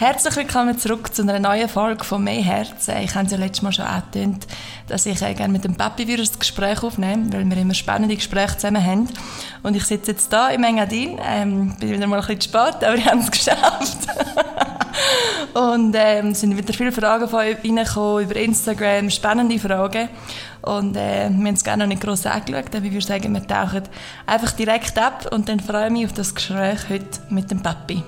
Herzlich willkommen zurück zu einer neuen Folge von «Mehr Herzen». Ich habe es ja letztes Mal schon angetönt, dass ich äh, gerne mit dem Papi wieder ein Gespräch aufnehme, weil wir immer spannende Gespräche zusammen haben. Und ich sitze jetzt hier im Engadin, ähm, bin wieder mal ein bisschen spät, aber wir haben es geschafft. und ähm, es sind wieder viele Fragen von euch reingekommen über Instagram, spannende Fragen. Und äh, wir haben es gerne noch nicht gross angeschaut, aber ich würde sagen, wir tauchen einfach direkt ab und dann freue ich mich auf das Gespräch heute mit dem Papi.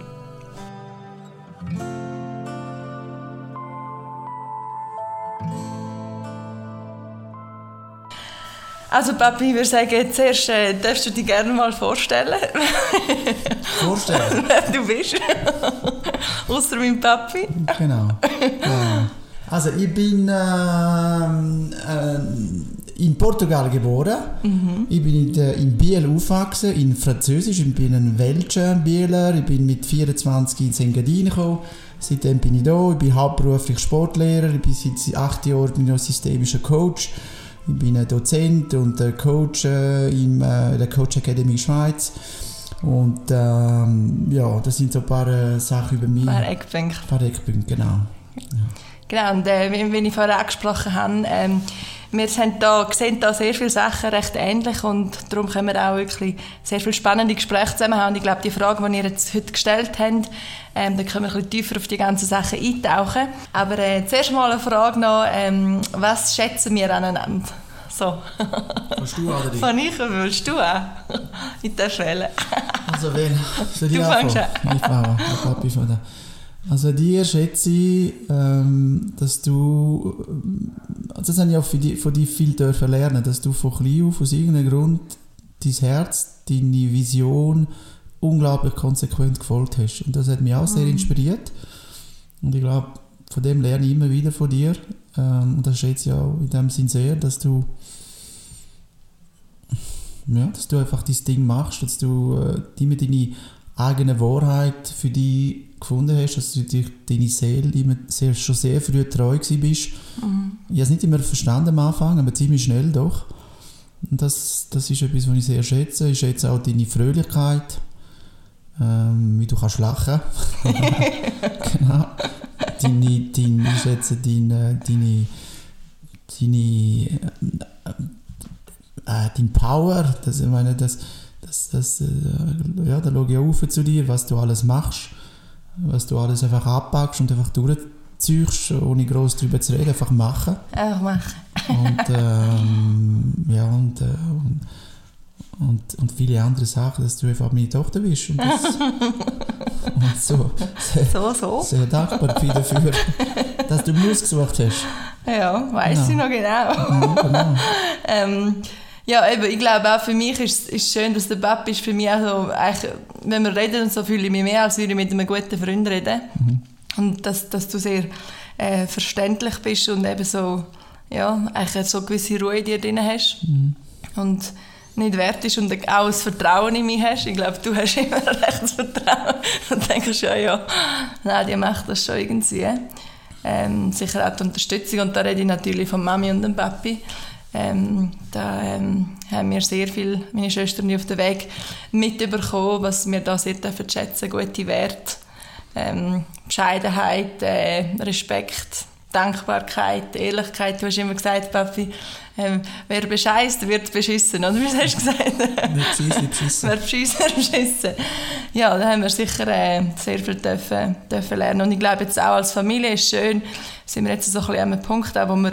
Also Papi, ich würde sagen, zuerst äh, darfst du dich gerne mal vorstellen. Vorstellen? Wer du bist. Außer mein Papi. Genau. Ja. Also ich bin ähm, äh, in Portugal geboren. Mhm. Ich bin in, in Biel aufgewachsen, in Französisch. Ich bin ein Welcher Bieler. Ich bin mit 24 ins Engadin gekommen. Seitdem bin ich da. Ich bin hauptberuflich Sportlehrer. Ich bin seit acht Jahren bin ich systemischer Coach. Ich bin ein Dozent und Coach äh, in äh, der Coach Academy Schweiz. Und ähm, ja, das sind so ein paar äh, Sachen über mich. Ein paar Eckpunkte. Ein paar Eckpunkte, genau. Genau, und äh, wie, wie ich vorher angesprochen habe, ähm, wir sind da, sehen da sehr viele Sachen recht ähnlich und darum können wir auch wirklich sehr viele spannende Gespräche zusammen haben. Und ich glaube, die Frage, die ihr jetzt heute gestellt habt, ähm, da können wir ein bisschen tiefer auf die ganzen Sachen eintauchen. Aber äh, zuerst mal eine Frage noch, ähm, was schätzen wir aneinander? So. Kannst du oder Von ich, willst du auch? Ich darf wählen. Also wen? Soll ich Du fängst anfangen? Ich fange an. Also dir schätze ich, ähm, dass du, ähm, das habe ich auch die, von dir viel dürfen lernen, dass du von klein auf aus irgendeinem Grund dein Herz, deine Vision unglaublich konsequent gefolgt hast. Und das hat mich auch sehr inspiriert. Und ich glaube, von dem lerne ich immer wieder von dir. Ähm, und das schätze ich auch in dem Sinn sehr, dass du ja, dass du einfach dein Ding machst, dass du äh, immer deine eigene Wahrheit für dich gefunden hast, dass du dich, deine Seele immer sehr, schon sehr früh treu gewesen bist. Mhm. Ich habe es nicht immer verstanden am Anfang, aber ziemlich schnell doch. Und das, das ist etwas, was ich sehr schätze. Ich schätze auch deine Fröhlichkeit, ähm, wie du kannst lachen. genau. Deine, deine, ich schätze deine, deine, deine äh, dein Power, das, ich meine, das, das, das, äh, ja, da schaue ich auf zu dir, was du alles machst, was du alles einfach abpackst und einfach durchziehst, ohne groß darüber zu reden, einfach machen. Einfach machen. Und, ähm, ja, und, äh, und, und, und viele andere Sachen, dass du einfach meine Tochter bist. Und, das, und so. Sehr, So, so. sehr dankbar bin dafür, dass du mich ausgesucht hast. Ja, weiss Genau. ich noch genau. Ja, genau. Ähm, ja, eben, ich glaube auch für mich ist es schön, dass der Papi ist für mich auch so, wenn wir reden, so fühle ich mich mehr, als würde ich mit einem guten Freund reden. Und dass, dass du sehr äh, verständlich bist und eben so, ja, eigentlich so gewisse Ruhe in dir drin hast. Und nicht wert ist und auch das Vertrauen in mich hast. Ich glaube, du hast immer recht das Vertrauen. Und denkst, ja, ja, nein, die macht das schon irgendwie. Ähm, sicher auch die Unterstützung. Und da rede ich natürlich von Mami und dem Papi. Ähm, da ähm, haben wir sehr viel, meine Schwestern, auf den Weg mitbekommen, was wir da sehr dürfen schätzen, gute Werte, ähm, Bescheidenheit, äh, Respekt, Dankbarkeit, Ehrlichkeit. Du hast immer gesagt, Papi, ähm, wer bescheißt, wird beschissen, oder wie hast du gesagt? Beschissen, beschissen. Wer beschissen, wird beschissen. Ja, da haben wir sicher äh, sehr viel dürfen, dürfen lernen. Und ich glaube jetzt auch als Familie ist schön, sind wir jetzt so ein bisschen an einem Punkt, auch, wo wir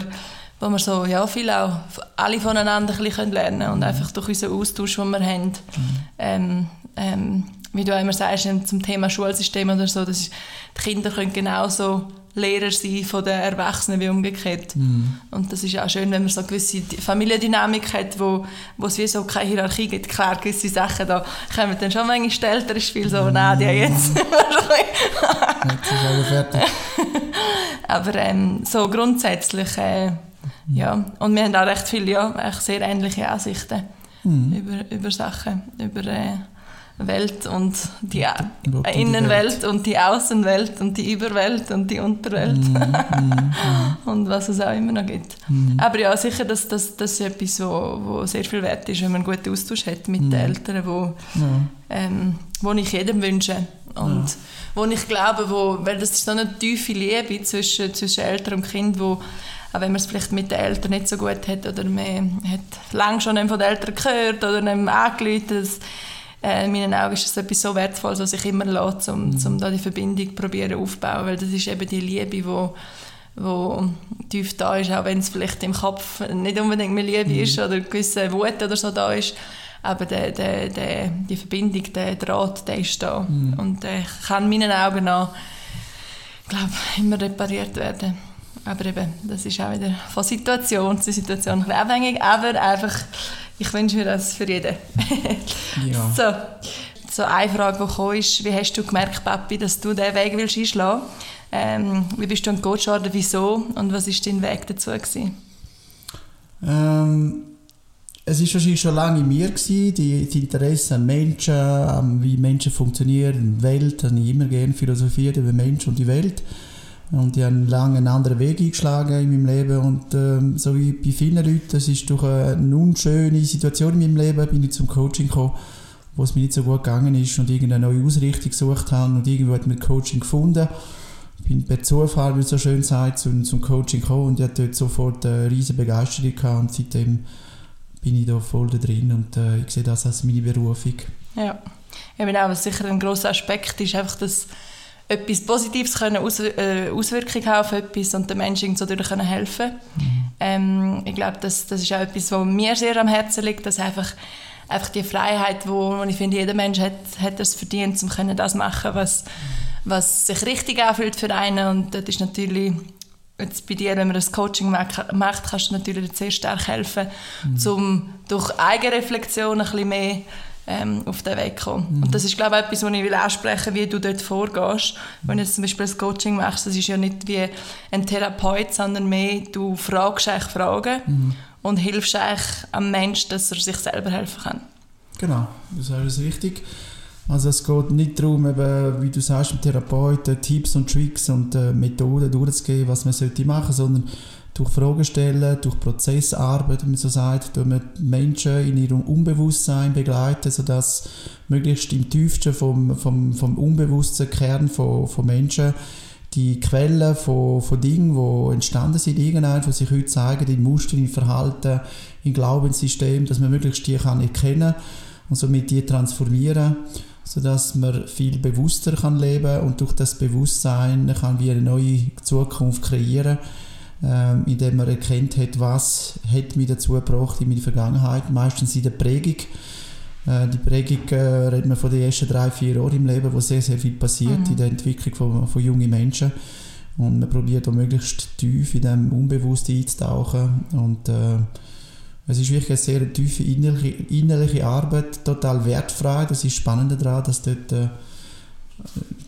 wo wir so ja, viel auch alle voneinander ein bisschen lernen können und einfach durch unseren Austausch, den wir haben, ähm, ähm, wie du immer sagst, zum Thema Schulsystem oder so, das ist, die Kinder können genauso Lehrer sein von den Erwachsenen wie umgekehrt. Und das ist auch schön, wenn man so eine gewisse Familiendynamik hat, wo, wo es wie so keine Hierarchie gibt. Klar, gewisse Sachen, da kommen dann schon manchmal Eltern ins Spiel, so, nein, die jetzt. Jetzt ist alles fertig. Aber ähm, so grundsätzlich, äh, ja. Und wir haben auch recht viele, ja, sehr ähnliche Ansichten über, über Sachen, über äh, Welt und die die Innenwelt und die Außenwelt und die Überwelt und die Unterwelt und was es auch immer noch gibt. Aber ja, sicher, dass das, das ist etwas, wo, wo sehr viel wert ist, wenn man einen guten Austausch hat mit den Eltern, wo, Ja. ähm, wo ich jedem wünsche. Und ja. wo ich glaube, wo, weil das ist so eine tiefe Liebe zwischen, zwischen Eltern und Kind, wo auch wenn man es vielleicht mit den Eltern nicht so gut hat oder man hat lange schon von den Eltern gehört oder einem angerufen, äh, in meinen Augen ist das etwas so Wertvolles, was ich immer lasse, um, mhm. um da die Verbindung probieren aufzubauen, weil das ist eben die Liebe, wo wo tief da ist, auch wenn es vielleicht im Kopf nicht unbedingt mehr Liebe mhm. ist oder eine gewisse Wut oder so da ist, aber der, der, der, die Verbindung, der Draht, der ist da mhm. und der kann meinen Augen nach, glaube immer repariert werden. Aber eben, das ist auch wieder von Situation zu Situation abhängig, aber einfach, ich wünsche mir das für jeden. ja. So, so eine Frage, die gekommen ist, wie hast du gemerkt, Papi, dass du diesen Weg willst einschlagen willst? Ähm, wie bist du Coach geworden, wieso und was war dein Weg dazu? Ähm, es war wahrscheinlich schon lange in mir, gewesen, die, die Interesse an Menschen, an wie Menschen funktionieren, die Welt, habe ich immer gerne philosophiert über Menschen und die Welt. Und ich habe lange einen anderen Weg eingeschlagen in meinem Leben. Und ähm, so wie bei vielen Leuten, das ist durch eine unschöne Situation in meinem Leben, bin ich zum Coaching gekommen, wo es mir nicht so gut gegangen ist und irgendeine neue Ausrichtung gesucht habe und irgendwo hat mir Coaching gefunden. Bin per Zufall, wie man so schön sagt, zum, zum Coaching gekommen und ich hatte dort sofort eine riesige Begeisterung gehabt und seitdem bin ich da voll da drin und äh, ich sehe das als meine Berufung. Ja, eben auch, was sicher ein grosser Aspekt ist, einfach, dass etwas Positives können Aus, äh, Auswirkungen haben auf etwas und den Menschen so durch können helfen mhm. ähm, Ich glaube, das, das ist auch etwas, was mir sehr am Herzen liegt, dass einfach einfach die Freiheit, wo, wo ich finde, jeder Mensch hat, hat es verdient, um das machen, was was sich richtig anfühlt für einen. Und das ist natürlich jetzt bei dir, wenn man das Coaching macht, kannst du natürlich sehr stark helfen, mhm. um durch Eigenreflexion ein bisschen mehr ähm, auf den Weg kommen. Mhm. Und das ist, glaube ich, etwas, was ich will ansprechen will, wie du dort vorgehst. Wenn du jetzt zum Beispiel das Coaching machst, das ist ja nicht wie ein Therapeut, sondern mehr, du fragst eigentlich Fragen mhm. und hilfst eigentlich am Menschen, dass er sich selber helfen kann. Genau, das ist alles richtig. Also es geht nicht darum, eben, wie du sagst, dem Therapeuten Tipps und Tricks und äh, Methoden durchzugeben, was man sollte machen, sondern durch Fragen stellen, durch Prozessarbeit, wie man so sagt, durch man Menschen in ihrem Unbewusstsein begleiten, sodass möglichst im tiefsten vom, vom, vom unbewussten Kern von, von Menschen die Quellen von, von Dingen, die entstanden sind, irgendein, die sich heute zeigen, in Mustern, in Verhalten, in Glaubenssystem, dass man möglichst die kann erkennen und somit die transformieren sodass man viel bewusster kann leben kann und durch das Bewusstsein kann wir eine neue Zukunft kreieren, ähm, indem man erkennt hat, was hat mich dazu gebracht in meiner Vergangenheit, meistens in der Prägung. Äh, die Prägung äh, redet man von den ersten drei, vier Jahren im Leben, wo sehr, sehr viel passiert mhm. in der Entwicklung von, von jungen Menschen. Und man probiert auch möglichst tief in dem Unbewussten einzutauchen und äh, es ist wirklich eine sehr tiefe innerliche, innerliche Arbeit, total wertfrei. Das ist spannend daran, dass dort äh,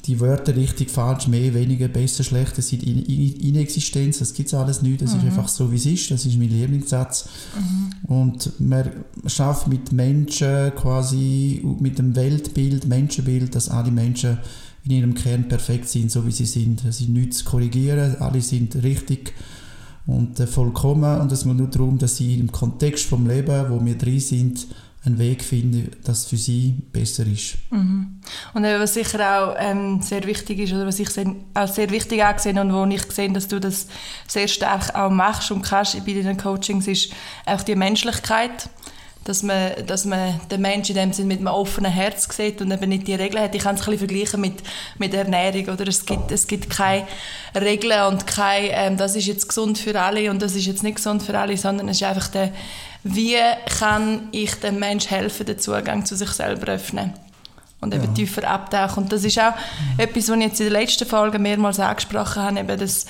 die Wörter richtig, falsch, mehr, weniger, besser, schlechter sind in, in, Inexistenz. Das gibt es alles nicht. Das mhm. ist einfach so, wie es ist. Das ist mein Lieblingssatz. Mhm. Und man schafft mit Menschen quasi, mit dem Weltbild, Menschenbild, dass alle Menschen in ihrem Kern perfekt sind, so wie sie sind. Es ist nichts zu korrigieren, alle sind richtig und äh, vollkommen. Und es geht nur darum, dass sie im Kontext vom Leben, wo wir drin sind, einen Weg finden, das für sie besser ist. Mhm. Und was sicher auch ähm, sehr wichtig ist, oder was ich als sehr wichtig angesehen und wo ich gesehen dass du das sehr stark auch machst und kannst bei deinen Coachings, ist auch die Menschlichkeit dass man, dass man den Menschen in dem Sinne mit einem offenen Herz sieht und eben nicht die Regeln hat. Ich kann es ein bisschen vergleichen mit, mit Ernährung. Oder? Es, gibt, es gibt keine Regeln und kein, ähm, das ist jetzt gesund für alle und das ist jetzt nicht gesund für alle, sondern es ist einfach der, wie kann ich dem Menschen helfen, den Zugang zu sich selber öffnen und eben ja. tiefer abtauchen. Und das ist auch mhm. etwas, was ich jetzt in der letzten Folge mehrmals angesprochen habe, eben das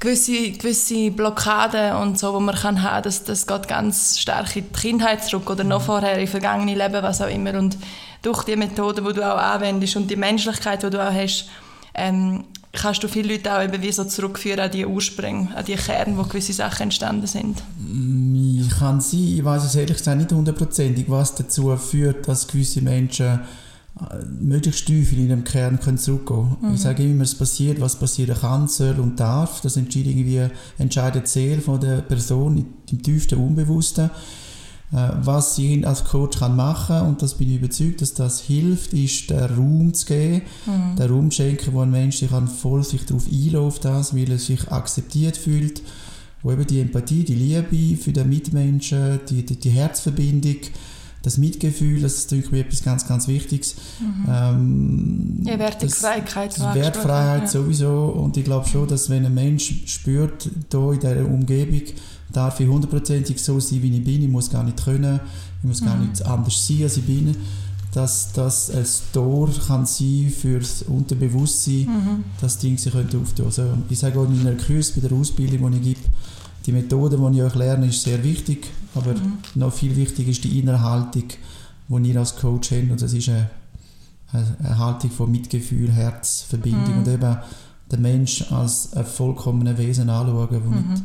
gewisse, gewisse Blockaden und so, die man kann haben, das, das geht ganz stark in die Kindheit zurück oder noch mhm. vorher, in vergangene Leben, was auch immer. Und durch die Methoden, die du auch anwendest und die Menschlichkeit, die du auch hast, ähm, kannst du viele Leute auch eben wie so zurückführen an die Ursprünge, an die Kerne, wo gewisse Sachen entstanden sind? Mm, ich kann sie, ich weiß es ehrlich gesagt nicht hundertprozentig, was dazu führt, dass gewisse Menschen möglichst tief in ihrem Kern können zurückgehen mhm. Ich sage immer, es passiert, was passieren kann, soll und darf. Das entscheidet irgendwie entscheidet die Seele von der Person im tiefsten Unbewussten. Äh, was ich als Coach kann machen und das bin ich überzeugt, dass das hilft, ist den Raum zu geben, mhm. den Raum zu schenken, wo ein Mensch sich kann voll sich darauf einläuft, das, weil er sich akzeptiert fühlt, wo eben die Empathie, die Liebe für den Mitmenschen, die, die, die Herzverbindung, das Mitgefühl, das ist natürlich etwas ganz, ganz Wichtiges. Mhm. Ähm, ja, Wertfreiheit. Das, Wertfreiheit ja. sowieso und ich glaube schon, dass wenn ein Mensch spürt, hier in dieser Umgebung, darf ich hundertprozentig so sein, wie ich bin. Ich muss gar nicht können, ich muss gar mhm. nicht anders sein, als ich bin. Dass das ein Tor kann sein für das Unterbewusstsein, mhm. dass Dinge sich auftun können. Also ich sage auch in einer Kurs bei der Ausbildung, die ich gebe, die Methode, die ich euch lerne, ist sehr wichtig, aber mhm. noch viel wichtiger ist die innere Haltung, die ihr als Coach habt. Und das ist eine, eine Haltung von Mitgefühl, Herz, Verbindung mhm. und eben den Mensch als ein vollkommenes Wesen anschauen, wo mhm. nicht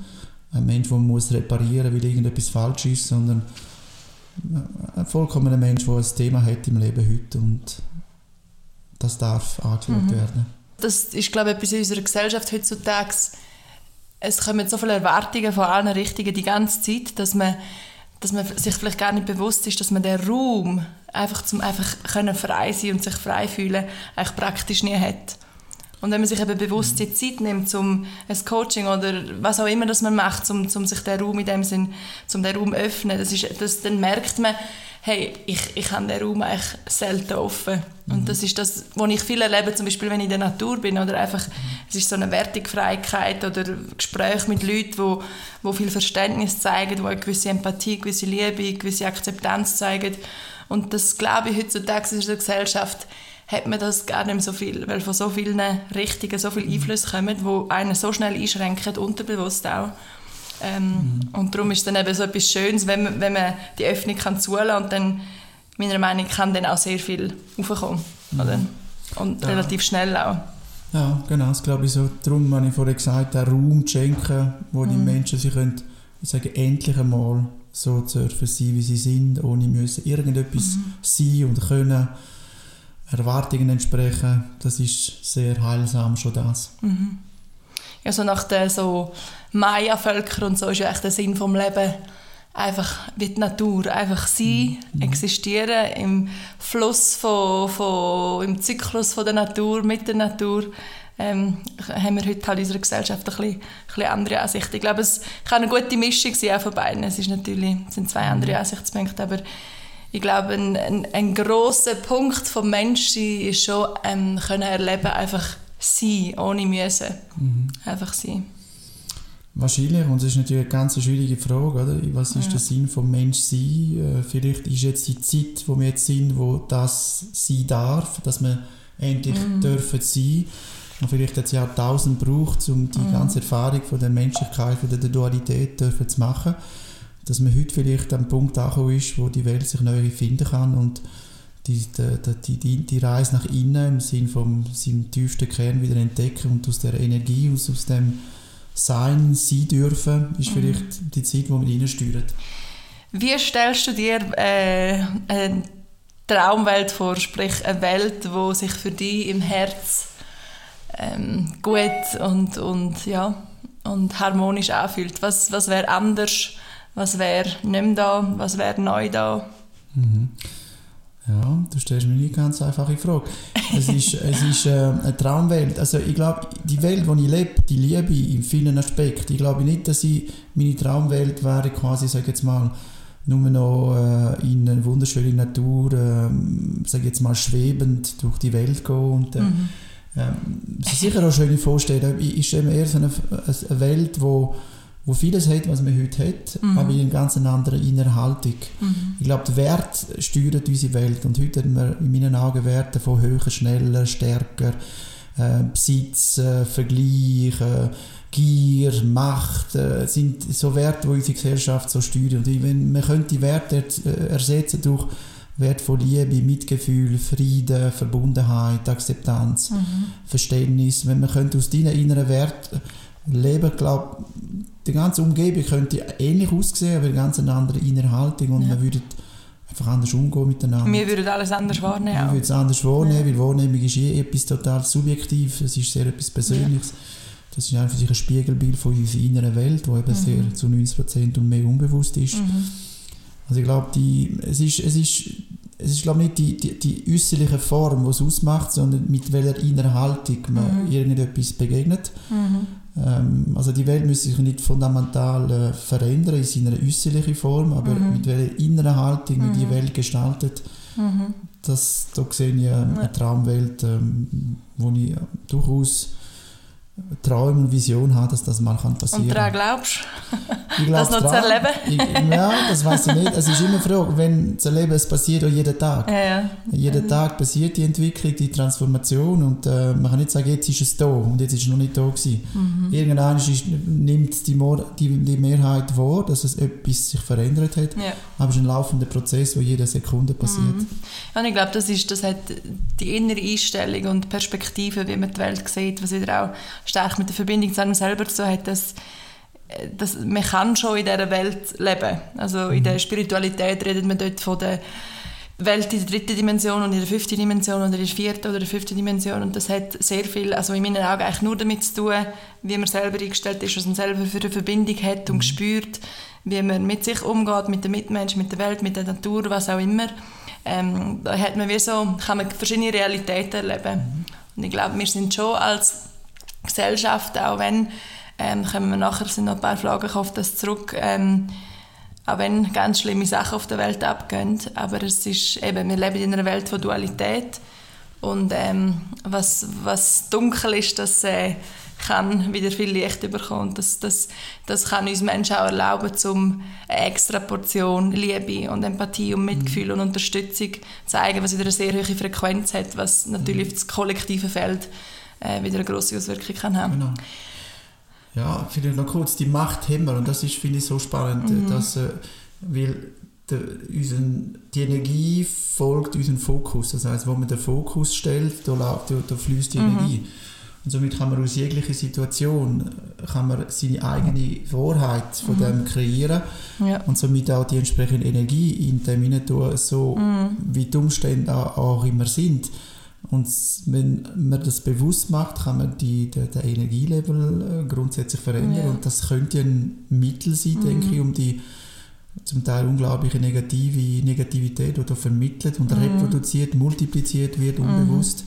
ein Mensch, der muss reparieren muss, weil irgendetwas falsch ist, sondern ein vollkommener Mensch, der ein Thema hat im Leben heute und das darf angeschaut mhm. werden. Das ist, glaube ich, etwas in unserer Gesellschaft heutzutage. Es kommen so viele Erwartungen von allen Richtungen die ganze Zeit, dass man, dass man sich vielleicht gar nicht bewusst ist, dass man den Raum einfach zum einfach können frei sein und sich frei fühlen eigentlich praktisch nie hat. Und wenn man sich eben bewusst die Zeit nimmt, um ein Coaching oder was auch immer das man macht, um, um sich den Raum in dem Sinn, um den Raum öffnen, das ist, das, dann merkt man, hey, ich, ich habe den Raum eigentlich selten offen. Und mhm. das ist das, was ich viel erlebe, zum Beispiel, wenn ich in der Natur bin oder einfach, es ist so eine Wertigfreiheit oder Gespräche mit Leuten, wo, wo viel Verständnis zeigen, wo eine gewisse Empathie, gewisse Liebe, gewisse Akzeptanz zeigen. Und das glaube ich heutzutage in unserer Gesellschaft, hat man das gar nicht so viel, weil von so vielen Richtungen so viele Einflüsse kommen, die einen so schnell einschränken, unterbewusst auch. Ähm, mhm. Und darum ist es dann eben so etwas Schönes, wenn man, wenn man die Öffnung kann zulassen und dann, meiner Meinung nach, kann dann auch sehr viel raufkommen. Mhm. Und ja. relativ schnell auch. Ja, genau, das glaube ich so. Darum habe ich vorhin gesagt, den Raum zu schenken, wo mhm. die Menschen sich können, ich sage, endlich einmal so dürfen sein, wie sie sind, ohne müssen irgendetwas mhm. sein und können Erwartungen entsprechen, das ist sehr heilsam schon das. Mhm. Ja, so nach den so Maya-Völkern und so ist ja echt der Sinn vom Leben einfach wie die Natur, einfach sein, mhm. existieren im Fluss von, von, im Zyklus von der Natur, mit der Natur. Ähm, haben wir heute halt in unserer Gesellschaft ein bisschen, ein bisschen andere Ansichten. Ich glaube, es kann eine gute Mischung sein auch von beiden. Es ist natürlich, es sind zwei andere mhm. Ansichtspunkte, aber ich glaube, ein, ein, ein grosser Punkt vom Menschsein ist schon, ähm, können erleben, einfach sein, ohne müssen. Mhm. Einfach sein. Wahrscheinlich, und das ist natürlich eine ganz schwierige Frage, oder? Was ist ja. der Sinn vom Menschsein? Äh, vielleicht ist jetzt die Zeit, wo wir jetzt sind, wo das sein darf, dass wir endlich mhm. dürfen sein. Und vielleicht hat es ja tausend gebraucht, um die mhm. ganze Erfahrung von der Menschlichkeit, von der Dualität dürfen zu machen dass man heute vielleicht am Punkt angekommen ist, wo die Welt sich neu finden kann und die, die, die, die Reise nach innen im Sinne von seinem tiefsten Kern wieder entdecken und aus der Energie, aus, aus dem Sein sein dürfen, ist mhm. vielleicht die Zeit, wo man reinsteuert. Wie stellst du dir äh, eine Traumwelt vor, sprich eine Welt, wo sich für dich im Herz ähm, gut und, und, ja, und harmonisch anfühlt? Was, was wäre anders? Was wäre nicht mehr da, was wäre neu da. Mhm. Ja, du stellst mir eine ganz einfache Frage. Es ist, es ist äh, eine Traumwelt. Also ich glaube, die Welt, die ich lebe, die liebe ich in vielen Aspekten. Ich glaube nicht, dass ich, meine Traumwelt wäre quasi, sage jetzt mal, nur noch äh, in eine wunderschöne Natur, äh, sage jetzt mal, schwebend durch die Welt gehen und äh, mhm. ähm, sicher auch schöne Vorstellungen. Ich, ich stelle mir eher so eine, eine Welt, wo wo vieles hat, was man heute hat, mhm. aber in einer ganz anderen Innerhaltung. Mhm. Ich glaube, der Wert steuert unsere Welt und heute haben wir in meinen Augen Werte von höher, schneller, stärker, äh, Besitz, äh, Vergleich, äh, Gier, Macht, äh, sind so Werte, die unsere Gesellschaft so steuern. Und wenn, man könnte die Werte äh, ersetzen durch Wert von Liebe, Mitgefühl, Frieden, Verbundenheit, Akzeptanz, mhm. Verständnis. Wenn man könnte aus deinen inneren Werten leben, glaube die ganze Umgebung könnte ähnlich aussehen, aber eine ganz andere Innerhaltung und ja. man würde einfach anders umgehen miteinander. Wir würden alles anders wahrnehmen. Wir würden es anders wahrnehmen, ja. weil Wahrnehmung ist eh etwas total subjektiv, es ist sehr etwas Persönliches. Ja. Das ist einfach ein Spiegelbild von unserer inneren Welt, die eben mhm. sehr zu 90% und mehr unbewusst ist. Mhm. Also ich glaube, die, es ist, es ist, es ist glaube nicht die, die, die äußerliche Form, die es ausmacht, sondern mit welcher inneren Haltung man Mhm. irgendetwas begegnet. Ähm, also die Welt müsste sich nicht fundamental äh, verändern in seiner äußerlichen Form, aber Mhm. mit welcher inneren Haltung man die Welt gestaltet, Mhm. das, da sehe ich eine Traumwelt, ähm, wo ich durchaus Träume und Vision habe, dass das mal kann passieren Und kann. daran glaubst Ich das glaub noch zu erleben? Ich, ja, das weiß ich nicht. Es ist immer eine Frage, wenn zu erleben, es passiert auch jeden Tag. Ja, ja. Jeden Tag passiert die Entwicklung, die Transformation und äh, man kann nicht sagen, jetzt ist es da und jetzt ist es noch nicht da gewesen. Mhm. Irgendwann ist, nimmt die, die, die Mehrheit wahr, dass es etwas sich verändert hat, ja. aber es ist ein laufender Prozess, der jede Sekunde passiert. Mhm. Ja, und ich glaube, das, ist, das hat die innere Einstellung und Perspektive, wie man die Welt sieht, was wieder auch stark mit der Verbindung zu einem selber zu hat, dass, äh, dass man kann schon in dieser Welt leben. Also in der Spiritualität redet man dort von der Welt in der dritten Dimension und in der fünften Dimension oder in der vierten oder der fünften Dimension und das hat sehr viel, also in meinen Augen eigentlich nur damit zu tun, wie man selber eingestellt ist, was man selber für eine Verbindung hat und spürt, wie man mit sich umgeht, mit den Mitmenschen, mit der Welt, mit der Natur, was auch immer. Ähm, da hat man wie so, kann man verschiedene Realitäten erleben. Und ich glaube, wir sind schon als Gesellschaft, auch wenn, ähm, kommen wir nachher, sind noch ein paar Fragen auf das zurück, ähm, auch wenn ganz schlimme Sachen auf der Welt abgehen, aber es ist eben, wir leben in einer Welt von Dualität und ähm, was, was dunkel ist, das äh, kann wieder viel Licht bekommen. Das, das, das kann uns Menschen auch erlauben, um eine extra Portion Liebe und Empathie und Mitgefühl und Unterstützung zu zeigen, was wieder eine sehr hohe Frequenz hat, was natürlich auf das kollektive Feld äh, wieder eine grosse Auswirkung kann haben. Genau. Ja, vielleicht noch kurz die Macht haben wir und das ist, finde ich, so spannend, Mhm. dass, äh, weil der, unseren, die Energie folgt unserem Fokus. Das heißt, wo man den Fokus stellt, da, da, da fließt die Mhm. Energie. Und somit kann man aus jeglicher Situation äh, kann man seine eigene Wahrheit von dem kreieren Ja. und somit auch die entsprechende Energie in dem hinein tun, so wie die Umstände auch immer sind. Und wenn man das bewusst macht, kann man die, den, den Energielevel äh, grundsätzlich verändern. Ja. Und das könnte ein Mittel sein, denke ich, um die zum Teil unglaubliche negative Negativität, die da vermittelt und reproduziert, multipliziert wird, unbewusst,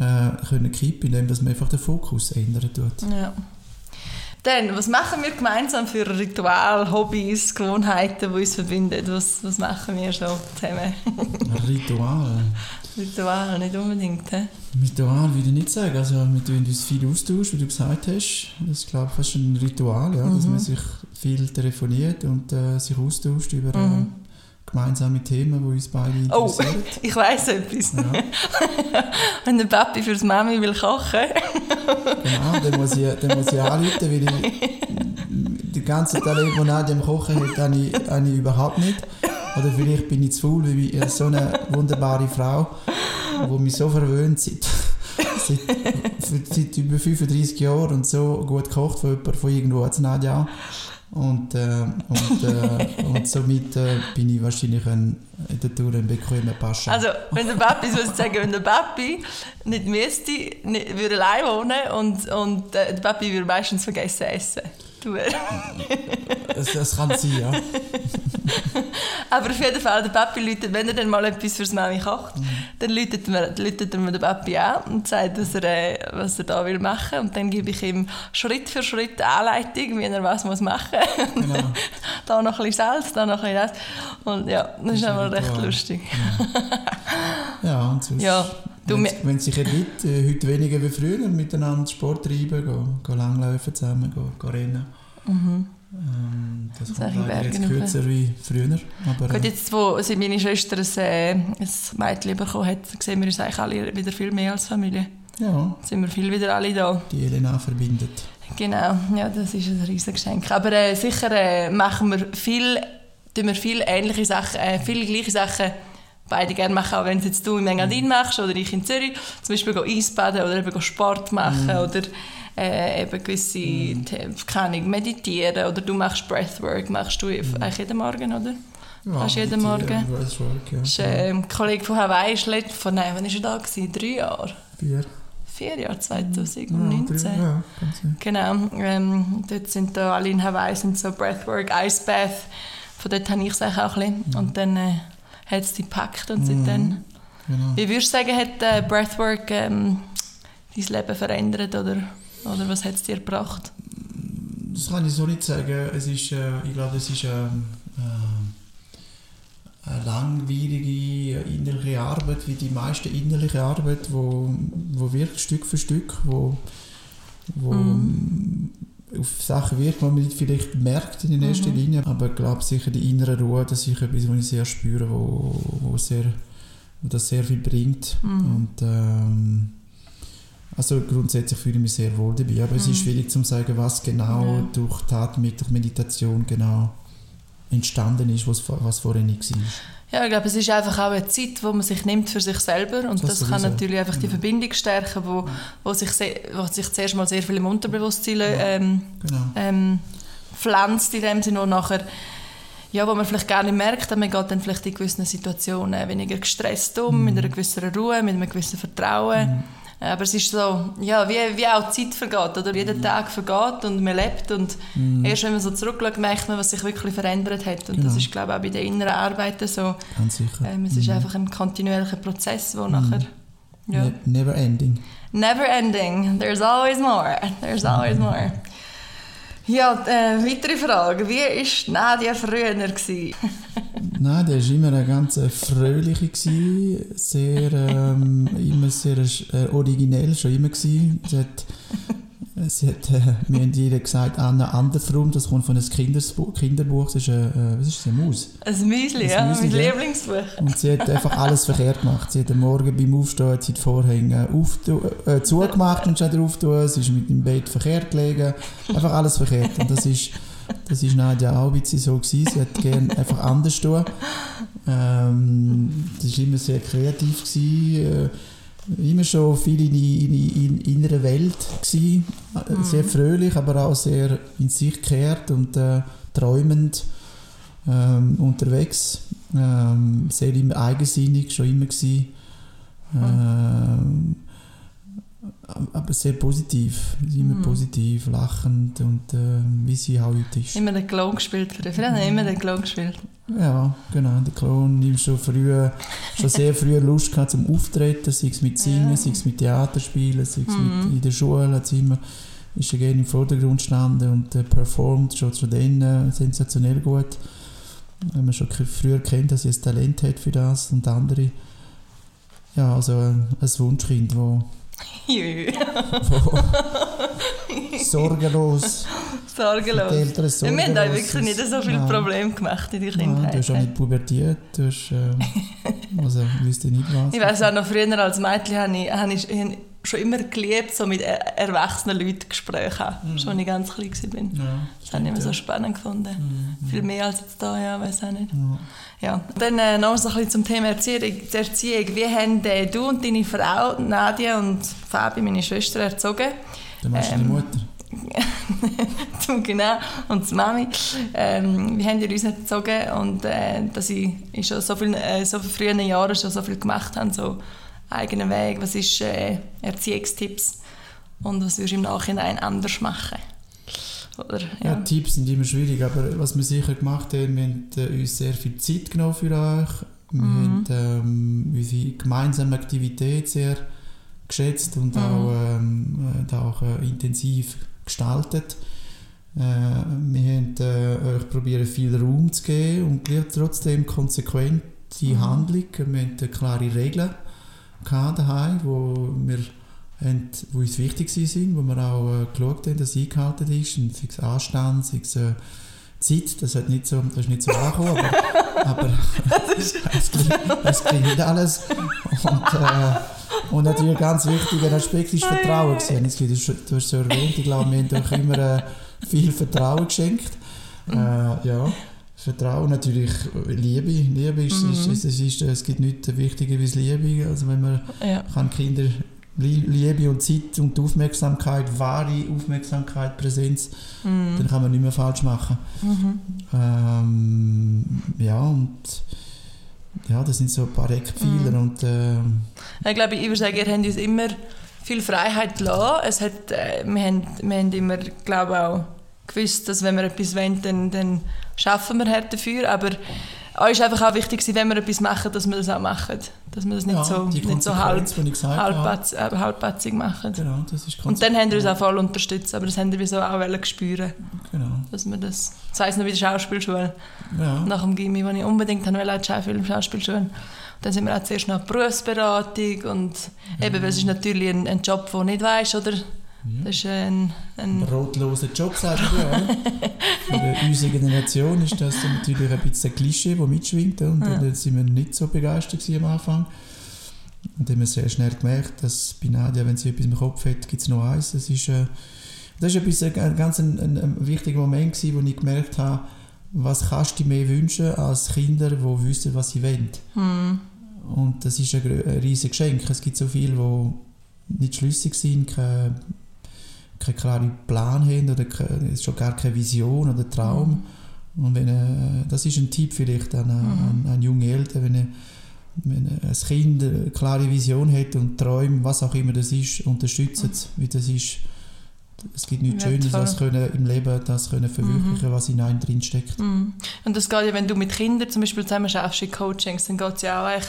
äh, können kippen, indem dass man einfach den Fokus ändern tut. Ja. Dann, was machen wir gemeinsam für Ritual, Hobbys, Gewohnheiten, die uns verbinden? Was, was machen wir schon zusammen? Ritual. Ritual, nicht unbedingt. He? Ritual würde ich nicht sagen. Also, wir tun uns viel austauschen, wie du gesagt hast. Das ist, glaube ich, fast ein Ritual, ja, dass man sich viel telefoniert und äh, sich austauscht über äh, gemeinsame Themen, die uns beide Oh, interessieren. ich weiss etwas. Ja, Wenn der Papi fürs Mami will kochen, genau, dann muss ich, dann muss ich anrufen, weil ich die ganze Talent, die Nadia am Kochen hat, habe ich, habe ich überhaupt nicht. Oder vielleicht bin ich zu faul, weil ich so eine wunderbare Frau, die mich so verwöhnt seit, seit, seit über 35 Jahren und so gut kocht von jemandem von irgendwo als auch. Und, äh, und, äh, und somit äh, bin ich wahrscheinlich ein, in der Tour ein bequemer Pascha. also wenn der Papi, so sagen, wenn der Papi nicht müsste, nicht, würde allein wohnen und, und äh, der Papi würde meistens vergessen essen. Du, das, das kann sein, ja. Aber auf jeden Fall, der Papi läutet, wenn er dann mal etwas fürs Mami kocht, dann läutet, mir, läutet er mir den Papi an und sagt, was er, äh, was er da will machen. Und dann gebe ich ihm Schritt für Schritt Anleitung, wie er was muss machen muss. Genau. da noch ein bisschen Salz, da noch ein bisschen das. Und ja, das ist ist ein einmal recht Ritual. lustig. Ja, und sonst, Ja, wenn, wenn sich ergibt, äh, heute weniger wie früher, miteinander Sport treiben, gehen, gehen langlaufen zusammen, gehen, gehen rennen. Ähm, das Das kommt leider jetzt kürzer wie früher. Aber, Gut, äh, jetzt, wo seit meine Schwester ein, äh, ein Mädchen bekommen hat, sehen wir uns eigentlich alle wieder viel mehr als Familie. ja, Sind wir viel wieder alle da. die Elena verbindet. Genau, ja, das ist ein riesiges Geschenk. Aber äh, sicher äh, machen wir viel, tun wir viel ähnliche Sachen, äh, viele gleiche Sachen beide gerne machen, auch wenn es jetzt du in Engadin machst oder ich in Zürich, zum Beispiel go Eisbaden oder eben Sport machen oder äh, eben gewisse, keine Ahnung, meditieren oder du machst Breathwork, machst du eigentlich jeden Morgen, oder? Fast jeden mit, äh, Morgen. Breathwork, ja. Ist, äh, ein Kollege von Hawaii ist letzt- von, nein, wann war er da? Gewesen? Drei Jahre? Vier. Vier Jahre, Ja, 2019. drei, ja, kann sein. Genau, ähm, dort sind da alle in Hawaii sind so Breathwork, Ice Bath von dort habe ich es auch ein bisschen. Mhm. Und dann äh, hat es die gepackt und seitdem... Genau. Wie würdest du sagen, hat äh, Breathwork ähm, dein Leben verändert oder, oder was hat es dir gebracht? Das kann ich so nicht sagen. Es ist, äh, ich glaube, es ist ähm, äh, eine langwierige innerliche Arbeit, wie die meiste innerliche Arbeit, wo, wo wirkt Stück für Stück, wo, wo mm. Auf Sachen wirkt, die man nicht vielleicht merkt in erster mhm. Linie, aber ich glaube sicher die innere Ruhe, das ist etwas, was ich sehr spüre, wo, wo sehr das sehr viel bringt. Mhm. Und, ähm, also grundsätzlich fühle ich mich sehr wohl dabei, aber mhm. es ist mhm. schwierig zu sagen, was genau ja. durch Tat mit durch Meditation genau entstanden ist, was, was vorher nicht war. Ja, ich glaube, es ist einfach auch eine Zeit, die man sich nimmt für sich selber und das, das kann natürlich einfach die Verbindung stärken, wo, wo, sich, wo sich zuerst mal sehr viel im Unterbewusstsein ähm, genau. ähm, pflanzt in dem Sinne, wo nachher ja, wo man vielleicht gar nicht merkt, aber man geht dann vielleicht in gewissen Situationen weniger gestresst um, mhm. mit einer gewissen Ruhe, mit einem gewissen Vertrauen. Mhm. Aber es ist so, ja, wie, wie auch die Zeit vergeht, oder? Jeder mhm. Tag vergeht und man lebt und mhm. erst wenn man so zurückschaut, merkt man, was sich wirklich verändert hat. Und genau. das ist, glaube ich, auch bei den inneren Arbeiten so. Ganz sicher. Ähm, es ist mhm. einfach ein kontinuierlicher Prozess, wo nachher... Ja. Ne never ending. Never ending. There's always more. There's always more. Ja, äh, weitere Frage. Wie war Nadia früher? Nadia war immer eine ganz fröhliche, sehr, ähm, immer sehr äh, originell, schon immer. Gewesen. Sie hat Sie hat, äh, wir haben ihr gesagt, Anna Andersrum, das kommt von einem Kinderbuch, Kinderbuch das ist eine, äh, was ist das, eine Maus? Ein Müsli, ja, mein Lieblingsbuch. Und sie hat einfach alles verkehrt gemacht. Sie hat am Morgen beim Aufstehen hat sie die Vorhänge auf, äh, zugemacht und schon drauf tun. Sie ist mit dem Bett verkehrt gelegen. Einfach alles verkehrt. Und das ist, das ist Nadja auch ein bisschen so gewesen. Sie hat gerne einfach anders tun. Ähm, das war immer sehr kreativ. Gewesen. Äh, immer schon viel in die, in die innere Welt gewesen. Mhm. Sehr fröhlich, aber auch sehr in sich gekehrt und äh, träumend ähm, unterwegs. Ähm, sehr immer eigensinnig, schon immer gewesen. Ähm, aber sehr positiv, immer mhm. positiv, lachend und äh, wie sie auch heute ist. Immer den Klon gespielt, früher mhm. immer den Klon gespielt. Ja, genau, der Klon. Ich schon früh, schon sehr früh Lust gehabt zum Auftreten, sei es mit Singen, ja. sei es mit Theaterspielen, sei es mhm. mit in der Schule, hat immer ist er gerne im Vordergrund gestanden und äh, performt schon, dann äh, sensationell gut. Wenn man schon früher kennt, dass er ein Talent hat für das und andere. Ja, also äh, ein Wunschkind, das sorgenlos. Sorgenlos. Die Eltern sorgenlos. Wir haben da wirklich nicht so viele. Probleme gemacht in der Kindheit. Ja, du hast auch nicht pubertiert. Du hast, ähm, also, wüsste nicht was. Ich weiß auch noch, früher als Mädchen habe ich, habe ich, schon immer geliebt, so mit erwachsenen Leuten Gespräche haben, mhm. schon als ich ganz klein war. Ja, das habe ich immer so spannend gefunden. Mhm. Viel mehr als jetzt hier, ja, weiß auch nicht. Ja. ja. Dann äh, noch so ein bisschen zum Thema Erziehung. Erziehung. Wie haben äh, du und deine Frau, Nadia und Fabi, meine Schwester, erzogen? Du meinst ähm, deine Mutter? du, genau, und die Mami. Ähm, wie haben die uns erzogen und äh, dass sie in schon so, viel, äh, so frühen Jahren schon so viel gemacht haben, so eigenen Weg, was ist äh, Erziehungstipps und was würdest du im Nachhinein anders machen? Oder, ja. ja. Tipps sind immer schwierig, aber was wir sicher gemacht haben, wir haben äh, uns sehr viel Zeit genommen für euch. Wir mhm. haben ähm, unsere gemeinsame Aktivität sehr geschätzt und mhm. auch, ähm, äh, auch äh, intensiv gestaltet. Äh, wir haben äh, euch probiert, viel Raum zu geben und trotzdem konsequente mhm. Handlung. Wir haben klare Regeln daheim, wo wir haben, wo uns wichtig sind, wo wir auch äh, geschaut haben, dass es eingehalten ist, und sei es Anstand, sei es äh, Zeit, das, hat nicht so, das ist nicht so angekommen, aber, aber es, es klingt alles. Und, äh, und natürlich ein ganz wichtiger Aspekt ist Vertrauen. Gewesen. Du, hast es so erwähnt, ich glaube, wir haben euch immer äh, viel Vertrauen geschenkt. Äh, ja. Vertrauen, natürlich Liebe. Liebe ist, mhm. ist, ist, ist, ist, es gibt nichts wichtiger als Liebe. Also wenn man ja. kann Kinder Liebe und Zeit und Aufmerksamkeit, wahre Aufmerksamkeit, Präsenz, mhm. dann kann man nicht mehr falsch machen. Mhm. Ähm, ja, und ja, das sind so ein paar Eckpfeiler. Mhm. Und, äh, ich glaube, ich würde sagen, ihr habt uns immer viel Freiheit gelassen. Es hat, äh, wir, haben, wir haben immer, glaube auch gewusst, dass wenn wir etwas wollen, dann, dann schaffen wir hart dafür, aber auch ist einfach auch wichtig, wenn wir etwas machen, dass wir das auch machen. Dass wir das nicht Ja, so, nicht so halb, halbpatz, äh, halbpatzig machen. Genau, das ist Und dann haben wir uns auch voll unterstützt, aber das haben wir so auch spüren, Genau. dass wir das, das heisst noch wie die Schauspielschule, Ja. nach dem Gimmi, wo ich unbedingt wollte, als Schauspiel Schauspielschule. Und dann sind wir auch zuerst noch Berufsberatung und eben, weil es ist natürlich ein, ein Job, den du nicht weißt, oder? Das ist ein, ein brotloser Job, sagen wir. oder? Für unsere Generation ist das natürlich ein bisschen ein Klischee, das mitschwingt. Und Ja. da sind wir nicht so begeistert am Anfang. Und dann haben wir sehr schnell gemerkt, dass bei Nadia, wenn sie etwas im Kopf hat, gibt es noch eins. Das ist, äh, das ist etwas, ein, ein ganz ein, ein, ein wichtiger Moment, gewesen, wo ich gemerkt habe, was kannst du dir mehr wünschen als Kinder, die wissen, was sie wollen. hm, Und das ist ein, ein riesiges Geschenk. Es gibt so viele, die nicht schlüssig sind, keine, keinen klaren Plan haben oder schon gar keine Vision oder Traum. Und wenn, äh, das ist ein Tipp vielleicht an, an, an junge Eltern, wenn, äh, wenn äh, ein Kind eine klare Vision hat und Träume, was auch immer das ist, unterstützen es, weil das ist es gibt nichts Schönes, Wertvoll. als können im Leben das können verwirklichen, was in einem drin steckt. hm. Und das geht ja, wenn du mit Kindern zum Beispiel zusammen schaffst in Coachings, dann geht es ja auch ein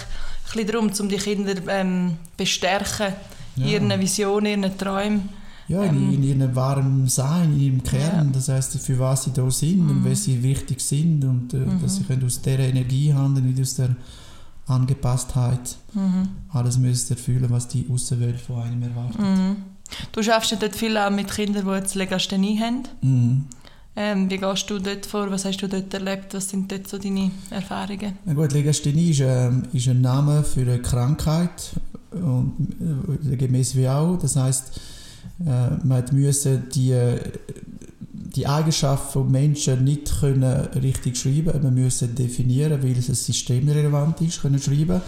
bisschen darum, um die Kinder ähm, bestärken, Ja. ihren Visionen, ihren Träumen. Ja, in, Ähm, in ihrem wahren Sein, in ihrem Kern. Ja. Mhm. Das heißt, für was sie da sind und was sie wichtig sind und äh, dass sie können aus dieser Energie handeln, nicht aus der Angepasstheit Mhm. alles müssen erfüllen, was die Außenwelt von einem erwartet. Mhm. Du schaffst ja dort viel auch mit Kindern, die jetzt Legasthenie haben. Mhm. Ähm, wie gehst du dort vor? Was hast du dort erlebt? Was sind dort so deine Erfahrungen? Na gut, Legasthenie ist, ähm, ist ein Name für eine Krankheit und äh, gemäß wie auch. Das heißt, äh, man müssen die, die Eigenschaft von Menschen nicht können richtig schreiben. Man müssen definieren, weil es systemrelevant ist, können schreiben.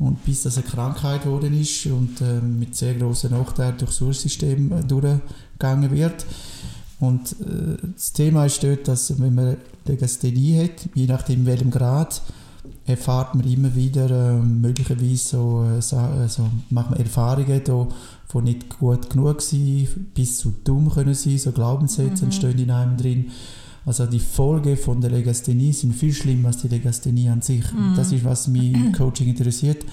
Und bis das eine Krankheit geworden ist und äh, mit sehr großen Nachteilen durch das Ursystem äh, durchgegangen wird. Und äh, das Thema ist dort, dass wenn man Legasthenie hat, je nachdem in welchem Grad, erfahrt man immer wieder äh, möglicherweise so, äh, so macht man Erfahrungen da, von nicht gut genug sein, bis zu dumm können sein, so Glaubenssätze entstehen in einem drin. Also die Folgen von der Legasthenie sind viel schlimmer als die Legasthenie an sich. Und Das ist, was mich im Coaching interessiert.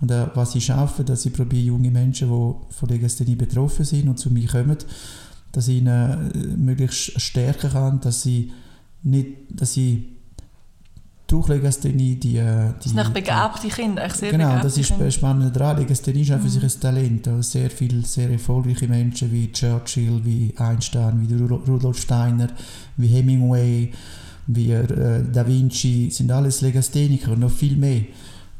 Und äh, was ich schaffe, dass ich probiere, junge Menschen, die von Legasthenie betroffen sind und zu mir kommen, dass ich ihnen äh, möglichst stärken kann, dass sie nicht, dass sie durch Legasthenie die, äh, die Das sind echt begabte Kinder, echt sehr Genau, das ist Kinder. spannend daran. Legasthenie ist auch für sich ein Talent. Also sehr viele sehr erfolgreiche Menschen wie Churchill, wie Einstein, wie Ru- Rudolf Steiner, wie Hemingway, wie äh, Da Vinci, sind alles Legastheniker und noch viel mehr.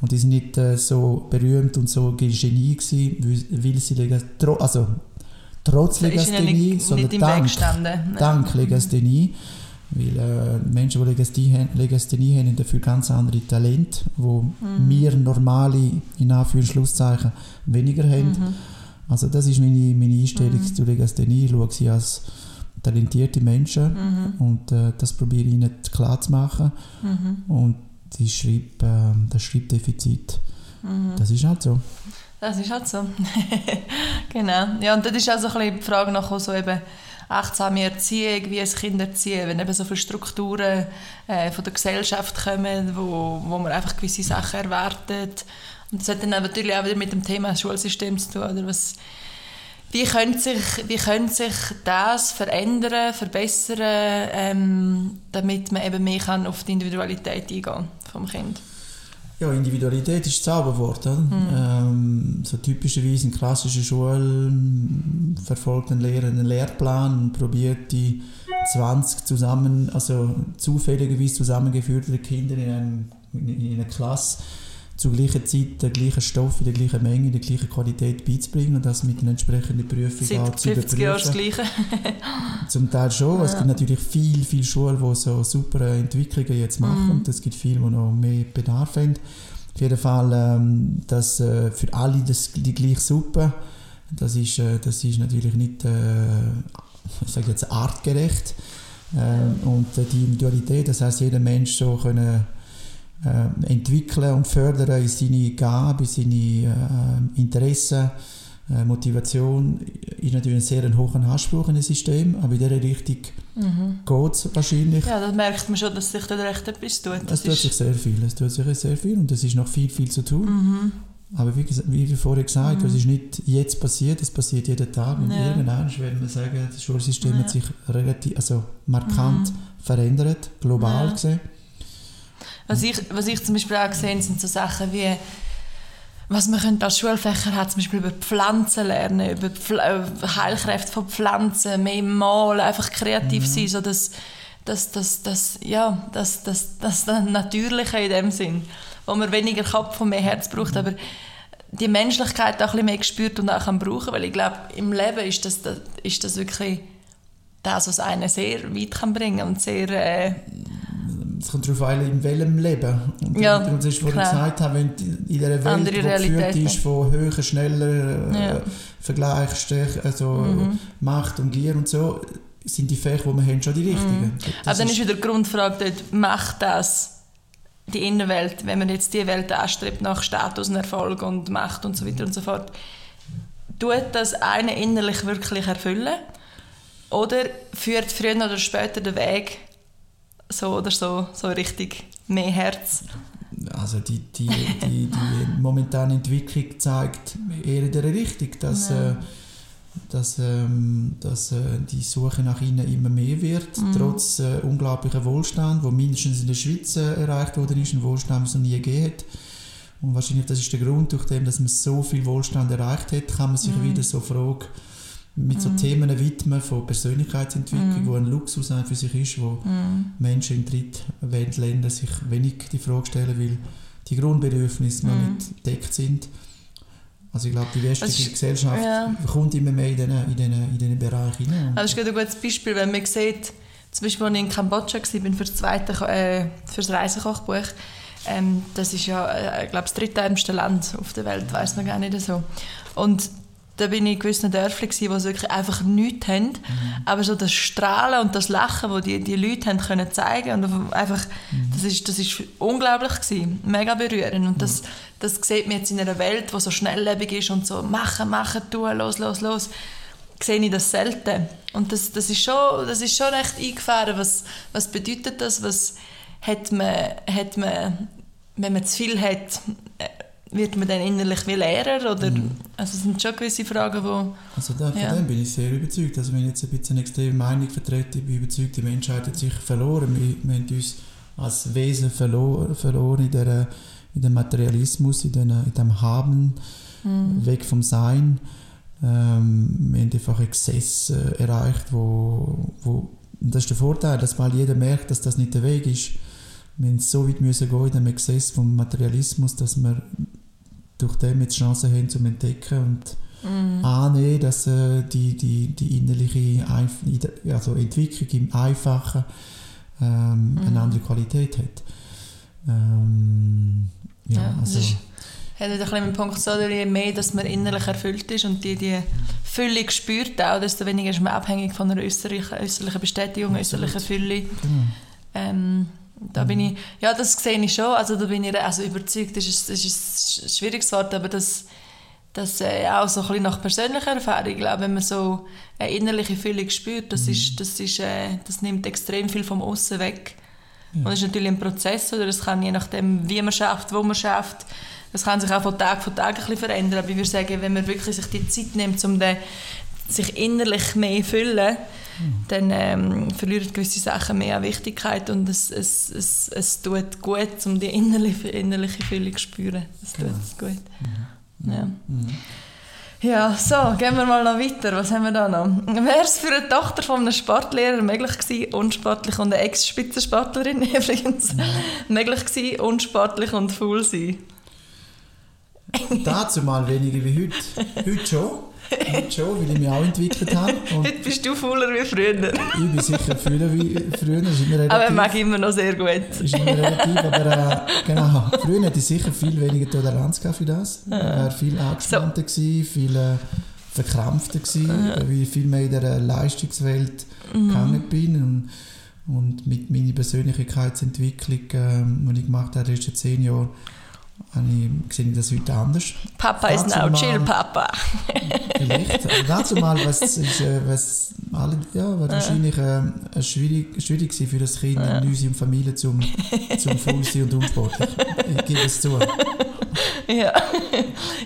Und die sind nicht äh, so berühmt und so Genie gewesen, weil, sie Legas tro also trotz Legasthenie, sondern dank dank Legasthenie. Weil äh, Menschen, die Legasthenie haben, Legasthenie haben, haben dafür ganz andere Talente, wo Mhm. wir normale, in Anführungszeichen, weniger haben. Mhm. Also das ist meine, meine Einstellung zu Legasthenie. Ich schaue sie als talentierte Menschen Mhm. und äh, das probiere ich ihnen klar zu machen. Mhm. Und die Schreib, äh, das Schreibdefizit, Mhm. das ist halt so. Das ist halt so. genau. Ja, und das ist auch so ein bisschen die Frage nach so eben achtsame Erziehung, wie ein Kind erziehen, wenn eben so viele Strukturen äh, von der Gesellschaft kommen, wo, wo man einfach gewisse Sachen erwartet. Und das hat dann natürlich auch wieder mit dem Thema Schulsystem zu tun. Oder was, wie, könnte sich, wie könnte sich das verändern, verbessern, ähm, damit man eben mehr kann auf die Individualität eingehen vom Kind? Ja, Individualität ist das Zauberwort. Oder? Ähm, so typischerweise in klassischen Schulen verfolgt ein Lehrer einen Lehrplan und probiert die 20 zusammen, also zufälligerweise zusammengeführte Kinder in, einem, in einer Klasse zur gleichen Zeit den gleichen Stoff in der gleichen Menge, in der gleichen Qualität beizubringen und das mit einer entsprechenden Prüfung auch Seit zu 50 Jahren das. Gleiche. Zum Teil schon. Es gibt natürlich viele, viele Schulen, die so super Entwicklungen jetzt machen. Mhm. Und es gibt viele, die noch mehr Bedarf haben. Auf jeden Fall, ähm, dass äh, für alle das, die gleiche Suppe, das ist, äh, das ist natürlich nicht, äh, ich sage jetzt, artgerecht. Ähm, und äh, die Individualität, das heißt, jeder Mensch so können äh, entwickeln und fördern in seine Gabe, in seine äh, Interessen, Äh, Motivation ist natürlich ein sehr ein hoher Anspruch in ein System, aber in dieser Richtung Mhm. geht es wahrscheinlich. Ja, da merkt man schon, dass sich da recht etwas tut. Es tut sich sehr viel, es tut sich sehr viel und es ist noch viel, viel zu tun. Mhm. Aber wie, wie wir vorher gesagt haben, es ist nicht jetzt passiert, es passiert jeden Tag. Und Ja. irgendwann werden wir sagen, das Schulsystem Ja. hat sich relativ, also markant verändert, global Ja. gesehen. Was ich, was ich zum Beispiel auch gesehen habe, sind so Sachen wie, was man könnte als Schulfächer hat, zum Beispiel über Pflanzen lernen, über Pfl äh, Heilkräfte von Pflanzen, mehr malen, einfach kreativ sein, so dass das, das, das, ja, das, das, das, Natürliche in dem Sinn, wo man weniger Kopf und mehr Herz braucht, aber die Menschlichkeit auch ein bisschen mehr gespürt und auch kann brauchen, weil ich glaube, im Leben ist das, das, ist das wirklich das, was einen sehr weit kann bringen und sehr... Äh, Es kommt darauf an, in welchem Leben. Und, Ja, das ist, was ich gesagt habe, wenn du in dieser Welt, die geführt ist von höher, schneller, äh, Ja. Vergleich, Stärke, also Mhm. Macht und Gier und so, sind die Fächer, die wir haben, schon die richtigen. Das Aber dann ist wieder die Grundfrage dort, macht das die Innenwelt, wenn man jetzt die Welt anstrebt nach Status und Erfolg und Macht und so weiter und so fort, tut das einen innerlich wirklich erfüllen? Oder führt früher oder später der Weg so oder so, so richtig mehr Herz? Also die, die, die, die momentane Entwicklung zeigt eher in der Richtung, dass, Ja. äh, dass, ähm, dass äh, die Suche nach innen immer mehr wird, Mhm. trotz äh, unglaublicher Wohlstand, wo mindestens in der Schweiz äh, erreicht worden ist, ein Wohlstand, den es noch nie gegeben hat. Und wahrscheinlich das ist der Grund, durch den, dass man so viel Wohlstand erreicht hat, kann man sich Mhm. wieder so Fragen mit so Mhm. Themen widmen von Persönlichkeitsentwicklung, Mhm. wo ein Luxus für sich ist, wo Mhm. Menschen in Drittweltländern sich wenig die Frage stellen, weil die Grundbedürfnisse noch Mhm. nicht gedeckt sind. Also ich glaube, die westliche ist- Gesellschaft ja. kommt immer mehr in diesen, in diesen, in diesen Bereich hinein. Das ist ein gutes Beispiel, wenn man sieht, zum Beispiel, als ich in Kambodscha war, bin für das zweite, äh, für das Reisekochbuch, ähm, das ist ja, äh, glaube, das drittärmste Land auf der Welt, weiß man gar nicht so. Und da bin ich in gewissen Dörfern, gewesen, wo sie wirklich einfach nichts haben, Mhm. aber so das Strahlen und das Lachen, das die, die Leute haben können zeigen und einfach, das ist, das ist unglaublich gewesen, mega berührend und das, das sieht man jetzt in einer Welt, die so schnelllebig ist und so machen, machen, tun, los, los, los sehe ich das selten. Und das, das, ist, schon, das ist schon recht eingefahren. Was, was bedeutet das? Was hat man, hat man, wenn man zu viel hat, wird man dann innerlich wie Lehrer? Oder, Also es sind schon gewisse Fragen, wo... Also da, von Ja. dem bin ich sehr überzeugt. Also wenn ich jetzt ein bisschen eine extreme Meinung vertrete, ich bin überzeugt, die Menschheit hat sich verloren. Wir, wir haben uns als Wesen verloren, verloren in, der, in dem Materialismus, in, den, in dem Haben, weg vom Sein. Ähm, wir haben einfach Exzess äh, erreicht, wo, wo das ist der Vorteil, dass mal jeder merkt, dass das nicht der Weg ist. Wir müssen so weit müssen gehen in dem Exzess vom Materialismus, dass wir durch den jetzt Chancen haben zum Entdecken und Mhm. annehmen, dass äh, die, die, die innerliche Einf also Entwicklung im Einfachen ähm, Mhm. eine andere Qualität hat. Ähm, ja, Ja, das also, ist- hat ein bisschen mit Punkt so, je mehr, dass man innerlich erfüllt ist und die, die Fülle spürt auch, desto weniger ist man abhängig von einer äußerlichen, äußerlichen Bestätigung, äußerlichen Fülle. genau. Ähm, da bin ich, ja, das sehe ich schon, also da bin ich also überzeugt, das ist, das ist ein schwieriges Wort, aber das, das äh, auch so ein bisschen nach persönlicher Erfahrung, ich glaube, wenn man so eine innerliche Füllung spürt, das, ist, das, ist, äh, das nimmt extrem viel vom Aussen weg. Und das ist natürlich ein Prozess, oder? Es kann je nachdem, wie man schafft, wo man schafft, das kann sich auch von Tag zu Tag ein bisschen verändern, aber ich würde sagen, wenn man wirklich sich die Zeit nimmt, um den, sich innerlich mehr zu füllen, dann ähm, verlieren gewisse Sachen mehr an Wichtigkeit und es, es, es, es tut gut, um die innerliche, innerliche Füllung zu spüren. Es tut es gut. Ja. Ja, so, gehen wir mal noch weiter. Was haben wir da noch? Wäre es für eine Tochter von einem Sportlehrer möglich gewesen, unsportlich und eine Ex-Spitzensportlerin übrigens, möglich gewesen, unsportlich und faul sein? Dazu mal weniger wie heute. Heute schon. Heute schon, weil ich mich auch entwickelt habe. Und Heute bist du fauler wie früher. ich bin sicher früher wie früher. Relativ. Aber er mag immer noch sehr gut. ist immer relativ, aber äh, genau. Früher hätte ich sicher viel weniger Toleranz für das. Ich wäre viel angespannter gewesen, viel äh, verkrampfter gewesen, weil ich viel mehr in der Leistungswelt gegangen bin und, und mit meiner Persönlichkeitsentwicklung, ähm, die ich gemacht habe in den letzten zehn Jahren, ich, sehe ich das heute anders. Papa ist now chill, Papa. vielleicht. Also dazu mal, was ist, äh, was alle, ja, war wahrscheinlich äh, schwierig, schwierig für das Kind ja. in unserer Familie zum, zum faul und unsportlich. Ich gebe es zu. ja.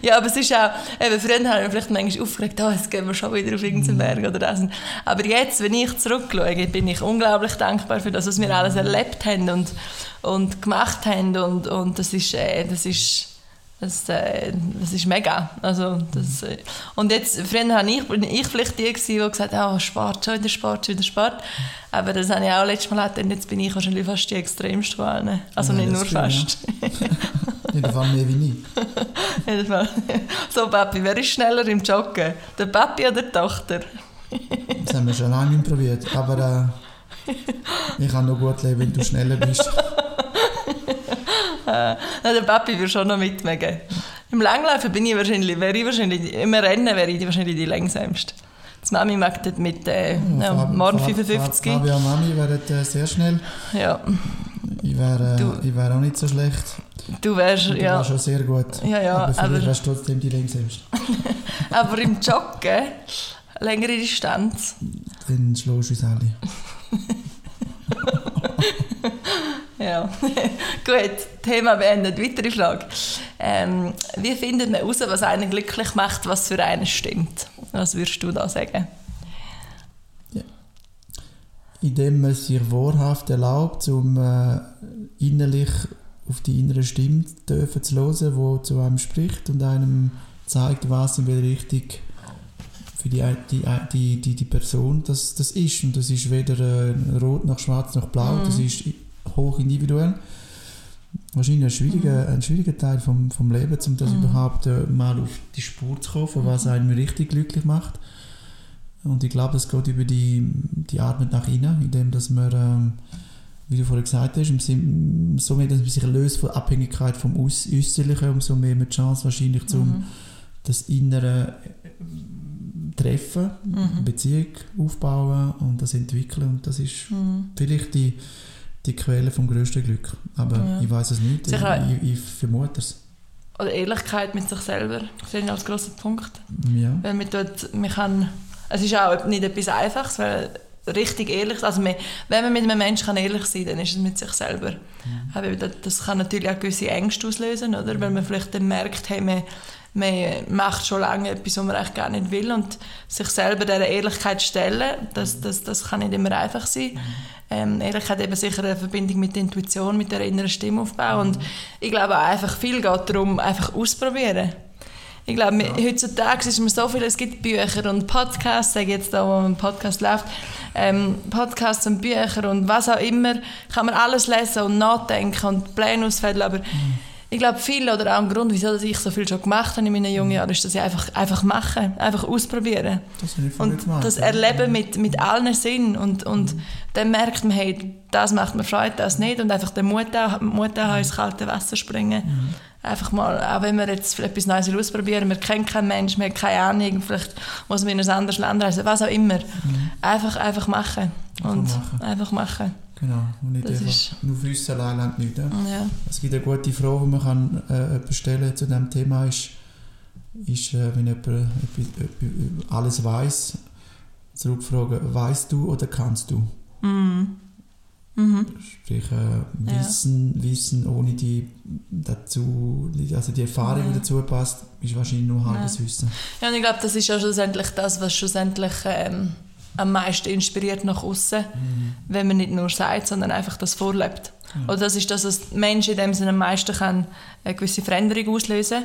ja, aber es ist auch, eben, früher haben vielleicht manchmal aufgeregt, oh, jetzt gehen wir schon wieder auf irgendeinen Berg oder das. Aber jetzt, wenn ich zurückschaue, bin ich unglaublich dankbar für das, was wir alles erlebt haben und, und gemacht haben und, und das ist, äh, das ist das, äh, das ist mega. Also, das, äh, und jetzt, früher war ich, ich vielleicht die, gewesen, die gesagt hat, oh, Sport, schon wieder Sport, schon wieder Sport. Aber das habe ich auch letztes Mal gehabt, und jetzt bin ich wahrscheinlich fast die extremste geworden. Also ja, nicht nur fast. Ja. Jedenfalls mehr wie nie. so, Papi, wer ist schneller im Joggen? Der Papi oder die Tochter? das haben wir schon lange probiert. Aber äh, ich kann nur gut leben, wenn du schneller bist. äh, der Papi würde schon noch mitmachen. Im Langlaufen bin ich wahrscheinlich, wäre ich wahrscheinlich, im Rennen wäre ich wahrscheinlich die längsamste. Die Mami mag das mit äh, ja, morgen 55. Fabio und Mami wären äh, sehr schnell. Ja. Ich wäre äh, wär auch nicht so schlecht. Du wärst, du ja. schon sehr gut. Ja, ja, aber vielleicht wärst du trotzdem die längsamste. aber im Joggen, längere Distanz. Dann schlägst du uns alle. ja, gut. Thema beendet. Weitere Frage. Ähm, wie findet man heraus, was einen glücklich macht, was für einen stimmt? Was würdest du da sagen? Ja. Indem man sich wahrhaft erlaubt, um äh, innerlich auf die innere Stimme zu hören, die zu einem spricht und einem zeigt, was in welche Richtung für die, die, die, die, die Person das, das ist. Und das ist weder äh, rot noch schwarz noch blau, mhm. das ist hoch individuell. Wahrscheinlich ein schwieriger, mhm. ein schwieriger Teil vom, vom Lebens, um das mhm. überhaupt äh, mal auf die Spur zu kommen, was mhm. einen richtig glücklich macht. Und ich glaube, das geht über die, die Arbeit nach innen, indem dass man ähm, wie du vorhin gesagt hast, umso mehr, dass man sich löst von Abhängigkeit vom Äußerlichen, umso mehr wir die Chance wahrscheinlich, zum mhm. das Innere treffen, mhm. Beziehung aufbauen und das entwickeln und das ist mhm. vielleicht die, die Quelle vom größten Glück. Aber ja. ich weiß es nicht, Sicher. ich, ich, ich vermute es. Oder Ehrlichkeit mit sich selber, sehe ich als grossen Punkt. Ja. Weil man, tut, man kann, es ist auch nicht etwas Einfaches, weil richtig ehrlich also man, wenn man mit einem Menschen ehrlich sein kann, dann ist es mit sich selber. Mhm. Das kann natürlich auch gewisse Ängste auslösen, oder? weil man vielleicht dann merkt, hey, man, man macht schon lange etwas, was man eigentlich gar nicht will und sich selber dieser Ehrlichkeit stellen, das, das, das kann nicht immer einfach sein. Ähm, Ehrlichkeit eben sicher eine Verbindung mit der Intuition, mit der inneren Stimme aufbauen und ich glaube auch einfach viel geht darum, einfach ausprobieren. Ich glaube, ja. heutzutage ist mir so viel, es gibt Bücher und Podcasts, sage jetzt da, wo ein Podcast läuft, ähm, Podcasts und Bücher und was auch immer, kann man alles lesen und nachdenken und Pläne ausfällen, aber mhm. Ich glaube, viel oder auch ein Grund, wieso ich so viel schon gemacht habe in meinen jungen Jahren, ist, dass ich einfach, einfach mache, einfach ausprobieren. Das und das Erleben mit, mit allen Sinnen und, und mhm. dann merkt man, hey, das macht mir Freude, das nicht und einfach den Mut, Mut haben, ins kalte Wasser springen. Mhm einfach mal, auch wenn wir jetzt etwas Neues ausprobieren, wir kennen keinen Menschen, wir haben keine Ahnung, vielleicht muss man in ein anderes Land reisen, was auch immer. Mhm. Einfach, einfach machen. Und machen. einfach machen. Genau, und nicht das einfach nur Wissen allein nicht. Ja? ja. Es gibt eine gute Frage, die man kann, äh, stellen zu diesem Thema, ist, ist äh, wenn jemand alles weiß, zurückfragen, weißt du oder kannst du? Mhm. Mhm. Sprich, äh, Wissen, ja. Wissen ohne die dazu, also die Erfahrung, ja. die dazu passt, ist wahrscheinlich nur halbes ja. Wissen. Ja, und ich glaube, das ist ja schlussendlich das, was schlussendlich ähm, am meisten inspiriert nach außen, mhm. wenn man nicht nur sagt, sondern einfach das vorlebt. Ja. Oder das ist das, was Menschen in dem Sinne am meisten kann, eine gewisse Veränderung auslösen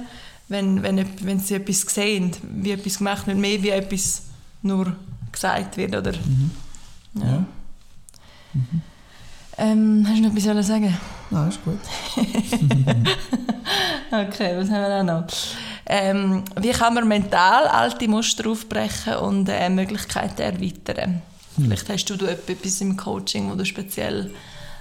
wenn, wenn, wenn sie etwas sehen, wie etwas gemacht wird, mehr wie etwas nur gesagt wird. Oder? Mhm. Ja. Mhm. Ähm, hast du noch etwas sagen? Nein, ist gut. okay, was haben wir auch noch? Ähm, wie kann man mental alte Muster aufbrechen und äh, Möglichkeiten erweitern? Hm. Vielleicht hast du, du etwas im Coaching, wo du speziell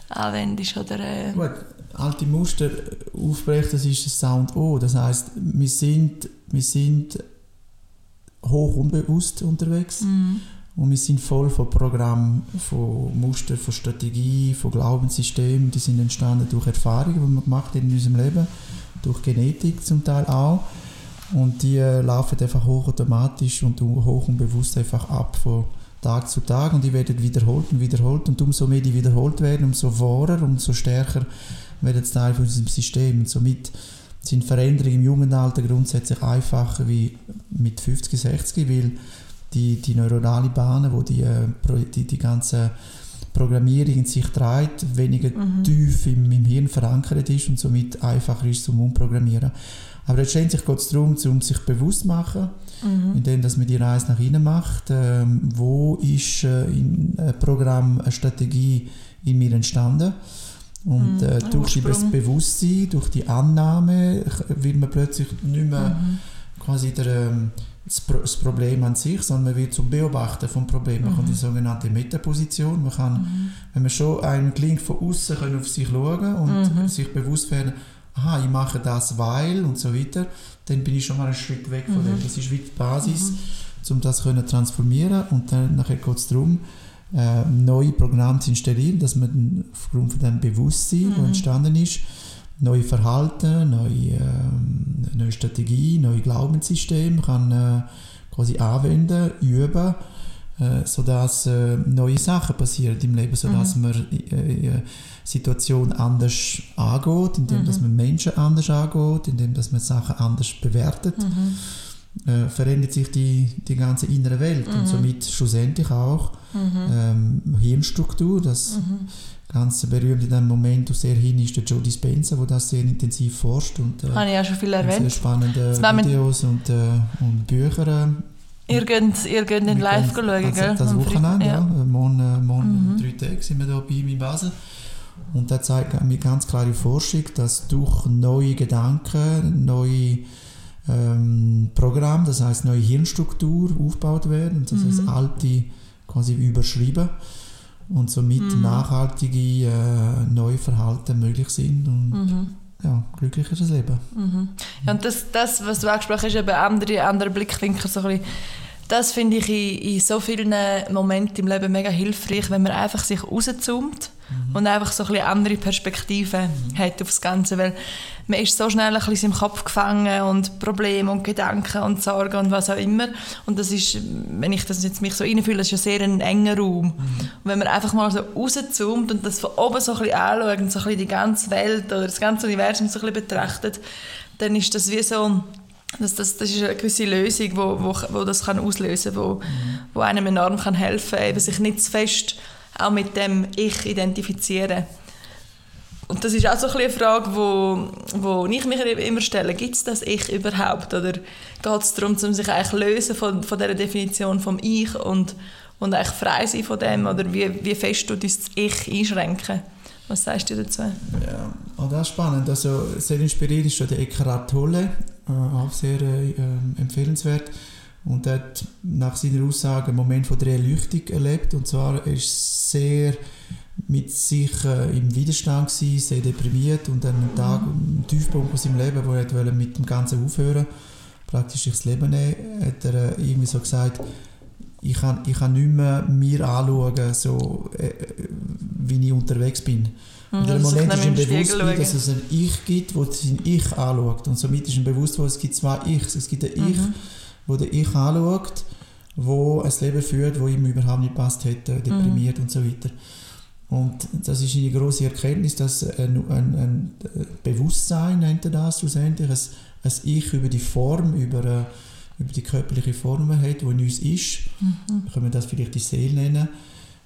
anwendest. Oder, äh Gut, alte Muster aufbrechen, das ist das Sound O. Das heißt, wir sind, wir sind hoch unbewusst unterwegs. Mm. Und wir sind voll von Programmen, von Mustern, von Strategie, von Glaubenssystemen. Die sind entstanden durch Erfahrungen, die wir gemacht haben in unserem Leben, durch Genetik zum Teil auch. Und die äh, laufen einfach hochautomatisch und hoch und bewusst einfach ab von Tag zu Tag und die werden wiederholt und wiederholt und umso mehr die wiederholt werden, umso wahrer, umso stärker werden sie Teil von unserem System. Und somit sind Veränderungen im jungen Alter grundsätzlich einfacher wie mit 50, 60, weil die, die neuronale Bahnen, wo die, äh, die, die ganze Programmierung in sich trägt, weniger mhm. tief im, im Hirn verankert ist und somit einfacher ist zum Umprogrammieren. Aber letztendlich geht es darum, um sich bewusst zu machen, mhm. indem dass man die Reise nach innen macht. Ähm, wo ist äh, ein Programm, eine Strategie in mir entstanden? Und mhm. äh, durch das Bewusstsein, durch die Annahme, wird man plötzlich nicht mehr mhm. quasi der, ähm, das, Pro das, Problem an sich, sondern man wird zum Beobachter vom Problem. Man mhm. kann die sogenannte Metaposition, man kann, mhm. wenn man schon einem gelingt, von außen auf sich schauen und mhm. sich bewusst werden, aha, ich mache das, weil und so weiter, dann bin ich schon mal einen Schritt weg von dem. Mhm. Das ist wie die Basis, um das zu transformieren und dann nachher geht es darum, äh, neue Programme zu installieren, dass man aufgrund von dem Bewusstsein, mhm. das entstanden ist, neue Verhalten, neue, äh, neue Strategie, neue Glaubenssysteme kann äh, quasi anwenden, üben, äh, sodass äh, neue Sachen passieren im Leben, sodass mhm. man äh, äh, Situationen anders angeht, indem mhm. dass man Menschen anders angeht, indem dass man Sachen anders bewertet. Mhm äh, verändert sich die, die ganze innere Welt mhm. und somit schlussendlich auch mhm. ähm, Hirnstruktur. Das mhm. ganz berühmt in dem Moment sehr hin ist der Joe Dispenza, der das sehr intensiv forscht und äh, Habe ich ja schon viel erwähnt. sehr spannende Videos und, äh, und Bücher. Äh, ihr geht, ihr in live schauen, gell? Das Wochenende, ja. ja. Morgen, äh, morgen mhm. drei Tage sind wir hier bei ihm in Basel. Und da zeigt mir ganz klare Forschung, dass durch neue Gedanken, neue ähm, Programm, das heißt neue Hirnstruktur aufgebaut werden, das mhm. heißt alte quasi überschrieben und somit mhm. nachhaltige äh, neue Verhalten möglich sind und mhm. ja, glücklicheres Leben. Mhm. Ja, und das, das, was du angesprochen hast, eben andere, andere Blickwinkel, so ein bisschen, das finde ich in, in, so vielen Momenten im Leben mega hilfreich, wenn man einfach sich rauszoomt mhm. und einfach so ein bisschen andere Perspektiven mhm. hat auf das Ganze, weil man ist so schnell ein bisschen im Kopf gefangen und Probleme und Gedanken und Sorgen und was auch immer und das ist, wenn ich das jetzt mich so reinfühle, das ist ja sehr ein enger Raum mhm. und wenn man einfach mal so rauszoomt und das von oben so ein bisschen anschaut und so ein bisschen die ganze Welt oder das ganze Universum so ein bisschen betrachtet, dann ist das wie so das, das, das ist eine gewisse Lösung, wo, wo, wo das kann auslösen kann, wo, mhm. wo einem enorm kann helfen kann, eben sich nicht zu fest auch mit dem Ich identifizieren. Und das ist auch so ein eine Frage, wo, wo ich mich immer stelle. Gibt es das Ich überhaupt? Oder geht es darum, um sich eigentlich lösen von, von dieser Definition vom Ich und, und eigentlich frei sein von dem? Oder wie, wie fest du das Ich einschränken? Was sagst du dazu? Ja, oh, das ist spannend. Also, sehr inspiriert ist schon der Eckhart Tolle, äh, auch sehr äh, empfehlenswert. Und er hat nach seiner Aussage einen Moment von der Erleuchtung erlebt. Und zwar ist sehr mit sich äh, im Widerstand gewesen, sehr deprimiert und an einem Tag, ein Tiefpunkt aus seinem Leben, wo er mit dem Ganzen aufhören praktisch das Leben nehmen, hat er äh, irgendwie so gesagt, ich kann, ich kann nicht mehr mir anschauen, so, äh, wie ich unterwegs bin. Und im Moment ist ihm bewusst, dass es ein Ich gibt, das sein Ich anschaut. Und somit ist ihm bewusst, wo es gibt zwei Ichs. Es gibt ein Ich, mhm. wo der Ich anschaut, wo ein Leben führt, wo ihm überhaupt nicht passt hätte, deprimiert mhm. und so weiter. Und das ist eine große Erkenntnis, dass ein, ein, ein Bewusstsein, nennt er das schlussendlich, ein, ein Ich über die Form, über, äh, über die körperliche Form hat, die in uns ist, mhm. können wir das vielleicht die Seele nennen,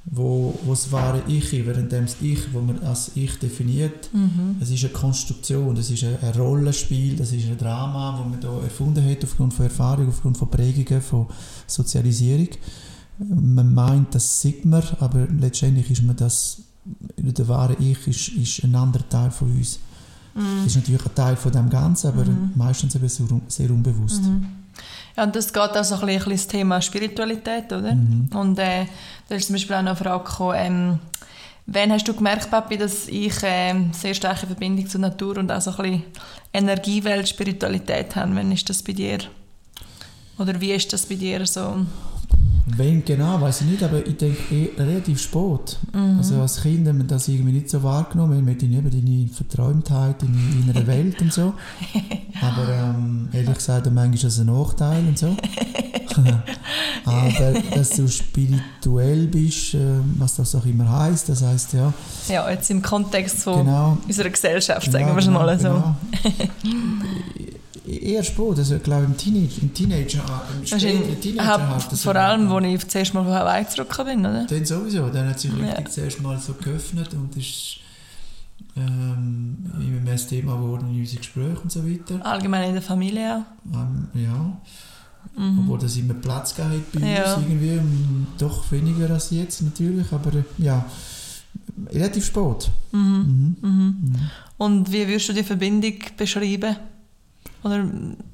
wo, wo das wahre Ich ist, während das Ich, wo man als Ich definiert, mhm. es ist eine Konstruktion, das ist ein, ein Rollenspiel, das ist ein Drama, das man da erfunden hat aufgrund von Erfahrung, aufgrund von Prägungen, von Sozialisierung man meint, das sieht man, aber letztendlich ist man das, der wahre Ich ist, ist ein anderer Teil von uns. Mm. ist natürlich ein Teil von dem Ganzen, aber mm. meistens eben sehr, sehr unbewusst. Mm. Ja, und das geht auch so ein bisschen das Thema Spiritualität, oder? -hmm. Und äh, da ist zum Beispiel auch noch eine Frage gekommen, ähm, wann hast du gemerkt, Papi, dass ich äh, sehr starke Verbindung zur Natur und auch so ein bisschen Energiewelt, Spiritualität habe? Wann ist das bei dir? Oder wie ist das bei dir so? Wenn genau, weiß ich nicht, aber ich denke eh relativ spät. Mhm. Also als Kind haben wir das irgendwie nicht so wahrgenommen, mit deine, deine Verträumtheit, deine innere Welt und so. Aber ähm, ehrlich gesagt, manchmal ist das ein Nachteil und so. aber dass du spirituell bist, äh, was das auch immer heißt, das heißt ja. Ja, jetzt im Kontext von Genau, unserer Gesellschaft, genau, sagen wir schon mal so. genau. Eher spät, also ich glaube im Teenager, im Teenager, im späten Teenageralter. vor allem, als ich zuerst mal von Hawaii zurückgekommen bin, oder? Dann sowieso, dann hat sich Ja. richtig zuerst mal so geöffnet und ist ähm, immer mehr das Thema geworden in unseren Gesprächen und so weiter. Allgemein in der Familie auch. Ähm, ja, Mhm. obwohl das immer Platz gegeben hat bei Ja. uns irgendwie, doch weniger als jetzt natürlich, aber äh, ja, relativ spät. Mhm. Mhm. Mhm. Mhm. Und wie würdest du die Verbindung beschreiben? Oder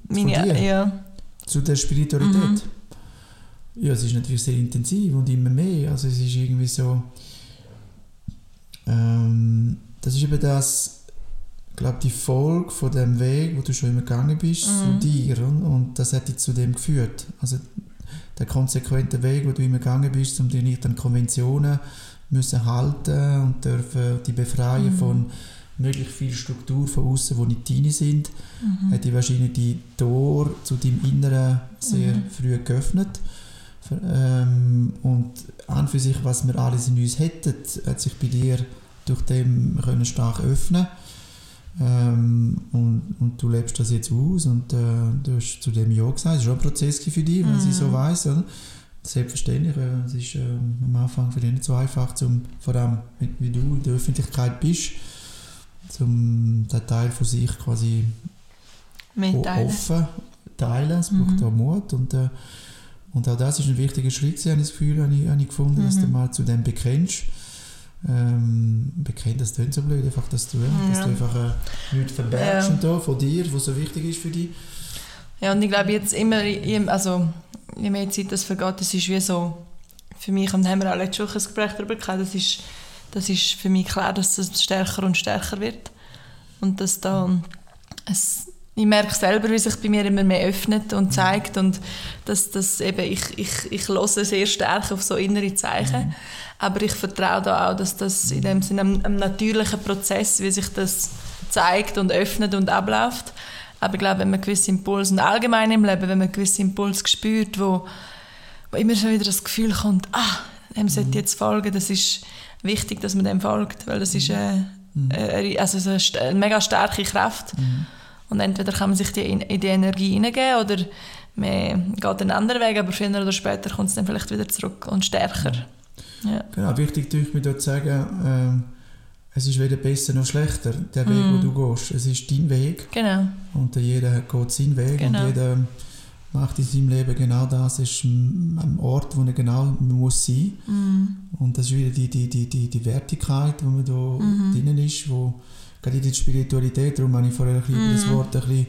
meine, dir? ja. Zu der Spiritualität. Mhm. Ja, es ist natürlich sehr intensiv und immer mehr. Also es ist irgendwie so. Ähm, das ist eben das, ich glaube, die Folge von dem Weg, wo du schon immer gegangen bist, zu Mhm. dir. Und, und das hat dich zu dem geführt. Also der konsequente Weg, wo du immer gegangen bist, um dir nicht an Konventionen müssen halten und dürfen die befreien Mhm. von möglichst viel Struktur von außen, die nicht deine sind Mhm. hat die wahrscheinlich die Tor zu deinem Inneren sehr Mhm. früh geöffnet. Ähm, und an für sich, was wir alles in uns hätten, hat sich bei dir durch dem können stark öffnen ähm, und, und du lebst das jetzt aus und äh, du hast zu dem Ja gesagt. Es ist schon ein Prozess für dich, wenn sie so Mhm. weiss. Oder? Selbstverständlich, äh, es ist ähm, am Anfang für dich nicht so einfach, zum, vor allem wie, wie du in der Öffentlichkeit bist, zum den Teil von sich quasi Mitteilen. offen teilen. Es braucht Mhm. auch Mut. Und, äh, und auch das ist ein wichtiger Schritt, gewesen, habe ich das Gefühl, habe ich, habe ich gefunden, dass Mhm. du mal zu dem bekennst. Ähm, bekennt, das klingt so blöd, einfach, dass du, ja. dass du einfach äh, nichts verbergst und da, von dir, was so wichtig ist für dich. Ja, und ich glaube jetzt immer, also, je mehr Zeit das vergeht, das ist wie so, für mich, und haben wir auch letzte Woche ein Gespräch darüber gehabt, das ist, das ist für mich klar, dass es stärker und stärker wird. Und dass da, es, ich merke selber, wie sich bei mir immer mehr öffnet und zeigt und dass das eben, ich, ich, ich höre sehr stark auf so innere Zeichen, aber ich vertraue da auch, dass das in dem Sinne einem, einem natürlichen Prozess, wie sich das zeigt und öffnet und abläuft. Aber ich glaube, wenn man gewisse Impulse, und allgemein im Leben, wenn man gewisse Impulse spürt, wo, wo immer schon wieder das Gefühl kommt, ah, dem sollte ich jetzt folgen, das ist wichtig, dass man dem folgt, weil das ist eine, eine, also so eine, mega starke Kraft. Und entweder kann man sich die in, die Energie hineingeben oder man geht einen anderen Weg, aber früher oder später kommt es dann vielleicht wieder zurück und stärker. Ja. Genau, wichtig ist mir dort sagen, ähm, es ist weder besser noch schlechter, der Weg, Mhm. wo du gehst. Es ist dein Weg Genau. und jeder geht seinen Weg Genau. und jeder macht in seinem Leben genau das. Ist ein ein Ort, wo er genau muss sein Mhm. Und das ist wieder die, die, die, die, die Wertigkeit, die man da Mhm. drinnen ist, wo gerade in der Spiritualität, darum habe ich vorher ein bisschen über das Mhm. Wort ein bisschen,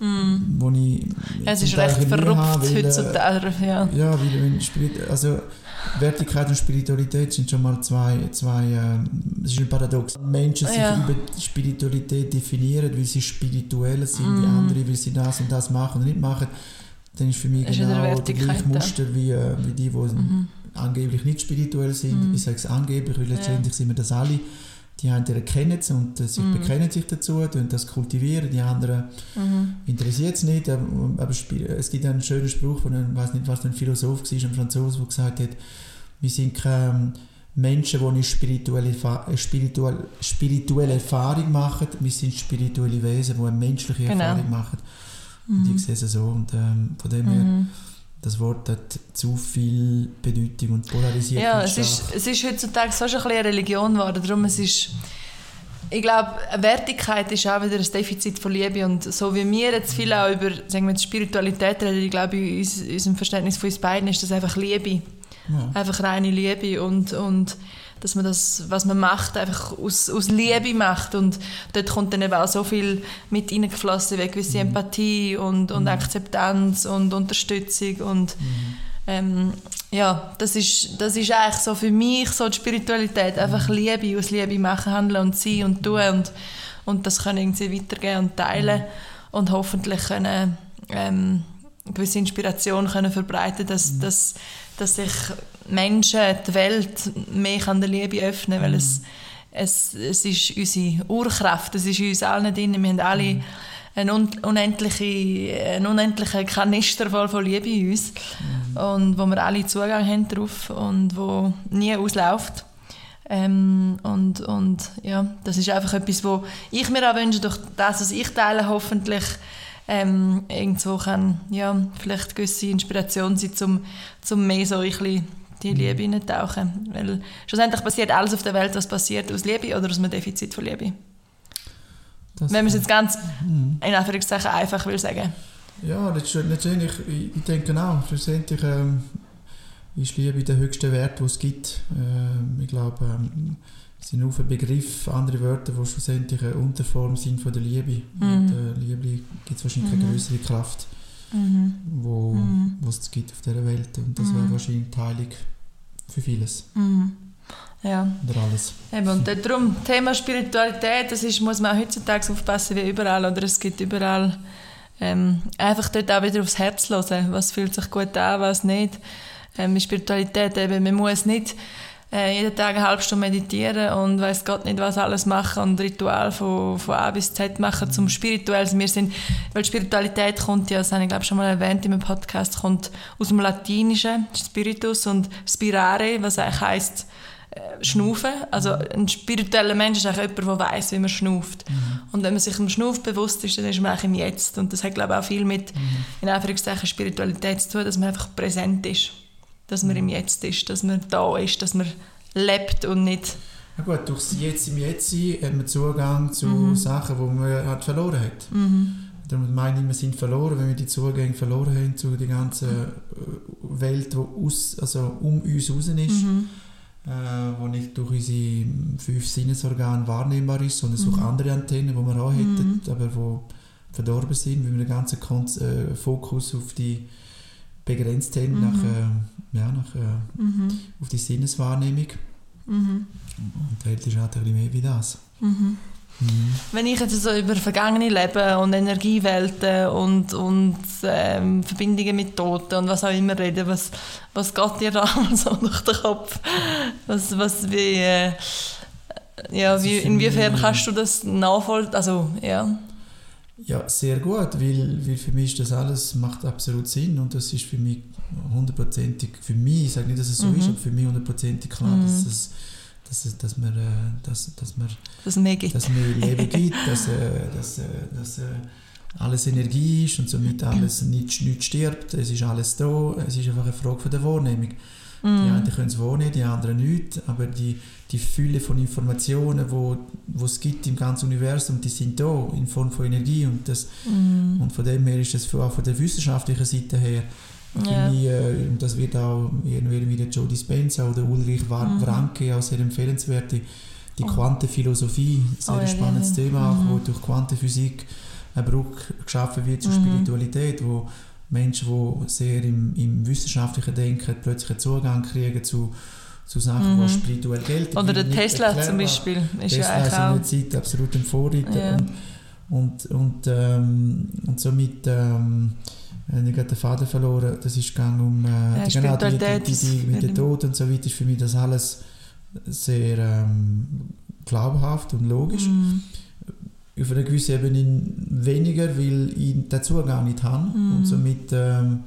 Mhm. wo ich Ja, es ist recht habe, weil, äh, heutzutage. Ja. Ja, weil wenn Spirit also Wertigkeit und Spiritualität sind schon mal zwei, zwei ähm, es ist ein Paradox. Menschen sich Ja. über die Spiritualität definieren, weil sie spiritueller sind wie Mhm. andere, weil sie das und das machen und nicht machen, dann ist für mich Das ist genau Wertigkeit, gleiche ja. Muster wie, äh, wie die, die Mhm. angeblich nicht spirituell sind. Mhm. Ich sage es angeblich, weil letztendlich sind wir das alle. Die einen erkennen es und äh, sich Mhm. bekennen sich dazu, tun das kultivieren, die anderen Mhm. interessiert es nicht, aber, aber spi- es gibt einen schönen Spruch von einem, weiß nicht, was ein Philosoph war, ein Franzose, der gesagt hat, wir sind keine Menschen, die eine spirituelle, spirituelle, spirituelle Erfahrung machen, wir sind spirituelle Wesen, die eine menschliche Genau. Erfahrung machen. Und Mhm. ich sehe es so und ähm, von dem her, Mhm. das Wort hat zu viel Bedeutung und polarisiert Ja, es ist, es ist heutzutage so schon ein bisschen eine Religion geworden. Darum es ist, ich glaube, Wertigkeit ist auch wieder ein Defizit von Liebe. Und so wie wir jetzt viel auch über sagen wir, Spiritualität reden, ich glaube, in unserem Verständnis von uns beiden ist das einfach Liebe. ja. Einfach reine Liebe. Und, und dass man das, was man macht, einfach aus, aus Liebe macht. Und dort kommt dann eben auch so viel mit reingeflossen, wie gewisse Empathie und, und Akzeptanz und Unterstützung. Und ähm, ja, das ist, das ist eigentlich so für mich so die Spiritualität, einfach Liebe, aus Liebe machen, handeln und sein und tun. Und, und das können irgendwie weitergeben und teilen. Und hoffentlich können ähm, gewisse Inspiration können verbreiten dass, mhm. dass, dass sich Menschen, die Welt mehr an der Liebe öffnen weil es, mhm. es, es ist unsere Urkraft, es ist in uns allen drin, wir haben alle mhm. einen, unendliche, einen unendlichen Kanister voll von Liebe in uns mhm. und wo wir alle Zugang haben darauf und wo nie ausläuft. Ähm, und, und ja, das ist einfach etwas, wo ich mir auch wünsche, durch das, was ich teile, hoffentlich ähm, irgendwo kann, ja, vielleicht gewisse Inspiration sein, um, um mehr so ein bisschen die mhm. Liebe hineintauchen. Weil schlussendlich passiert alles auf der Welt, was passiert aus Liebe oder aus einem Defizit von Liebe. Das Wenn man es jetzt ganz mhm. in Anführungszeichen einfach will sagen. Ja, letztendlich, ich, ich denke auch, schlussendlich ähm, ist Liebe der höchste Wert, den es gibt. Ähm, ich glaube, ähm, sind nur Begriffe, andere Wörter, die schlussendlich eine Unterform sind von der Liebe. Mhm. Und äh, Liebe gibt es wahrscheinlich mhm. eine größere Kraft, mhm. wo, mhm. es gibt auf dieser Welt. Und das wäre mhm. wahrscheinlich Teilung für vieles. Mhm. Ja. Oder alles. Eben, und darum, Thema Spiritualität, das ist, muss man auch heutzutage aufpassen wie überall. Oder es gibt überall ähm, einfach dort auch wieder aufs Herz hören. Was fühlt sich gut an, was nicht ähm, Spiritualität eben, man muss nicht äh, jeden Tag eine halbe Stunde meditieren und weiß Gott nicht was alles machen und Ritual von, von A bis Z machen zum spirituell wir sind weil Spiritualität kommt ja das habe ich glaube schon mal erwähnt in einem Podcast kommt aus dem Latinischen Spiritus und Spirare was eigentlich heisst äh, schnaufen. Also ein spiritueller Mensch ist eigentlich jemand, der weiß, wie man schnauft. Mhm. Und wenn man sich im Schnuff bewusst ist, dann ist man eigentlich im Jetzt. Und das hat, glaube ich, auch viel mit, mhm. in Anführungszeichen, Spiritualität zu tun, dass man einfach präsent ist dass man im Jetzt ist, dass man da ist, dass man lebt und nicht... Ja gut, durch das Jetzt im Jetzt sein hat man Zugang zu mhm. Sachen, die man hat verloren hat. Mhm. Darum meine ich, wir sind verloren, wenn wir die Zugänge verloren haben zu der ganzen äh, Welt, die aus, also um uns herum ist, mhm. äh, wo nicht durch unsere fünf Sinnesorgane wahrnehmbar ist, sondern mhm. durch andere Antennen, die wir auch hätten, mhm. aber die verdorben sind, weil wir den ganzen äh, Fokus auf die begrenzt haben mhm. nach, äh, ja, nach, äh, mhm. auf die Sinneswahrnehmung. Mhm. Und die Welt ist halt ein bisschen mehr wie das. Mhm. Mhm. Wenn ich jetzt so über vergangene Leben und Energiewelten und, und ähm, Verbindungen mit Toten und was auch immer rede, was, was geht dir da so durch den Kopf? Was, was wie, äh, ja, wie, inwiefern kannst du das nachvollziehen? Also, ja. Ja, sehr gut, weil, weil für mich das alles macht absolut Sinn und das ist für mich hundertprozentig, für mich, ich sage nicht, dass es so mhm. ist, aber für mich hundertprozentig klar, mhm. dass es dass, es, dass, man, äh, dass, dass, man, dass, mehr gibt. dass mehr Leben gibt, dass, äh, dass, äh, dass alles Energie ist und somit alles nicht, nicht stirbt, es ist alles da, es ist einfach eine Frage von der Wahrnehmung. Mm. Die einen können es wohnen, die anderen nicht, aber die, die Fülle von Informationen, wo, wo es gibt im ganzen Universum, die sind da in Form von Energie und, das, mm. und von dem her ist es auch von der wissenschaftlichen Seite her ja. Mich, äh, das wird auch irgendwie wie der Joe Dispenza oder Ulrich Wranke mhm. auch sehr empfehlenswert, die, die oh. Quantenphilosophie, sehr oh, ja, spannendes ja, Thema, mhm. wo durch Quantenphysik eine Brücke geschaffen wird zur mhm. Spiritualität, wo Menschen, die sehr im, im wissenschaftlichen Denken plötzlich einen Zugang kriegen zu, zu Sachen, mhm. die spirituell gelten. Oder der Tesla erklärbar. zum Beispiel. Ist Tesla ja ist in der Zeit absolut ein Vorreiter. Ja. Und, und, und, ähm, und somit ähm, ich habe den Faden verloren. Das ist gegangen um äh, ja, die, genau, die, die, mit dem Tod und so weiter. Ist für mich das alles sehr ähm, glaubhaft und logisch. Mhm auf einer gewissen Ebene weniger, weil ich den Zugang nicht habe mm. und somit ähm,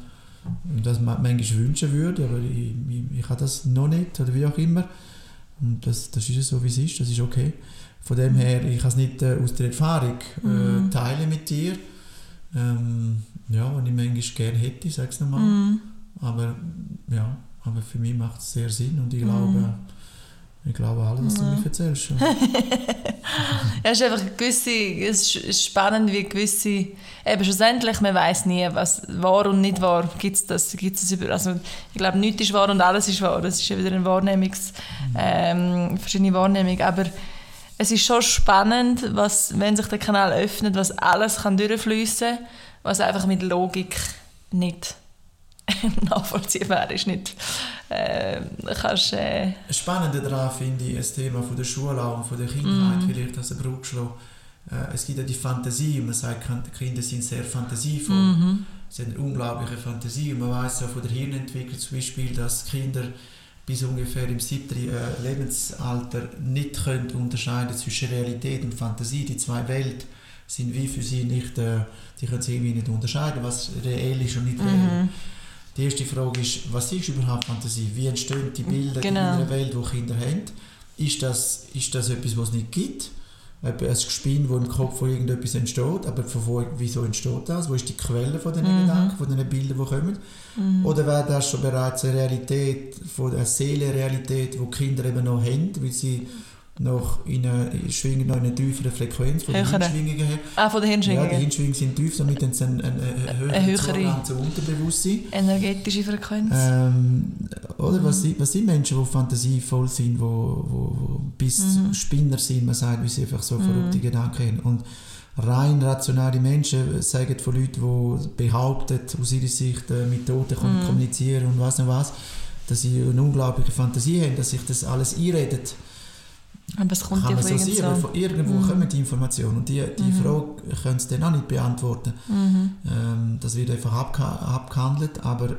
das manchmal wünschen würde, aber ich, ich, ich habe das noch nicht oder wie auch immer. Und das, das ist so, wie es ist, das ist okay. Von dem her, ich kann es nicht äh, aus der Erfahrung äh, mm. teilen mit dir. Ähm, ja, und ich manchmal gerne hätte, sage ich nochmal. Mm. Aber ja, aber für mich macht es sehr Sinn und ich glaube, ich glaube alles, was du mir erzählst. Ja. ja, es ist einfach gewisse, es ist spannend, wie gewisse, eben schlussendlich, man weiß nie, was wahr und nicht wahr, gibt es das, gibt's das über, also ich glaube, nichts ist wahr und alles ist wahr, das ist ja wieder eine Wahrnehmungs, ähm, verschiedene Wahrnehmung, aber es ist schon spannend, was, wenn sich der Kanal öffnet, was alles kann durchfließen, was einfach mit Logik nicht nachvollziehbar ist. Nicht, äh, kannst, äh Spannend daran finde ich das Thema von der Schule und von der Kindheit, mm. vielleicht als Brückschlag. äh, es gibt ja die Fantasie, man sagt, Kinder sind sehr fantasievoll. Mhm. Sie haben eine unglaubliche Fantasie und man weiß auch von der Hirnentwicklung zum Beispiel, dass Kinder bis ungefähr im siebten äh, Lebensalter nicht können unterscheiden zwischen Realität und Fantasie. Die zwei Welten sind wie für sie nicht, äh, die können sie irgendwie nicht unterscheiden, was reell ist und nicht reell. Mhm. Die erste Frage ist, was ist überhaupt Fantasie? Wie entstehen die Bilder genau. in einer Welt, die Kinder haben? Ist das, ist das etwas, was es nicht gibt? ein Gespinn, das im Kopf von irgendetwas entsteht, aber von wo, wieso entsteht das? Wo ist die Quelle von diesen mhm. Gedanken, von diesen Bildern, die kommen? Mhm. Oder wäre das schon bereits eine Realität, von Seelenrealität, die Kinder eben noch haben, weil sie noch in eine, schwingen noch in einer tieferen Frequenz von den Hirnschwingungen her. Ah, von den Hirnschwingungen? Ja, die Hirnschwingungen sind tief, damit haben sie einen, einen, einen höheren Zugang zum Unterbewusstsein. Energetische Frequenz. Ähm, oder, mhm. was, sind, was sind Menschen, die fantasievoll sind, wo, wo, wo bis mhm. Spinner sind, man sagt, wie sie einfach so verrückte mhm. Gedanken haben. Und rein rationale Menschen sagen von Leuten, die behaupten, aus ihrer Sicht äh, mit Toten mhm. kommunizieren und was noch was, dass sie eine unglaubliche Fantasie haben, dass sich das alles einredet aber es kommt kann ja von, so sein, von irgendwo mhm. kommen die Informationen und die, die mhm. Frage können sie dann auch nicht beantworten. Mhm. Ähm, das wird einfach abge abgehandelt, aber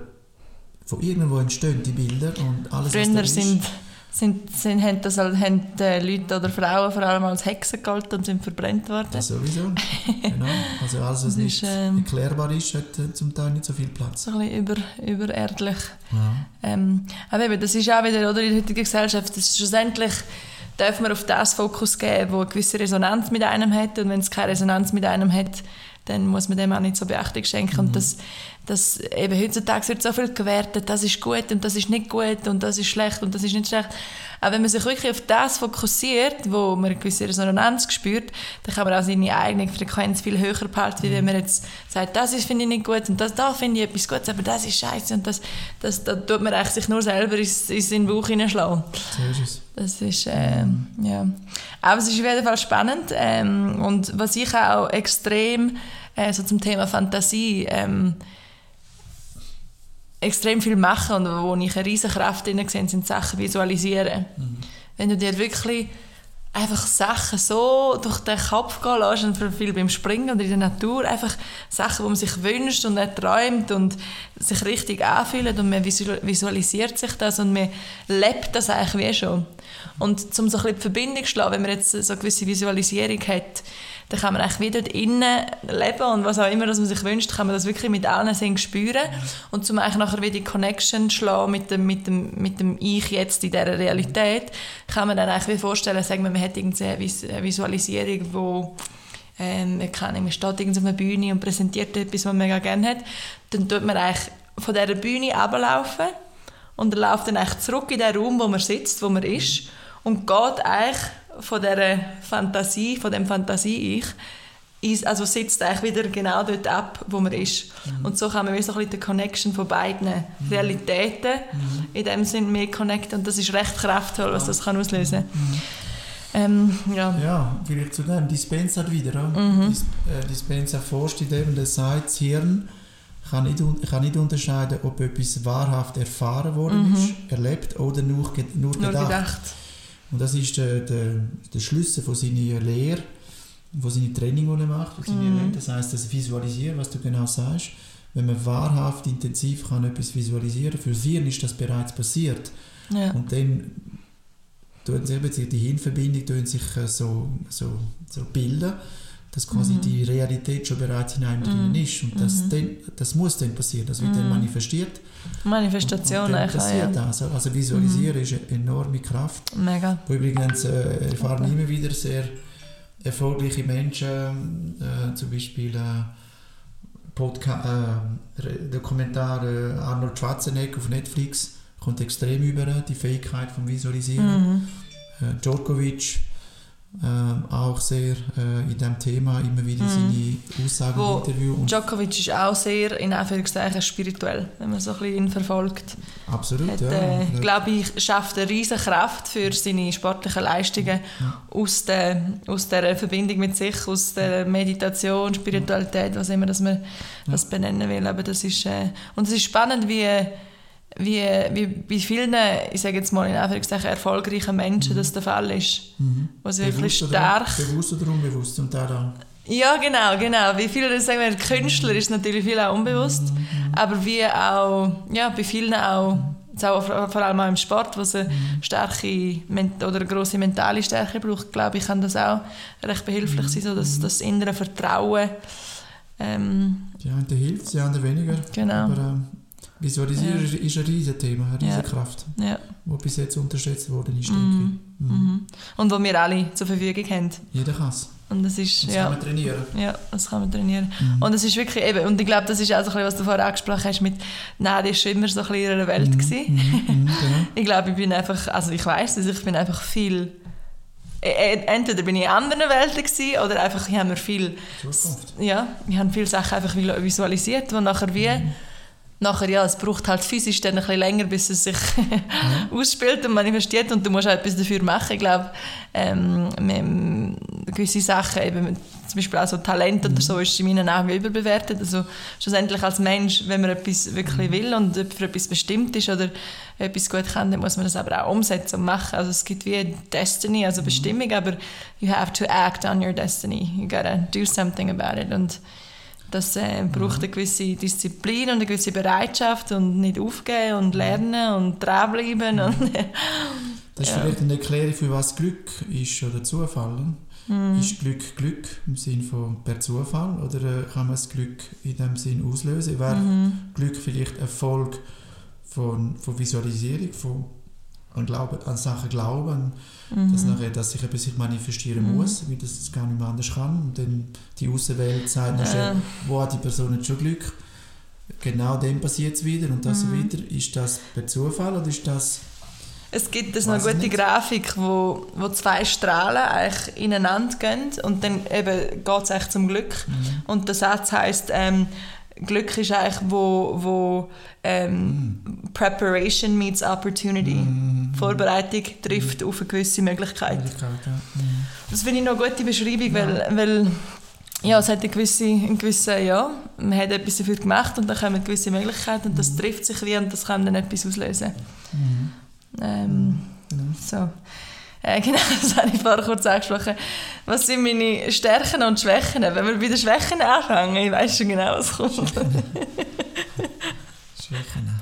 von irgendwo entstehen die Bilder und alles, Früher was da ist. Sind, sind, sind, haben, das, haben äh, Leute oder Frauen vor allem als Hexen gehalten und sind verbrennt worden. Das sowieso, genau. Also alles, was nicht ähm, erklärbar ist, hat äh, zum Teil nicht so viel Platz. So ein bisschen über, übererdlich. Ja. Ähm, aber eben, das ist auch wieder, oder in der heutigen Gesellschaft, das ist schlussendlich darf man auf das Fokus geben, wo eine gewisse Resonanz mit einem hat. Und wenn es keine Resonanz mit einem hat, dann muss man dem auch nicht so Beachtung schenken. Mhm. Und das, das, eben heutzutage wird so viel gewertet, das ist gut und das ist nicht gut und das ist schlecht und das ist nicht schlecht. Aber wenn man sich wirklich auf das fokussiert, wo man eine gewisse Resonanz spürt, dann kann man auch seine eigene Frequenz viel höher behalten, wie wenn man jetzt sagt, das ist, finde ich nicht gut und das, da finde ich etwas Gutes, aber das ist scheiße und das, das, da tut man eigentlich sich nur selber in, in seinen Bauch hineinschlagen. So ist es. Das ist, äh, ja. Aber es ist auf jeden Fall spannend ähm, und was ich auch extrem äh, so zum Thema Fantasie ähm, extrem viel machen und wo ich eine riesige Kraft drin sehe, sind Sachen visualisieren. Mhm. Wenn du dir wirklich einfach Sachen so durch den Kopf gehen lässt und viel beim Springen oder in der Natur, einfach Sachen, die man sich wünscht und träumt und sich richtig anfühlt und man visualisiert sich das und man lebt das eigentlich wie schon. Und um so ein bisschen die Verbindung zu schlagen, wenn man jetzt so eine gewisse Visualisierung hat, dann kann man eigentlich wieder innen leben und was auch immer dass man sich wünscht, kann man das wirklich mit allen Sinnen spüren und zum eigentlich nachher wieder die Connection schlagen mit dem, mit dem, mit dem Ich jetzt in dieser Realität, kann man dann eigentlich wie vorstellen, sagen wir, man hat irgendeine Visualisierung, wo ähm, man steht auf einer Bühne und präsentiert etwas, was man mega gerne hat, dann tut man eigentlich von dieser Bühne ablaufen und er läuft dann eigentlich zurück in den Raum, wo man sitzt, wo man ist und geht eigentlich von dieser Fantasie, von dem Fantasie-Ich, ist, also sitzt eigentlich wieder genau dort ab, wo man ist. Mhm. Und so kann man wie so ein bisschen die Connection von beiden mhm. Realitäten mhm. in dem Sinn mehr connecten und das ist recht kraftvoll, was das kann auslösen kann. Mhm. Ähm, ja. ja, vielleicht zu dem Dispenser wieder. Mhm. Dis, äh, Dispenser forscht in dem, der sagt, das Hirn kann nicht, kann nicht unterscheiden, ob etwas wahrhaft erfahren worden mhm. ist, erlebt oder nur, nur, nur gedacht. Und das ist der, der, der Schlüssel von seiner Lehre, von seinem Training, das er macht, von mm. Das heißt, das Visualisieren, was du genau sagst. Wenn man wahrhaft intensiv kann etwas visualisieren für Hirn ist das bereits passiert. Ja. Und dann tun sich die Hirnverbindung tun sich äh, so, so, so bilden dass quasi mhm. die Realität schon bereits in einem mhm. ist. Und das, mhm. dann, das muss dann passieren, das wird dann mhm. manifestiert. Manifestation und, und dann passiert ja. das. Also visualisieren mhm. ist eine enorme Kraft. Mega. Wo übrigens äh, erfahren immer wieder sehr erfolgreiche Menschen, äh, zum Beispiel äh, Podca äh, Dokumentar äh, Arnold Schwarzenegger auf Netflix kommt extrem über die Fähigkeit vom Visualisieren. Mhm. Äh, Djokovic ähm, auch sehr äh, in diesem Thema immer wieder mm. seine Aussagen Wo im Interview. Und Djokovic ist auch sehr, in Anführungszeichen, spirituell, wenn man so ein bisschen ihn verfolgt. Absolut, Hat, ja. Äh, glaube ich, schafft eine riesige Kraft für seine sportlichen Leistungen ja. aus, der, aus der Verbindung mit sich, aus der Meditation, Spiritualität, was immer das man das benennen will. Aber das ist, äh, und es ist spannend, wie wie, wie bei vielen, ich sage jetzt mal in Anführungszeichen, erfolgreichen Menschen das der Fall ist. Mhm. Sie wirklich Bewusst stark... Oder, bewusst oder unbewusst zum Teil auch. Ja, genau, genau. Wie viele, sagen wir, Künstler ist natürlich viel auch unbewusst, aber wie auch, ja, bei vielen auch, auch vor allem auch im Sport, wo sie starke men- oder eine grosse mentale Stärke braucht, glaube ich, kann das auch recht behilflich sein, so das, das innere Vertrauen. Ähm, Die einen hilft es, die anderen weniger. Genau. Aber ähm, Visualisierung Ja. ist ein riesiges Thema, eine Ja. riesige Kraft, ja. die bis jetzt unterschätzt worden ist, denke Mhm. ich. Mhm. Mhm. Und wo wir alle zur Verfügung haben. Jeder kann es. Und das ist, Das ja. kann man trainieren. Ja, das kann man trainieren. Mhm. Und es ist wirklich eben, und ich glaube, das ist auch so ein bisschen, was du vorher angesprochen hast mit, nein, die war schon immer so ein bisschen in ihrer Welt. Mhm. Gewesen. Mhm. Mhm. Genau. Ich glaube, ich bin einfach, also ich weiß es, ich bin einfach viel, äh, äh, entweder bin ich in anderen Welten gewesen, oder einfach, ich habe mir viel, Zukunft. ja, ich habe viele Sachen einfach visualisiert, die nachher wie, nachher, ja, es braucht halt physisch dann ein bisschen länger, bis es sich ausspielt und manifestiert und du musst auch etwas dafür machen. Ich glaube, ähm, man- gewisse Sachen, eben, zum Beispiel auch so Talent oder so, ist in meinen Augen überbewertet. Also schlussendlich als Mensch, wenn man etwas wirklich will und für etwas bestimmt ist oder etwas gut kann, dann muss man das aber auch umsetzen und machen. Also es gibt wie Destiny, also Bestimmung, aber you have to act on your destiny. You gotta do something about it. Und das äh, braucht eine gewisse Disziplin und eine gewisse Bereitschaft und nicht aufgeben und lernen und dranbleiben. Und, Das ist Ja. vielleicht eine Erklärung, für was Glück ist oder Zufall. Mhm. Ist Glück Glück im Sinne von per Zufall oder äh, kann man das Glück in dem Sinn auslösen? Wäre Mhm. Glück vielleicht Erfolg von, von Visualisierung, von an, Glauben, an Sachen glauben, Mhm. dass, nachher, dass sich etwas manifestieren muss, weil das gar nicht mehr anders kann. Und dann die Außenwelt sagt, Ja. wo hat die Person jetzt schon Glück? Genau dem passiert es wieder und das Mhm. wieder. Ist das per Zufall oder ist das... Es gibt das eine ich gute nicht. Grafik, wo, wo zwei Strahlen eigentlich ineinander gehen und dann eben geht es eigentlich zum Glück. Mhm. Und der Satz heißt ähm, Glück ist eigentlich wo, wo ähm, Preparation meets Opportunity. Mhm. Vorbereitung trifft auf eine gewisse Möglichkeit. Möglichkeit, ja. Mhm. Das finde ich noch eine gute Beschreibung, weil, weil ja, es hat eine gewisse, eine gewisse, ja, man hat etwas dafür gemacht und dann kommen gewisse Möglichkeiten und das trifft sich wie und das kann dann etwas auslösen. Mhm. Ähm, so. Äh, genau, das habe ich vorher kurz angesprochen. Was sind meine Stärken und Schwächen? Wenn wir bei den Schwächen anfangen, ich weiß schon genau, was kommt. Schwächen.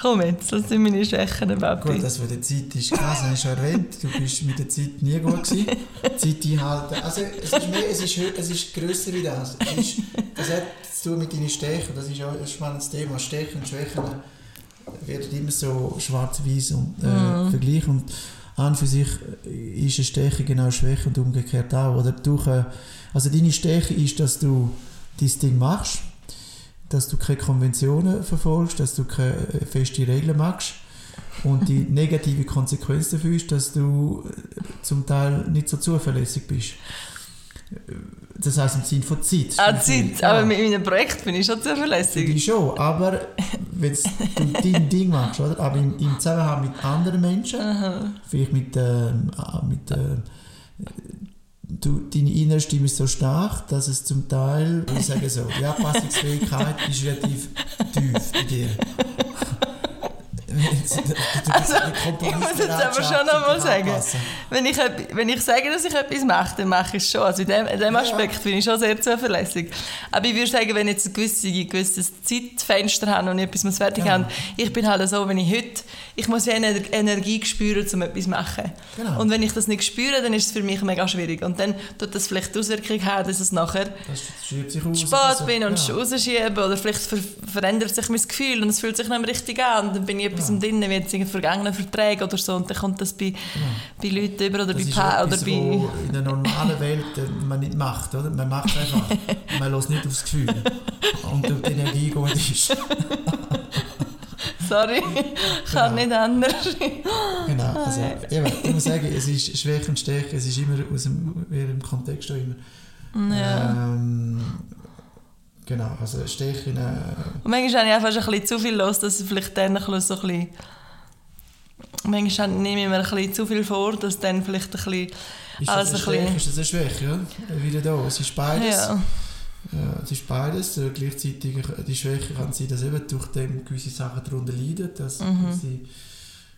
Komm jetzt, das sind meine Schwächen, Papi. Gut, das mit der Zeit ist krass, hast du schon erwähnt. Du bist mit der Zeit nie gut gewesen. Zeit einhalten. Also es ist, mehr, es ist, es ist grösser wie das. Ist, das hat zu tun mit deinen Stärken. Das ist auch ein spannendes Thema. Stärken und Schwächen werden immer so schwarz-weiß und, äh, Mhm. verglichen. Und an für sich ist eine Stärke genau Schwäche und umgekehrt auch. Oder du, äh, also deine Stärke ist, dass du dein Ding machst, dass du keine Konventionen verfolgst, dass du keine äh, feste Regeln machst. Und die negative Konsequenz dafür ist, dass du äh, zum Teil nicht so zuverlässig bist. Äh, Das heißt im Sinne von Zeit. Ah, Zeit. Ja, Aber mit meinem Projekt bin ich schon zuverlässig. dich schon. Aber wenn du dein Ding machst, oder? aber im, im Zusammenhang mit anderen Menschen, Aha. vielleicht mit, ah, mit ähm, du, deine innere Stimme ist so stark, dass es zum Teil, ich sage so, die Anpassungsfähigkeit ist relativ tief bei dir. Also, ich muss jetzt aber schon noch mal sagen, Wenn ich, wenn ich sage, dass ich etwas mache, dann mache ich es schon. Also in dem, in dem Ja. Aspekt bin ich schon sehr zuverlässig. Aber ich würde sagen, wenn ich jetzt ein gewisses, gewisses Zeitfenster habe und ich etwas muss fertig Ja. habe, ich bin halt so, wenn ich heute, ich muss ja Ener- Energie spüren, um etwas zu machen. Genau. Und wenn ich das nicht spüre, dann ist es für mich mega schwierig. Und dann tut das vielleicht die Auswirkung haben, dass es nachher Das spät so. bin und ja. rausschiebe oder vielleicht ver verändert sich mein Gefühl und es fühlt sich nicht mehr richtig an und dann bin ich etwas Ja. drin, wie jetzt in vergangenen Verträgen oder so und dann kommt das bei, bei Leuten über oder Das bei ist Pa oder bei... in der normalen Welt äh, man nicht macht, oder? Man macht einfach. man lässt nicht aufs Gefühl. Und ob die Energie gut ist. Sorry, kann Genau. nicht anders. Genau. Also, eben, ich muss sagen, es ist Schwäche und Stärke, es ist immer aus dem, im Kontext auch immer. ja. Ähm, genau, also Stärken. Äh, Und manchmal habe ich einfach ein bisschen zu viel los, dass ich vielleicht dann ein bisschen so ein bisschen... Manchmal nehme ich mir ein bisschen zu viel vor, dass dann vielleicht ein bisschen... ist das ein eine bisschen- ist das eine Schwäche? Ja? Wieder da, es ist beides. Ja, Ja, es ist beides. Äh, gleichzeitig äh, die Schwäche kann sein, dass eben durch dem gewisse Sachen darunter leiden, dass Mhm. sie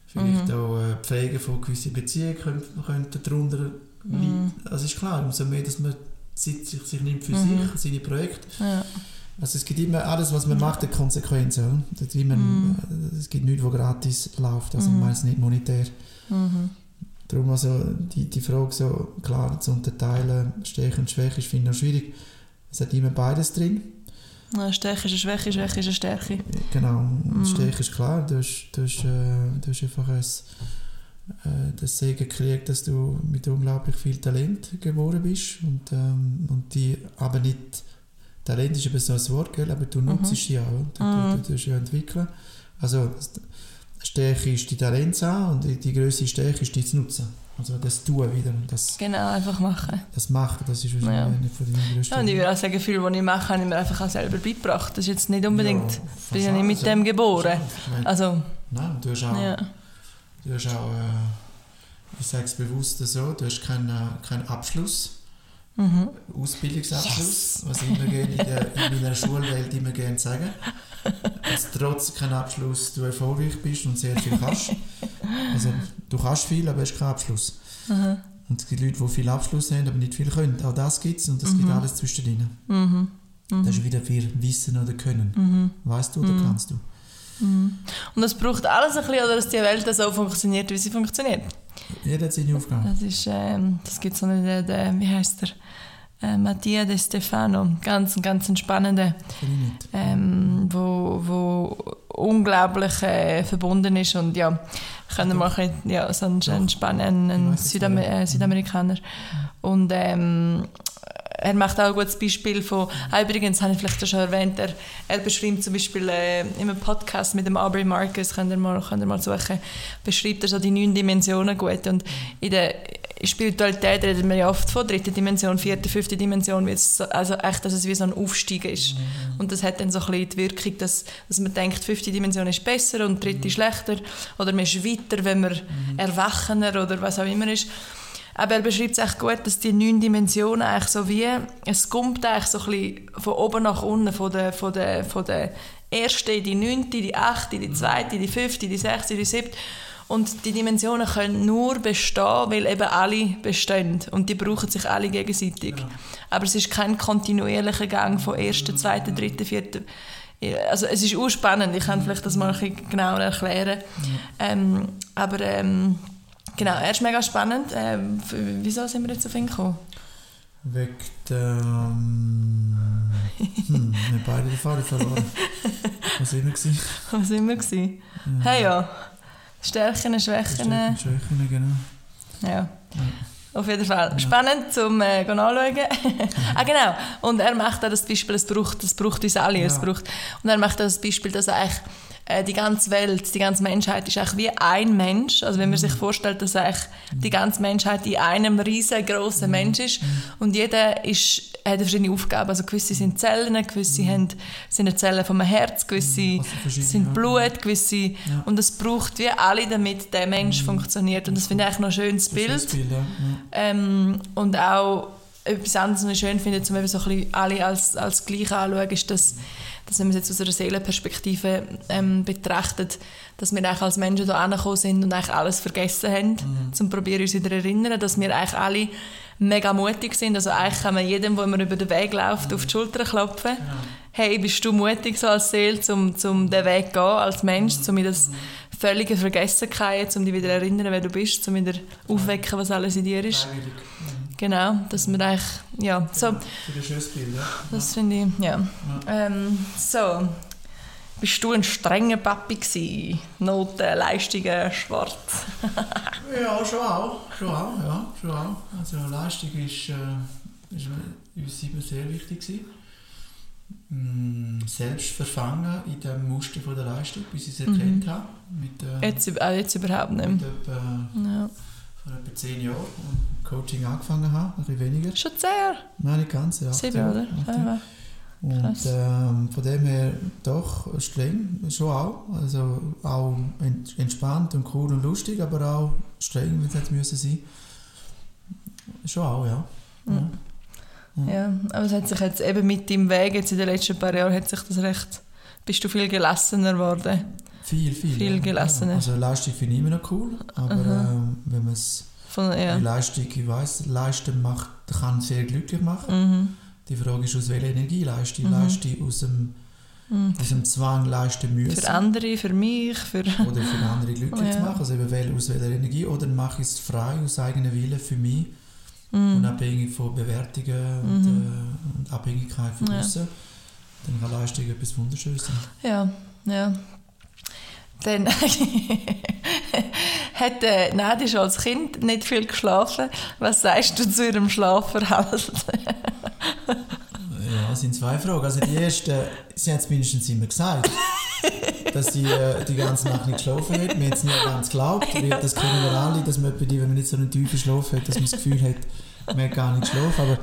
vielleicht auch äh, Pflege von gewissen Beziehungen könnten, könnten darunter leiden. Also ist klar, umso mehr, dass man Zeit sich, sich nimmt für Mhm. sich, seine Projekte. Ja. Also es gibt immer, alles was man macht, hat Konsequenzen. Oder? Es gibt immer, Mhm. äh, Es gibt nichts, was gratis läuft, also meist nicht monetär. Mhm. Darum also die, die Frage so klar zu unterteilen, Stärke und Schwäche, ist finde ich noch schwierig. Es hat immer beides drin. Ja, Stärke ist eine Schwäche, Schwäche ist eine Stärke. Genau, Mhm. und Stärke ist klar, du hast, du hast, äh, du hast einfach ein, äh, das Segen gekriegt, dass du mit unglaublich viel Talent geboren bist und, ähm, und die aber nicht, Talent ist eben so ein Wort, gell? aber du nutzt es ja, oder? du, Mhm. du, du tust ja entwickeln. Also Stärke ist die Talent an und die, die grösste Stärke ist die zu nutzen. Also das Tun wieder und das, Genau, einfach machen. das Machen, das ist Ja. wahrscheinlich eine von den grössten. Ja, und ich würde auch sagen, viel, was ich mache, habe ich mir einfach auch selber beigebracht. Das ist jetzt nicht unbedingt, Ja, bin ja nicht mit fast dem ja. geboren. Ich meine, Also, Nein, du hast auch, ja. Du hast auch äh, ich sage es bewusst so, du hast keinen, äh, keinen Abschluss, Mhm. Ausbildungsabschluss, was ich immer gerne in, der, in meiner Schulwelt immer gerne sage. Dass trotz keinen Abschluss du erfolgreich bist und sehr viel kannst. Also du kannst viel, aber hast keinen Abschluss. Mhm. Und es gibt Leute, die viel Abschluss haben, aber nicht viel können. Auch das gibt es und das gibt alles zwischendrin. Mhm. Das ist wieder viel Wissen oder Können. Mhm. Weißt du oder kannst du? Und es braucht alles ein bisschen, dass die Welt so funktioniert, wie sie funktioniert. Jeder hat seine Aufgabe. Das ist, ähm, das gibt so einen, der, der, wie heißt der? Äh, Mattia De Stefano, ganz, ganz ein spannender, nicht. ähm, wo, wo unglaublich äh, verbunden ist und ja, können wir mal bisschen- ja, so ein, ein, Span ein, Ich ein weiss es Südamer äh, Südamerikaner und ähm, er macht auch ein gutes Beispiel von, ah, übrigens habe ich vielleicht schon erwähnt, er, er beschreibt zum Beispiel äh, in einem Podcast mit dem Aubrey Marcus, könnt ihr mal, könnt ihr mal suchen, beschreibt er so die neun Dimensionen gut und in der Spiritualität reden wir ja oft von dritter Dimension, vierte, fünfte Dimension, also echt, dass es wie so ein Aufstieg ist. Und das hat dann so ein bisschen die Wirkung, dass, dass man denkt, fünfte Dimension ist besser und dritte schlechter oder man ist weiter, wenn man erwachener oder was auch immer ist. Aber er beschreibt es echt gut, dass die neun Dimensionen eigentlich so wie, es kommt eigentlich so ein bisschen von oben nach unten, von der, von der, von der ersten die neunte, die achte, die zweite, die fünfte, die sechste, die siebte. Und die Dimensionen können nur bestehen, weil eben alle bestehen. Und die brauchen sich alle gegenseitig. Aber es ist kein kontinuierlicher Gang von ersten, zweiten, dritten, vierten. Also es ist urspannend, ich kann vielleicht das mal ein bisschen genauer erklären. Ähm, aber ähm, genau, er ist mega spannend. Ähm, wieso sind wir jetzt auf ihn gekommen? Wegen. Ähm, hm, wir haben beide den Faden verloren. Was immer gewesen? Was sind wir? Gewesen? Hey ja, Stärken, Schwächen. Stärken, Schwächen, genau. Ja. Auf jeden Fall. Spannend zum äh, anschauen. ah, genau. Und er macht auch das Beispiel, es braucht, es braucht uns alle. Es Ja. braucht, und er macht auch das Beispiel, dass eigentlich äh, die ganze Welt, die ganze Menschheit ist eigentlich wie ein Mensch. Also wenn man sich vorstellt, dass eigentlich die ganze Menschheit in einem riesengroßen Mensch ist und jeder ist, hat verschiedene Aufgaben. Also gewisse sind Zellen, gewisse haben, sind Zellen vom Herz, gewisse Also sind ja. Blut, gewisse und es braucht wie alle, damit der Mensch funktioniert. Und das finde ich eigentlich noch ein schönes Das Bild. Bild, ja. ja. Ähm, und auch etwas anderes, was ich schön finde, um eben so ein bisschen alle als, als gleich anzuschauen, ist, dass, dass wenn man es jetzt aus einer Seelenperspektive ähm, betrachtet, dass wir eigentlich als Menschen hier angekommen sind und eigentlich alles vergessen haben, Mhm. zum probieren uns wieder zu erinnern, dass wir eigentlich alle mega mutig sind. Also eigentlich kann man jedem, der immer über den Weg läuft, auf die Schulter klopfen. Hey, bist du mutig so als Seele, um, um den Weg zu gehen, als Mensch, um in das völlige Vergessenheit, um dich wieder zu erinnern, wer du bist, um wieder aufwecken, was alles in dir ist. Freiwillig. Genau, dass man eigentlich, ja, so, Für ein schönes Bild, ja. das finde ich, ja. Ähm, so, bist du ein strenger Papi gewesen? Noten, Leistungen, schwarz. Ja, schon auch. Schon auch, ja. Schon auch. Also Leistung ist, äh, ist uns immer sehr wichtig gewesen. Mm, Selbst verfangen in dem Muster von der Leistung, bis ich es erkannt habe. Mit, äh, Jetzt, auch jetzt überhaupt nicht mit etwa, Ja. Vor etwa zehn Jahren, als Coaching angefangen habe, ein bisschen weniger. Schon sehr. Nein, nicht ganz, ja. Sieben, oder? Ja. Und ähm, von dem her doch streng, schon auch. Also auch ent- entspannt und cool und lustig, aber auch streng, wenn es hätte müssen sein. Schon auch, ja. ja. Ja, aber es hat sich jetzt eben mit deinem Weg, jetzt in den letzten paar Jahren, hat sich das recht, bist du viel gelassener geworden. Viel, viel. Viel ja. gelassener. Ja. Also Leistung finde ich immer noch cool, aber ähm, wenn man es ja. die Leistung, ich weiss, leisten macht, kann sehr glücklich machen. Mhm. Die Frage ist, aus welcher Energie leiste ich? Leiste ich aus dem, aus dem Zwang leisten müssen? Mhm. Für andere, für mich, für... oder für andere glücklich Ja. zu machen, also eben aus welcher Energie, oder mache ich es frei, aus eigenem Willen für mich, Mhm. unabhängig von Bewertungen und, äh, und Abhängigkeit von Ja. außen, dann kann Leistung etwas Wunderschönes sein. Ja, ja. Dann hat äh, Nadia schon als Kind nicht viel geschlafen. Was sagst du zu ihrem Schlafverhalten? Ja, es sind zwei Fragen. Also die erste, sie hat es mindestens immer gesagt, dass sie äh, die ganze Nacht nicht geschlafen hat. Wir haben es nie ganz geglaubt, weil das kennen wir alle, dass man bei die, wenn man nicht so einen tiefen Schlaf hat, dass man das Gefühl hat, man hat gar nicht geschlafen. Aber,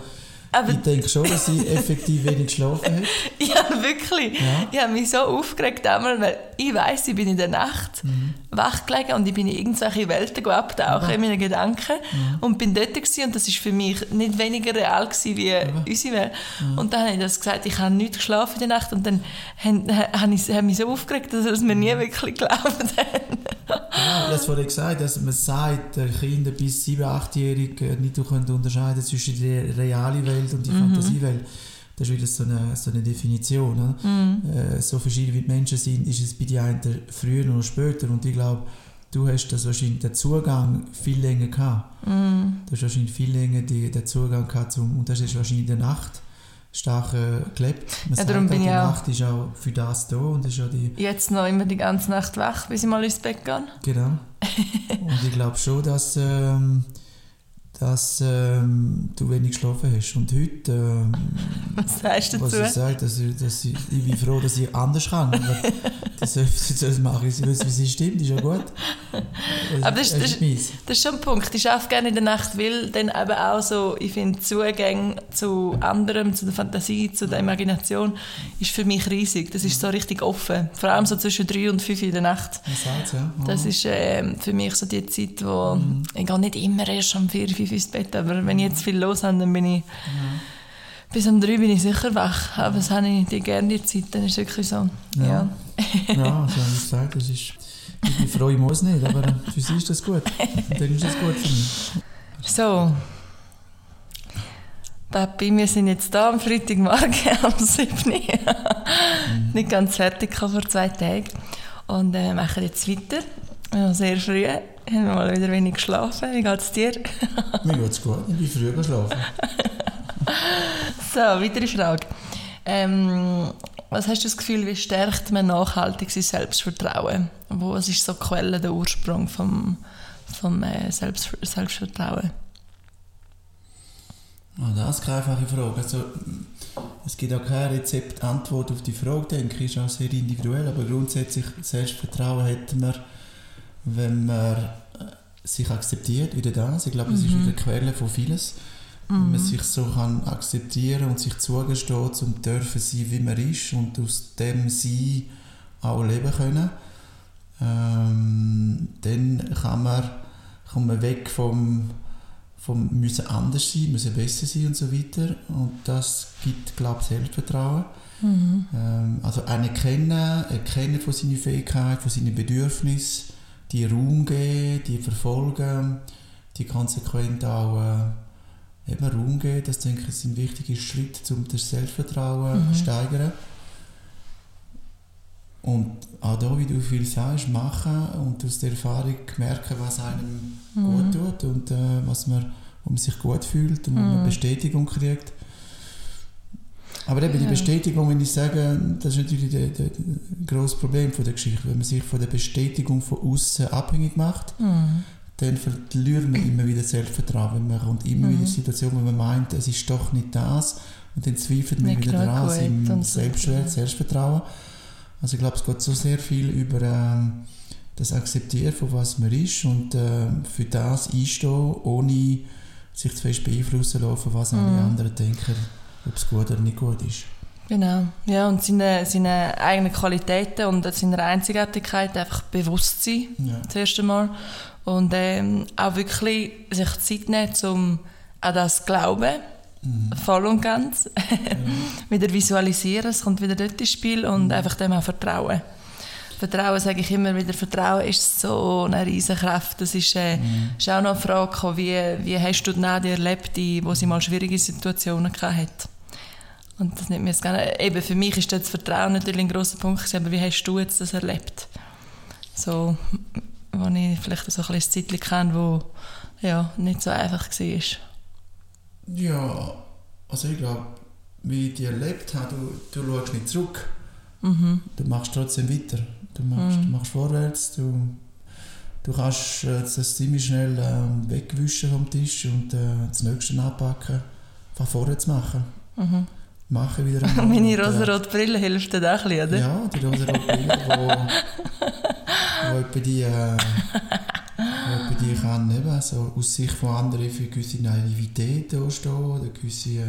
Aber ich denke schon, dass sie effektiv wenig geschlafen hat. ja, wirklich. Ja. Ich habe mich so aufgeregt damals, weil ich weiss, ich bin in der Nacht Mhm. Wach gelegen und ich bin in irgendwelche Welten abtauchen in meinen Gedanken. Und bin dort gewesen, und das ist für mich nicht weniger real gewesen wie unsere Welt. Und dann habe ich das gesagt, ich habe nicht geschlafen in der Nacht. Und dann habe hab ich hab mich so aufgeregt, dass es mir nie wirklich geglaubt hat. Ja, das vorhin gesagt, dass man sagt, äh, Kinder bis 7-, 8-Jährige nicht können unterscheiden zwischen der realen Welt und der Fantasiewelt. Das ist wieder so eine, so eine Definition. Oder? Äh, so verschieden wie die Menschen sind, ist es bei den einen früher oder später. Und ich glaube, du hast das wahrscheinlich den Zugang viel länger gehabt. Du hast wahrscheinlich viel länger die, den Zugang gehabt zum, und das ist wahrscheinlich in der Nacht stark äh, gelebt. Man Ja, darum sagt bin auch, die ich auch- Nacht ist auch für das da und ist ja die Jetzt noch immer die ganze Nacht wach, bis ich mal ins Bett gehe. Genau. Und ich glaube schon, dass, ähm, dass ähm, du wenig geschlafen hast. Und heute, ähm, Was sagst du was dazu? ich sage, dass ich, dass ich, ich bin froh, dass ich anders kann. Aber das, das mache ich, sie wissen, wie sie stimmt, ist ja gut. Aber das- es das- ist mies. Das ist schon ein Punkt. Ich arbeite gerne in der Nacht, weil dann eben auch so, ich finde, Zugänge zu anderem, zu der Fantasie, zu der Imagination, ist für mich riesig. Das ist so richtig offen. Vor allem so zwischen drei und fünf in der Nacht. Man sagt ja. Das ist ähm, für mich so die Zeit, wo Mhm. ich gehe nicht immer erst um vier, fünf ins Bett, aber wenn ich jetzt viel los habe, dann bin ich bis um drei bin ich sicher wach. Aber das habe ich die gerne die Zeit, dann ist wirklich so. Ja. Ja. Ja, also wie gesagt, das ist, ich bin froh, ich muss nicht, aber für sie ist das gut. Und dann ist das gut für mich. So. Papi, wir sind jetzt da am Freitagmorgen um 7 Uhr. Nicht ganz fertig vor zwei Tagen. Und äh, machen jetzt weiter. Sehr früh. Haben wir mal wieder wenig geschlafen. Wie geht es dir? Mir geht es gut, ich bin früher geschlafen. So, weitere Frage. Ähm, was hast du das Gefühl, wie stärkt man nachhaltig sein Selbstvertrauen? Wo was ist so die Quelle, der Ursprung vom, vom äh, Selbst, Selbstvertrauen? Ah, das ist keine einfache Frage. Also, es gibt auch keine Rezeptantwort auf die Frage, denke ich. ist auch sehr individuell. Aber grundsätzlich Selbstvertrauen hat man, wenn man äh, sich akzeptiert, wieder das. Ich glaube, das ist wieder die Quelle von vieles. Wenn man sich so kann akzeptieren und sich zugestehen, zum dürfen sein, wie man ist und aus dem Sein auch leben können, ähm, dann kann man, kommt man weg vom vom müssen anders sein, müssen besser sein und so weiter. Und das gibt, glaube ich, Selbstvertrauen. Ähm, also anerkennen, erkennen von seinen Fähigkeiten, von seinen Bedürfnissen, die Raum geben, die verfolgen, die konsequent auch äh, eben Raum geben. Das denke ich sind wichtige Schritte, um das Selbstvertrauen zu steigern. Und auch da, wie du viel sagst, machen und aus der Erfahrung merken, was einem gut tut und äh, was man, wo man sich gut fühlt und wo man Bestätigung kriegt. Aber eben die. Bestätigung, wenn ich sage, das ist natürlich das grosse Problem von der Geschichte. Wenn man sich von der Bestätigung von außen abhängig macht, dann verliert man immer wieder Selbstvertrauen. Wenn Man kommt immer wieder in Situationen, wo man meint, es ist doch nicht das. Und dann zweifelt man Nicht wieder dran, im. Selbstwert, Selbstvertrauen. Also ich glaube, es geht so sehr viel über ähm, das Akzeptieren von was man ist und ähm, für das einstehen, ohne sich zu fest beeinflussen lassen, was Mhm. alle anderen denken, ob es gut oder nicht gut ist. Genau. Ja, und seine, seine eigenen Qualitäten und seine Einzigartigkeit einfach bewusst sein, Ja. das erste Mal. Und ähm, auch wirklich sich Zeit nehmen, um an das zu glauben, Mhm. Voll und ganz. wieder visualisieren, es kommt wieder dort ins Spiel und mhm. einfach dem auch vertrauen. Vertrauen, sage ich immer wieder, Vertrauen ist so eine riesige Kraft. Das ist, äh, mhm. ist auch noch eine Frage, wie, wie hast du Nadia erlebt, die, wo sie mal schwierige Situationen hatte. Und das nimmt mir jetzt gerne, eben für mich ist das Vertrauen natürlich ein grosser Punkt, aber wie hast du jetzt das erlebt? So, wo ich vielleicht so ein bisschen Zeitchen kenne, wo ja, nicht so einfach war. Ja, also ich glaube, wie ich die erlebt habe, du, du schaust nicht zurück. Mhm. Du machst trotzdem weiter. Du machst, mhm. du machst vorwärts, du, du kannst äh, das ziemlich schnell äh, wegwischen vom Tisch und äh, das nächste anpacken, einfach vorwärts machen. Mhm. Machen wieder einmal. Meine äh, rosarote Brille hilft dir auch ein bisschen, oder? Ja, die rosarote Brille, wo, wo etwa die, äh, wo die kann eben so aus Sicht von anderen für gewisse Naivität stehen oder gewisse äh,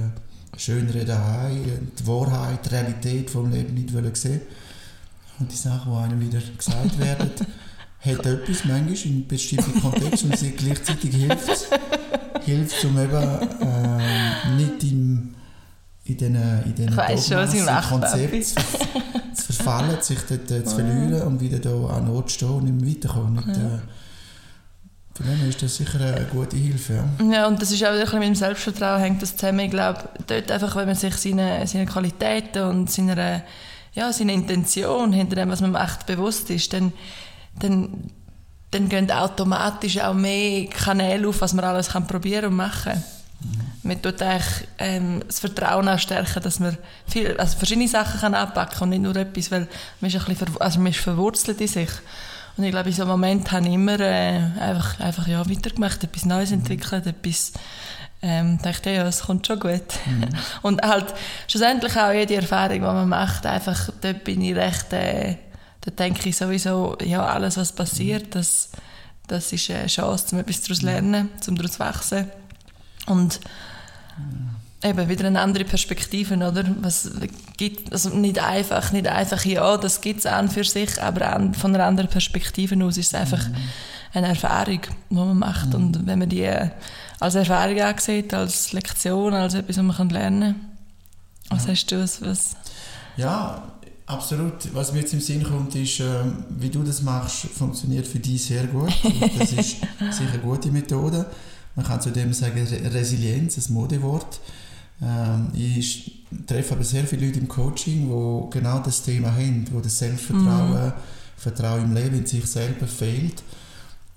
Schönrederei, die Wahrheit, die Realität vom Leben nicht sehen und die Sachen, die einem wieder gesagt werden, hat etwas manchmal in bestimmten Kontext und sie gleichzeitig hilft hilft um eben äh, nicht im, in diesen in den Konzept zu, zu verfallen, sich dort äh, zu verlieren und wieder da an Ort stehen und nicht mehr weiterkommen. Nicht, äh, für den ist das sicher eine gute Hilfe. Ja, ja und das ist auch ein bisschen mit dem Selbstvertrauen hängt das zusammen. Ich glaube, dort einfach, wenn man sich seine, seine Qualitäten und seine ja, seine Intention hinter dem, was man macht, bewusst ist, dann, dann, dann gehen automatisch auch mehr Kanäle auf, was man alles kann probieren und machen kann. Mhm. Man tut eigentlich ähm, das Vertrauen auch stärken, dass man viel, also verschiedene Sachen kann anpacken und nicht nur etwas, weil man ist, ein bisschen also man ist verwurzelt in sich. Und ich glaube, in so einem Moment habe ich immer äh, einfach, einfach ja, weitergemacht, etwas Neues mhm. entwickelt, etwas ähm, dachte ja, es kommt schon gut. Mhm. Und halt schlussendlich auch jede Erfahrung, die man macht, einfach, dort bin ich recht, äh, da denke ich sowieso, ja, alles, was passiert, das, das ist eine Chance, um etwas daraus zu lernen, um daraus zu wachsen. Und eben wieder eine andere Perspektive, oder? Was gibt, also nicht einfach, nicht einfach, ja, das gibt es an für sich, aber an, von einer anderen Perspektive aus ist es einfach mhm. eine Erfahrung, die man macht. Mhm. Und wenn man die als Erfahrung angesehen, als Lektion, als etwas, was man lernen kann. Was ja. hast du? Was, was? Ja, absolut. Was mir jetzt im Sinn kommt, ist, äh, wie du das machst, funktioniert für dich sehr gut. das ist sicher eine gute Methode. Man kann zudem sagen, Resilienz, ein Modewort. Ähm, ich treffe aber sehr viele Leute im Coaching, die genau das Thema haben, wo das Selbstvertrauen, mhm. Vertrauen im Leben in sich selber fehlt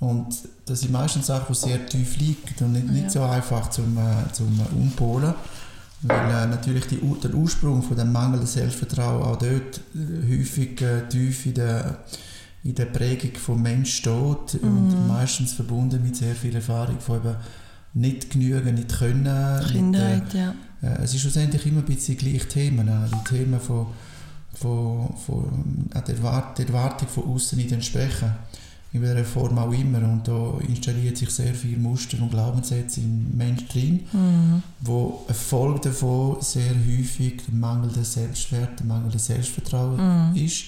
und das sind meistens Sachen, die sehr tief liegen und nicht, nicht ja. so einfach zum, äh, zum Umpolen. Weil äh, natürlich die, der Ursprung von dem mangelnden Selbstvertrauen auch dort äh, häufig tief in der, in der Prägung des Menschen steht mhm. und meistens verbunden mit sehr viel Erfahrung von eben nicht genügen, nicht können. Kindheit, mit, äh, ja. Äh, es ist schlussendlich immer ein bisschen die gleichen Themen. die Themen von, von, von der Erwartung von außen nicht entsprechen in welcher Form auch immer. Und da installiert sich sehr viel Muster und Glaubenssätze im Mensch drin, mhm. wo Folge davon sehr häufig der mangelnde Selbstwert, der mangelnde Selbstvertrauen mhm. ist.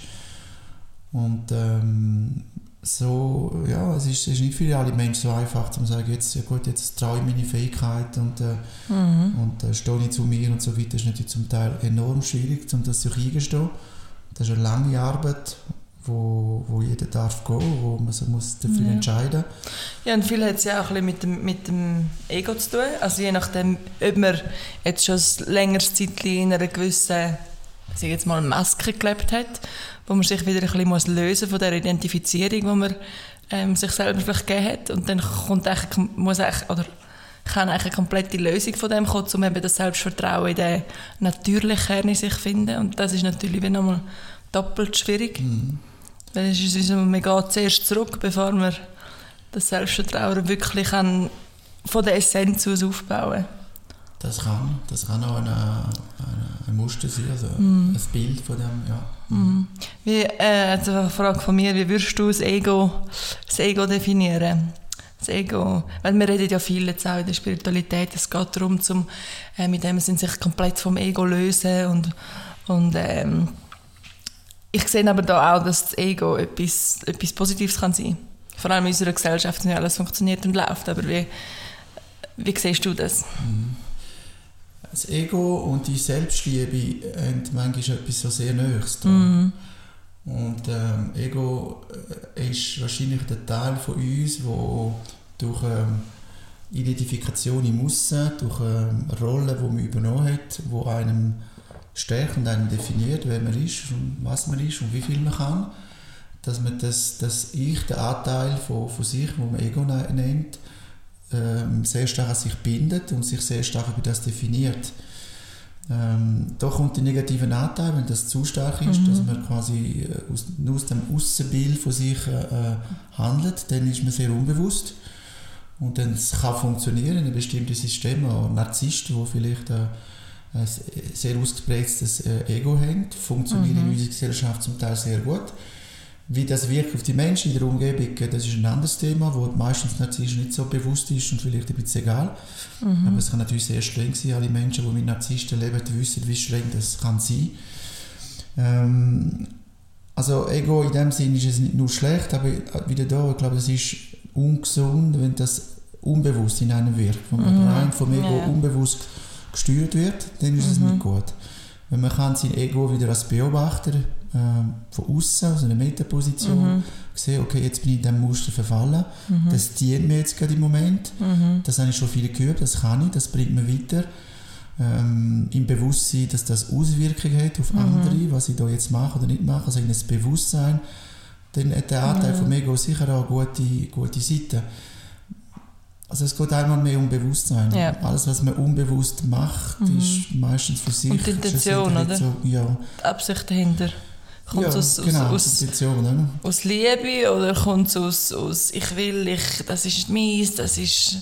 Und ähm, so, ja, es ist, es ist nicht für alle Menschen so einfach zu sagen, jetzt, ja gut, jetzt traue ich meine Fähigkeit und, äh, mhm. und äh, stehe ich zu mir und so weiter. Das ist natürlich zum Teil enorm schwierig, um das sich eingestehen. Das ist eine lange Arbeit wo, wo jeder darf gehen, wo man sich muss dafür ja. entscheiden Ja, und viel hat es ja auch ein bisschen mit dem, mit dem Ego zu tun. Also je nachdem, ob man jetzt schon ein längeres Zeit in einer gewissen, ich jetzt mal, Maske gelebt hat, wo man sich wieder ein bisschen muss lösen von der Identifizierung, die man ähm, sich selber vielleicht gegeben hat. Und dann kommt eigentlich, muss eigentlich, oder kann eigentlich eine komplette Lösung von dem kommen, um eben das Selbstvertrauen in den natürlichen Kern in sich zu finden. Und das ist natürlich wie nochmal doppelt schwierig. Mhm. Weil es ist so, man geht zuerst zurück, bevor man das Selbstvertrauen wirklich kann von der Essenz aus aufbauen Das kann, das kann auch ein, ein Muster sein, also mm. ein Bild von dem, ja. Mm. Wie, äh, also eine Frage von mir, wie würdest du das Ego, das Ego definieren? Das Ego, weil wir reden ja viel jetzt auch in der Spiritualität, es geht darum, zum, äh, mit dem sich komplett vom Ego lösen und, und ähm, ich sehe aber da auch, dass das Ego etwas, etwas Positives kann sein kann. Vor allem in unserer Gesellschaft, wenn alles funktioniert und läuft. Aber wie, wie siehst du das? Mhm. Das Ego und die Selbstliebe haben manchmal etwas so sehr Nächstes. Mhm. Und ähm, Ego äh, ist wahrscheinlich der Teil von uns, wo durch ähm, Identifikation im Aussen, durch ähm, Rollen, die man übernommen hat, wo einem stärkt und einen definiert, wer man ist und was man ist und wie viel man kann, dass man das, das Ich, der Anteil von, von sich, wo man Ego ne-, nennt, ähm, sehr stark an sich bindet und sich sehr stark über das definiert. Ähm, da kommt der negative Anteil, wenn das zu stark ist, mhm. dass man quasi äh, aus, nur aus dem Aussenbild von sich äh, handelt, dann ist man sehr unbewusst. Und dann kann funktionieren in einem bestimmten System, auch Narzissten, die vielleicht äh, ein sehr ausgeprägtes äh, Ego haben, funktionieren mhm. in unserer Gesellschaft zum Teil sehr gut. Wie das wirkt auf die Menschen in der Umgebung, das ist ein anderes Thema, wo meistens Narzissten nicht so bewusst ist und vielleicht ein bisschen egal. Mhm. Aber es kann natürlich sehr streng sein. Alle Menschen, die mit Narzissten leben, wissen, wie streng das kann sein. Ähm, also Ego in dem Sinne ist es nicht nur schlecht, aber wieder da, ich glaube, es ist ungesund, wenn das unbewusst in einem wirkt. Wenn man mhm. rein vom Ego ja. unbewusst gesteuert wird, dann ist mhm. es nicht gut. Wenn man kann sein Ego wieder als Beobachter von außen, aus einer Metaposition, mhm. sehen, okay, jetzt bin ich in diesem Muster verfallen, mhm. das dient mir jetzt gerade im Moment, mhm. das habe ich schon viel gehört, das kann ich, das bringt mir weiter. Ähm, Im Bewusstsein, dass das Auswirkungen hat auf mhm. andere, was ich da jetzt mache oder nicht mache, also in das Bewusstsein, dann hat der Anteil von Ego sicher auch gute, gute Seiten. Also es geht einmal mehr um Bewusstsein. Ja. Alles, was man unbewusst macht, mhm. ist meistens für sich. Und die Intention, oder? So, ja. Die Absicht dahinter. Kommt ja, es aus, genau, aus, Intention, aus Liebe oder kommt es aus, aus ich will, ich, das ist meins, das ist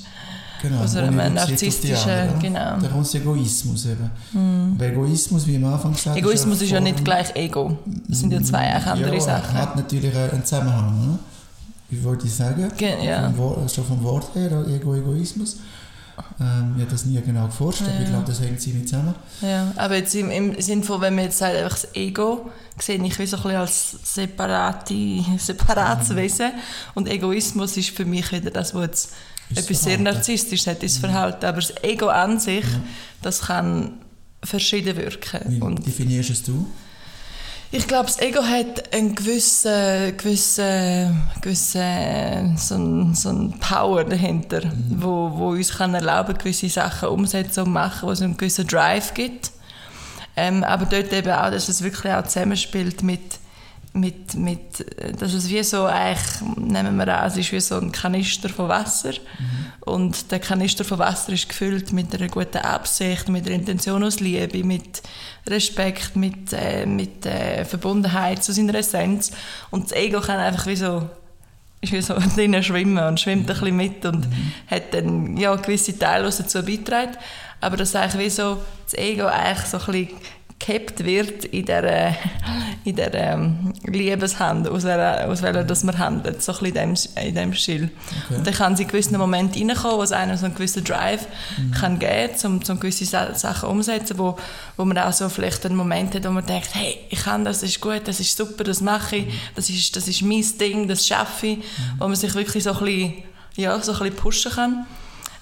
genau, aus einem narzisstischen... Genau. Da kommt Egoismus eben. Mhm. Aber Egoismus, wie am Anfang gesagt Egoismus ist, ist ja nicht gleich Ego. Das sind ja zwei andere ja, Sachen. hat natürlich einen Zusammenhang. Ne? wie wollte ich sagen? Ge ja. Vom Wort, schon vom Wort her, Ego, Egoismus. Ähm, ich habe das nie genau geforscht, aber ich glaube, das hängt ziemlich zusammen. Ja, aber jetzt im, im Sinne von, wenn man jetzt sagt, einfach das Ego, sehe ich wie so ein bisschen als separate, separates mhm. Wesen und Egoismus ist für mich wieder das, was jetzt etwas sehr narzisstisches hat, ist mhm. Verhalten. Aber das Ego an sich, ja. das kann verschieden wirken. Wie und definierst du es? Ich glaube, das Ego hat einen gewissen, gewissen, gewissen so einen, so einen Power dahinter, mhm. wo, wo uns kann erlauben gewisse Sachen umsetzen und machen, wo es einen gewissen Drive gibt. Ähm, aber dort eben auch, dass es wirklich auch zusammenspielt mit mit, mit, das ist wie so, eigentlich, nehmen wir an, es ist wie so ein Kanister von Wasser mhm. und der Kanister von Wasser ist gefüllt mit einer guten Absicht, mit einer Intention aus Liebe, mit Respekt, mit, äh, mit äh, Verbundenheit zu seiner Essenz und das Ego kann einfach wie so ist wie so drinnen schwimmen und schwimmt ein bisschen mit und mhm. hat dann ja, gewisse Teile, die dazu beitragen. Aber das ist eigentlich wie so, das Ego eigentlich so ein bisschen gehabt wird in dieser, in dieser ähm, Liebeshand, aus, der, aus welcher dass man handelt, so ein bisschen in diesem Stil. Okay. Und dann kann sie in gewissen Momenten reinkommen, wo es einem so einen gewissen Drive mhm. kann geben kann, um, um gewisse Sachen umzusetzen, wo, wo man auch so vielleicht einen Moment hat, wo man denkt, hey, ich kann das, das ist gut, das ist super, das mache ich, das ist, das ist mein Ding, das schaffe ich, mhm. wo man sich wirklich so ein bisschen, ja, so ein bisschen pushen kann.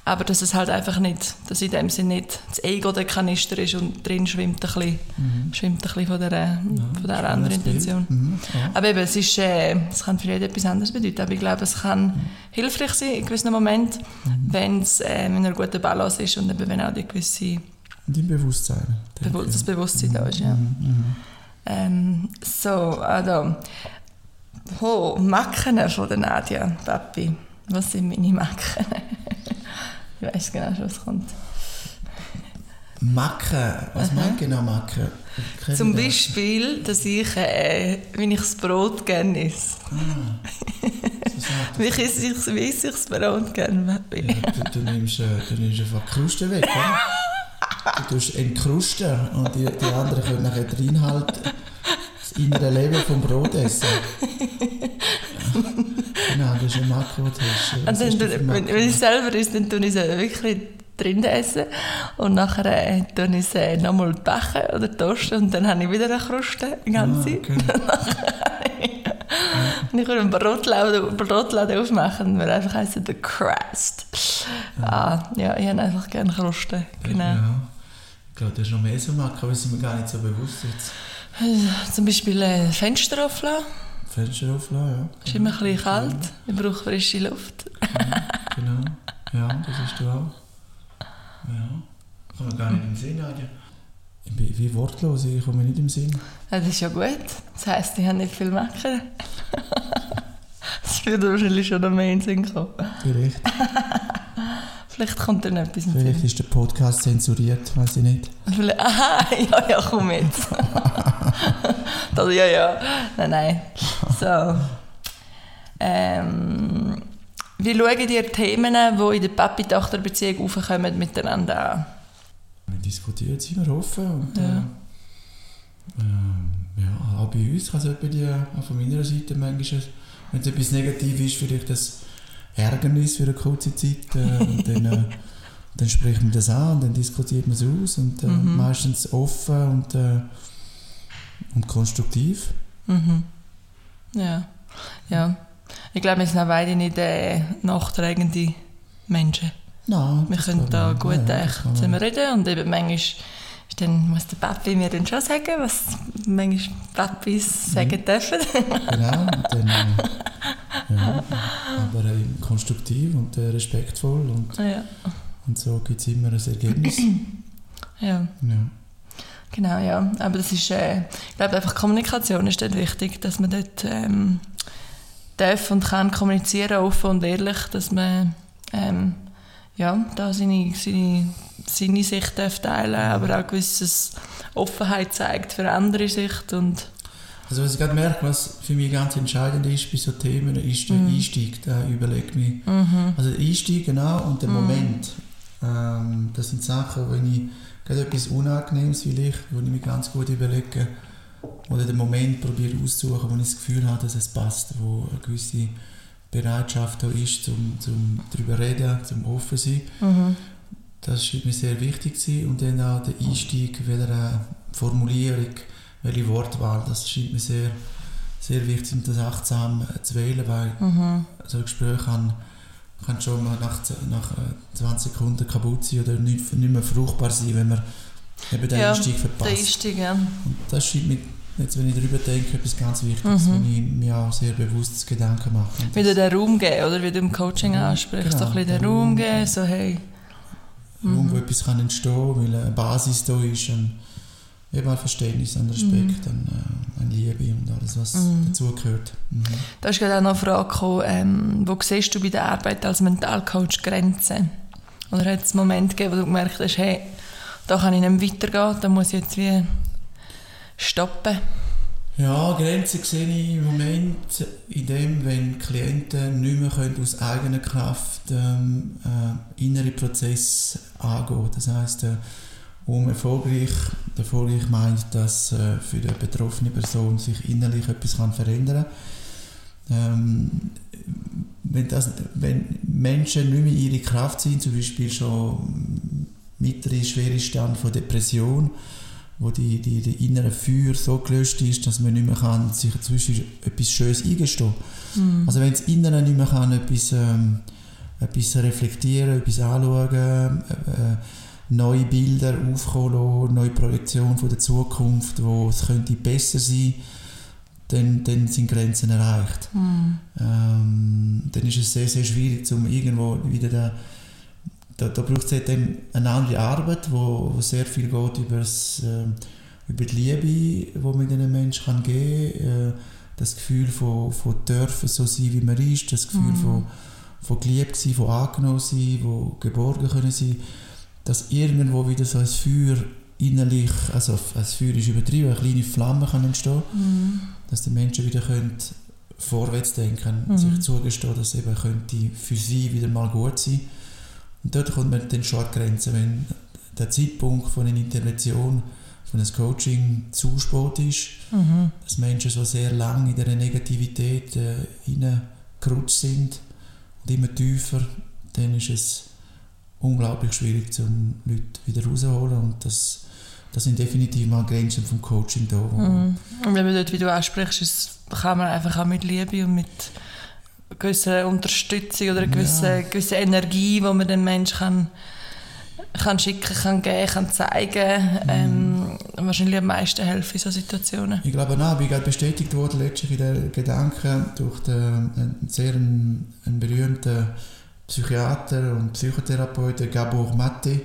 Aber dass es halt einfach nicht, dass in dem Sinne nicht das Ego der Kanister ist und drin schwimmt ein bisschen, mhm. schwimmt ein bisschen von der, ja, von der anderen Intention. Mhm. Ja. Aber eben, es, ist, äh, es kann für jeden etwas anderes bedeuten, aber ich glaube, es kann mhm. hilfreich sein in gewissen Momenten, mhm. wenn es äh, in einer guten Balance ist und eben wenn auch die gewisse... Die Bewusstsein. Be das Bewusstsein da ist, ja. Mhm. Ähm, so, also... Oh, Macken von der Nadia, Papi. Was sind meine Macken? Ich weiß genau schon, was kommt. Macken. Was meint genau Macken? Zum Beispiel, dass ich, äh, wenn ich das Brot gerne esse. Ah, wie ich, ich, wie ich das Brot gerne ja, du, du, nimmst, äh, du nimmst einfach die Kruste weg, oder? Du tust entkrusten und die, die anderen können nachher den Inhalt, das innere Leben vom Brot essen. Genau, das ist ein Makrotisch. Und dann, wenn, ich selber esse, dann tue ich es wirklich drin essen und nachher äh, tue ich es äh, nochmal backen oder toasten und dann habe ich wieder eine Kruste die ganze. Ah, okay. und ich will einen Brotladen, Brotladen aufmachen, weil einfach heisst The Crust. Ja. Ah, ja, ich habe einfach gerne Kruste. Genau. Ja. glaube, du hast noch mehr so machen, aber das ist mir gar nicht so bewusst jetzt. Äh, Zum Beispiel äh, Fenster auflassen. Fenster auflassen, ja. Ist immer ein bisschen kalt. Ich brauche frische Luft. Genau. Ja, das hast du auch. Ja. Man gar nicht im Sinn haben. Ich bin wie wortlos, ich komme nicht im Sinn. Ja, das ist ja gut. Das heisst, ich habe nicht viel meckern. Das würde wahrscheinlich schon noch mehr in den Sinn kommen. Vielleicht. Vielleicht kommt dann etwas Vielleicht ist der Podcast zensuriert, weiß ich nicht. Vielleicht- Aha, ja, ja, komm jetzt. das, ja, ja. Nein, nein. So. Ähm, wie schauen ihr Themen, die in der Papi-Tochter-Beziehung aufkommen, miteinander an? Wir diskutieren, sind wir offen. Und, Ja. äh, ähm, ja, auch bei uns kann es die, auch von meiner Seite manchmal, wenn es etwas Negatives ist, vielleicht das Ärgernis für eine kurze Zeit. Äh, und dann, äh, dann spricht man das an und dann diskutiert man es aus. Und äh, Mhm. meistens offen und, äh, und konstruktiv. Mhm. Ja. ja. Ich glaube, wir sind auch beide nicht äh, nachtragende Menschen. Nein, Wir können da gut ja, echt man- zusammen reden und eben manchmal dann muss der Papi mir dann schon sagen, was manchmal Papis sagen dürfen. Genau, dann, äh, ja, aber äh, konstruktiv und äh, respektvoll und, ja. und so gibt es immer ein Ergebnis. ja, Ja. genau, ja. Aber das ist, äh, ich glaube einfach Kommunikation ist dort wichtig, dass man dort ähm, darf und kann kommunizieren, offen und ehrlich, dass man ähm, ja, da seine, seine, seine Sicht darf teilen aber auch gewisses Offenheit zeigt für andere Sicht und Also was ich gerade merke, was für mich ganz entscheidend ist bei so Themen, ist der Mhm. Einstieg. Da überlege ich mich. Also der Einstieg, genau, und der Moment. Ähm, das sind Sachen, wo ich gerade etwas Unangenehmes vielleicht, wo ich mir ganz gut überlege, oder den Moment probiere auszusuchen, wo ich das Gefühl habe, dass es passt, wo eine gewisse Bereitschaft da ist, zum, zum darüber reden, zum offen sein. mhm. Das scheint mir sehr wichtig zu sein. Und dann auch der Einstieg, welche Formulierung, welche Wortwahl, das scheint mir sehr, sehr wichtig, und das achtsam äh, zu wählen, weil Mhm. so ein Gespräch kann, kann schon mal nach, nach äh, 20 Sekunden kaputt sein oder nicht, nicht mehr fruchtbar sein, wenn man eben den Ja, Einstieg Der verpasst. Einstieg, ja. Und das scheint mir, jetzt wenn ich darüber denke, etwas ganz Wichtiges, Mhm. wo ich mir auch sehr bewusst Gedanken mache. Wieder den Raum geben, oder? Wie du im Coaching Ja, ansprichst. so genau, ein bisschen den den Raum geben, so hey. Mhm. etwas kann entstehen kann, weil eine Basis da ist, ein, eben ein Verständnis, ein Respekt, ein, äh, eine Liebe und alles, was Mhm. dazugehört. Mhm. Da ist gerade auch noch eine Frage gekommen, ähm, wo siehst du bei der Arbeit als Mentalcoach Grenzen? Oder hat es einen Moment gegeben, wo du gemerkt hast, hey, da kann ich nicht weitergehen, da muss ich jetzt wie stoppen? Ja, Grenzen sehe ich im Moment in dem, wenn Klienten nicht mehr können aus eigener Kraft ähm, äh, innere Prozesse angehen Das heisst, äh, um erfolgreich, erfolgreich meint, dass äh, für die betroffene Person sich innerlich etwas kann verändern kann. Ähm, wenn, wenn Menschen nicht mehr in ihrer Kraft sind, zum Beispiel schon mittlere, schwere Stand von Depression, wo die, die, die innere Feuer so gelöscht ist, dass man nicht mehr kann, sich zwischen etwas Schönes eingestehen Mhm. Also wenn das Innere nicht mehr kann, etwas, ähm, etwas reflektieren, etwas anschauen, äh, äh, neue Bilder aufkommen lassen, neue Projektionen von der Zukunft, wo es könnte besser sein dann, dann sind Grenzen erreicht. Mhm. Ähm, dann ist es sehr, sehr schwierig, um irgendwo wieder da, da, da braucht es halt dann eine andere Arbeit, wo, wo sehr viel geht über, das, ähm, über die Liebe, die man den Menschen kann geben kann, äh, das Gefühl von, von dürfen so sein, wie man ist, das Gefühl Mhm. von, von geliebt sein, von angenommen sein, von geborgen können sein, dass irgendwo wieder so ein Feuer innerlich, also ein Feuer ist übertrieben, eine kleine Flamme kann entstehen Mhm. dass die Menschen wieder können vorwärts denken, Mhm. sich zugestehen, dass eben könnte für sie wieder mal gut sein. Und dort kommt man dann schon an die Grenze, wenn der Zeitpunkt von einer Intervention, von einem Coaching zu spät ist, Mhm. dass Menschen so sehr lange in dieser Negativität äh, hineingerutscht sind und immer tiefer, dann ist es unglaublich schwierig, um Leute wieder rauszuholen und das, das sind definitiv mal Grenzen vom Coaching da, Mhm. Und wenn man dort, wie du ansprichst, ist, kann man einfach auch mit Liebe und mit gewisser Unterstützung oder einer gewissen, Ja. gewissen Energie, die man den Menschen kann kann schicken, kann geben, kann zeigen. Ähm, wahrscheinlich am meisten helfen in solchen Situationen. Ich glaube auch, ich bin gerade bestätigt worden letztlich in den Gedanken durch den, einen sehr einen, einen berühmten Psychiater und Psychotherapeut, Gabor Mate.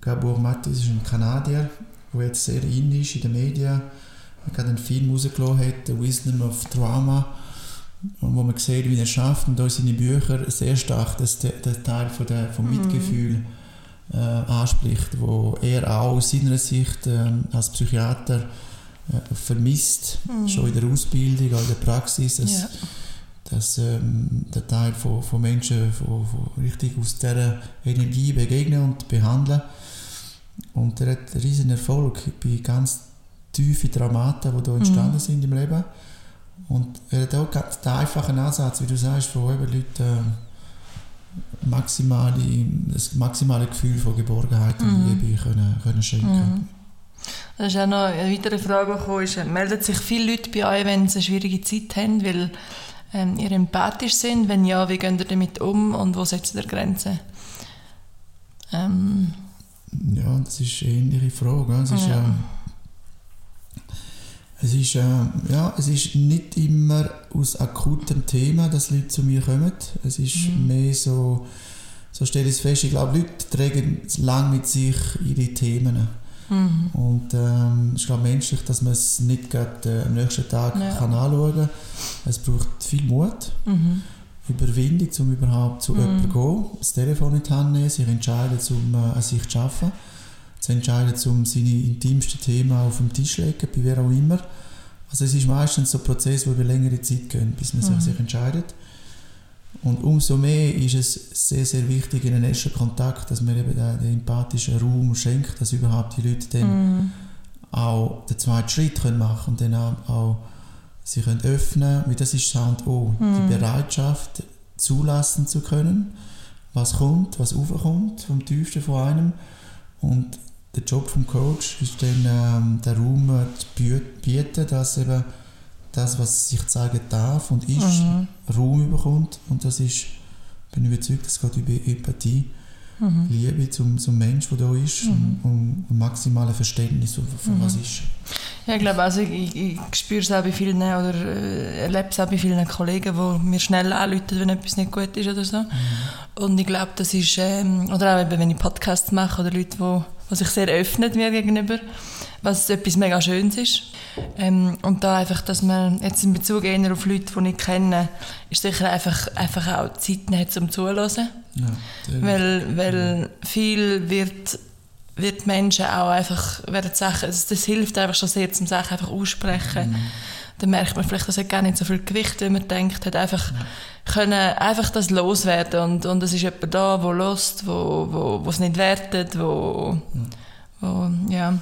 Gabor Mate ist ein Kanadier, der jetzt sehr in ist in den Medien. Er gerade einen Film rausgelassen hat, The Wisdom of Trauma wo man sieht, wie er schafft und auch seine Bücher sehr stark das, das Teil von der, vom mhm. Mitgefühl äh, anspricht, wo er auch aus seiner Sicht äh, als Psychiater äh, vermisst, mhm. schon in der Ausbildung, auch in der Praxis, dass, ja. dass ähm, der Teil von, von Menschen von, von richtig aus dieser Energie begegnen und behandeln. Und er hat einen riesen Erfolg bei ganz tiefen Dramaten, die hier entstanden mhm. sind im Leben. Und er hat auch den einfachen Ansatz, wie du sagst, wo eben Leute äh, maximale, das maximale Gefühl von Geborgenheit und mhm. Liebe können, können schenken mhm. Das ist auch noch eine weitere Frage gekommen, ist, melden sich viele Leute bei euch, wenn sie eine schwierige Zeit haben, weil ähm, ihr empathisch sind? Wenn ja, wie geht ihr damit um und wo setzt ihr Grenzen? Ähm. Ja, das ist eine ähnliche Frage. Ist ja. ja es ist, äh, ja, es ist nicht immer aus akutem Thema, dass Leute zu mir kommen. Es ist mhm. mehr so, so stelle ich es fest, ich glaube, Leute tragen lange mit sich ihre Themen. Mhm. Und ähm, es ist glaube menschlich, dass man es nicht gerade äh, am nächsten Tag ja. kann anschauen kann. Es braucht viel Mut, mhm. Überwindung, um überhaupt zu mhm. jemandem zu gehen, das Telefon in die Hand nehmen, sich entscheiden, um äh, an sich zu arbeiten zu entscheiden, um seine intimsten Themen auf den Tisch zu legen, bei wer auch immer. Also es ist meistens so ein Prozess, wo über längere Zeit geht, bis man mhm. sich entscheidet. Und umso mehr ist es sehr, sehr wichtig in den ersten Kontakt, dass man eben den, den empathischen Raum schenkt, dass überhaupt die Leute dann mhm. auch den zweiten Schritt können machen und dann auch, auch sie können öffnen, weil das ist Sound O, mhm. die Bereitschaft zulassen zu können, was kommt, was aufkommt vom Tiefsten von einem und der Job vom Coach ist dann ähm, der Raum zu bieten, dass eben das, was sich zeigen darf und ist, mhm. Raum bekommt. Und das ist, bin ich überzeugt, es geht über Empathie, mhm. Liebe zum, zum Menschen, der da ist mhm. und, und maximale Verständnis von, von was mhm. ist. Ja, ich glaube, also ich, ich, spüre es auch bei vielen oder äh, erlebe es auch bei vielen Kollegen, die mir schnell anrufen, wenn etwas nicht gut ist oder so. Mhm. Und ich glaube, das ist, ähm, oder auch eben, wenn ich Podcasts mache oder Leute, die was sich sehr öffnet mir gegenüber, was etwas mega Schönes ist. Ähm, und da einfach, dass man jetzt in Bezug eher auf Leute, die ich kenne, ist sicher einfach, einfach auch Zeit hat, um zuzuhören. Ja, weil, weil viel wird, wird Menschen auch einfach, werden Sachen, das, das hilft einfach schon sehr, zum Sachen einfach aussprechen. Mhm. Dann merkt man vielleicht, das hat gar nicht so viel Gewicht, wie man denkt, hat einfach ja können einfach das loswerden und, und es ist jemand da, der lost, wo, wo, wo es nicht wertet, wo, wo ja.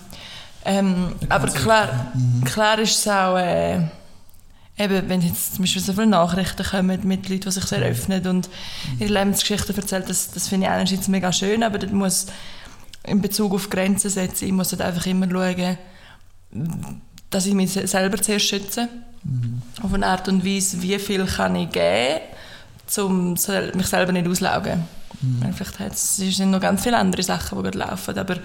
Ähm, aber klar, mhm. klar ist es auch, äh, eben, wenn jetzt zum Beispiel so viele Nachrichten kommen mit Leuten, die sich sehr öffnen und ihre Lebensgeschichten erzählen, das, das finde ich einerseits mega schön, aber das muss in Bezug auf Grenzen setzen, ich muss halt einfach immer schauen, dass ich mich selber zuerst schütze. Mhm. Auf eine Art und Weise, wie viel kann ich geben, um mich selber nicht auszulaugen. Mhm. Vielleicht sind noch ganz viele andere Sachen, die laufen, aber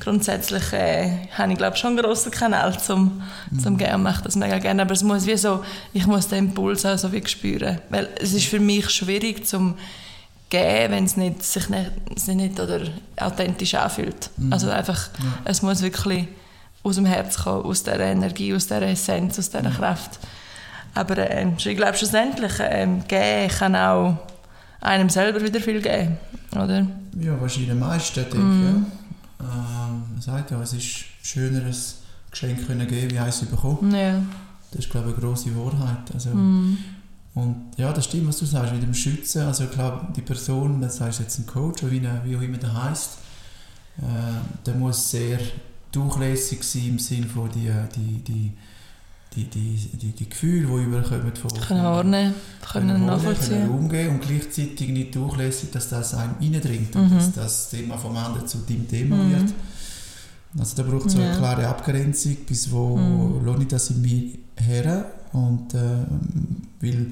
grundsätzlich äh, habe ich glaube schon einen grossen Kanal zum, mhm. zum Gehen und mache das mega gerne, aber es muss wie so, ich muss den Impuls auch so wie spüren, weil es ist für mich schwierig zum gehen, wenn es nicht, sich nicht, sich nicht oder authentisch anfühlt. Mhm. Also einfach, ja. es muss wirklich aus dem Herz kommen, aus dieser Energie, aus dieser Essenz, aus dieser Kraft. Aber äh, ich glaube schlussendlich, äh, geben kann auch einem selber wieder viel geben, oder? Ja, wahrscheinlich am meisten, denke mm. ja. Ähm, man sagt ja, es ist schöner, ein Geschenk können geben, wie eins bekommen. Ja. Das ist, glaube ich, eine grosse Wahrheit. Also, mm. Und ja, das stimmt, was du sagst, mit dem Schützen. Also ich glaube, die Person, das heißt jetzt ein Coach, oder wie, wie auch immer der heißt, äh, der muss sehr durchlässig sein im Sinne von die, die, die die, die, die, die Gefühle, die überkommen von können ordnen, können, können nachvollziehen. Können umgehen und gleichzeitig nicht durchlässig, dass das einem reindringt und mhm. dass das Thema vom anderen zu dem Thema mhm. wird. Also da braucht es ja. eine klare Abgrenzung, bis wo mhm. lohne ich das in mir her und äh, weil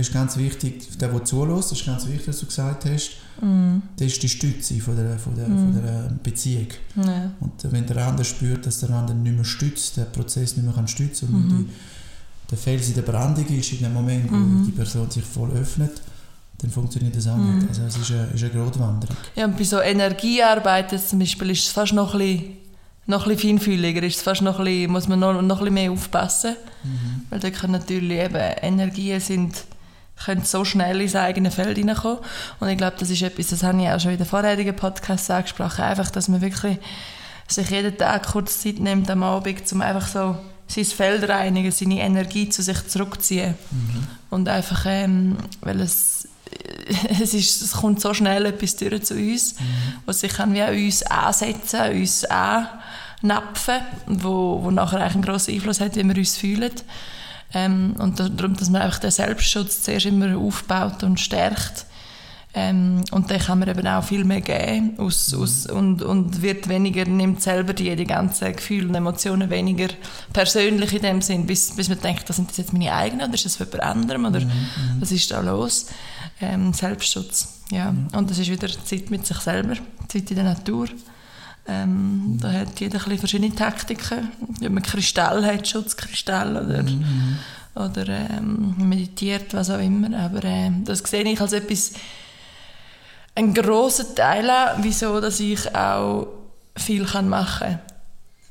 ist ganz wichtig, der, der zulässt, das ist ganz wichtig, was du gesagt hast, Mhm. das ist die Stütze von der, von der, von der Beziehung. Ja. Und wenn der andere spürt, dass der andere nicht mehr stützt, der Prozess nicht mehr kann stützen und Mhm. die, der Fels in der Brandung ist, in dem Moment, wo Mhm. die Person sich voll öffnet, dann funktioniert das auch Mhm. nicht. Also es ist eine, ist eine Gratwanderung. Ja, und bei so Energiearbeit zum Beispiel ist es fast noch ein bisschen, noch ein bisschen feinfühliger, ist es fast noch ein bisschen, muss man noch, noch ein bisschen mehr aufpassen. Mhm. Weil da können natürlich eben Energien sind, können so schnell ins eigene Feld hineinkommen. Und ich glaube, das ist etwas, das habe ich auch schon in den vorherigen Podcasts angesprochen, einfach, dass man wirklich sich jeden Tag kurz Zeit nimmt am Abend, um einfach so sein Feld reinigen, seine Energie zu sich zurückziehen. Und einfach, ähm, weil es, es, ist, es kommt so schnell etwas durch zu uns, was sich kann wie an uns ansetzen, an uns annapfen, wo, wo nachher eigentlich einen grossen Einfluss hat, wie wir uns fühlen. Ähm, und da- darum, dass man einfach den Selbstschutz zuerst immer aufbaut und stärkt. Ähm, und dann kann man eben auch viel mehr geben aus, aus, und, und wird weniger, nimmt selber die, die ganzen Gefühle und Emotionen weniger persönlich in dem Sinn, bis, bis man denkt, das sind das jetzt meine eigenen oder ist das von jemand anderem oder was ist da los? Ähm, Selbstschutz, ja. Und das ist wieder Zeit mit sich selber, Zeit in der Natur. Ähm, Da hat jeder ein verschiedene Taktiken. Wenn man Kristall hat, Schutzkristall oder, oder ähm, meditiert, was auch immer. Aber ähm, das sehe ich als etwas, einen grossen Teil an, wieso dass ich auch viel kann machen kann.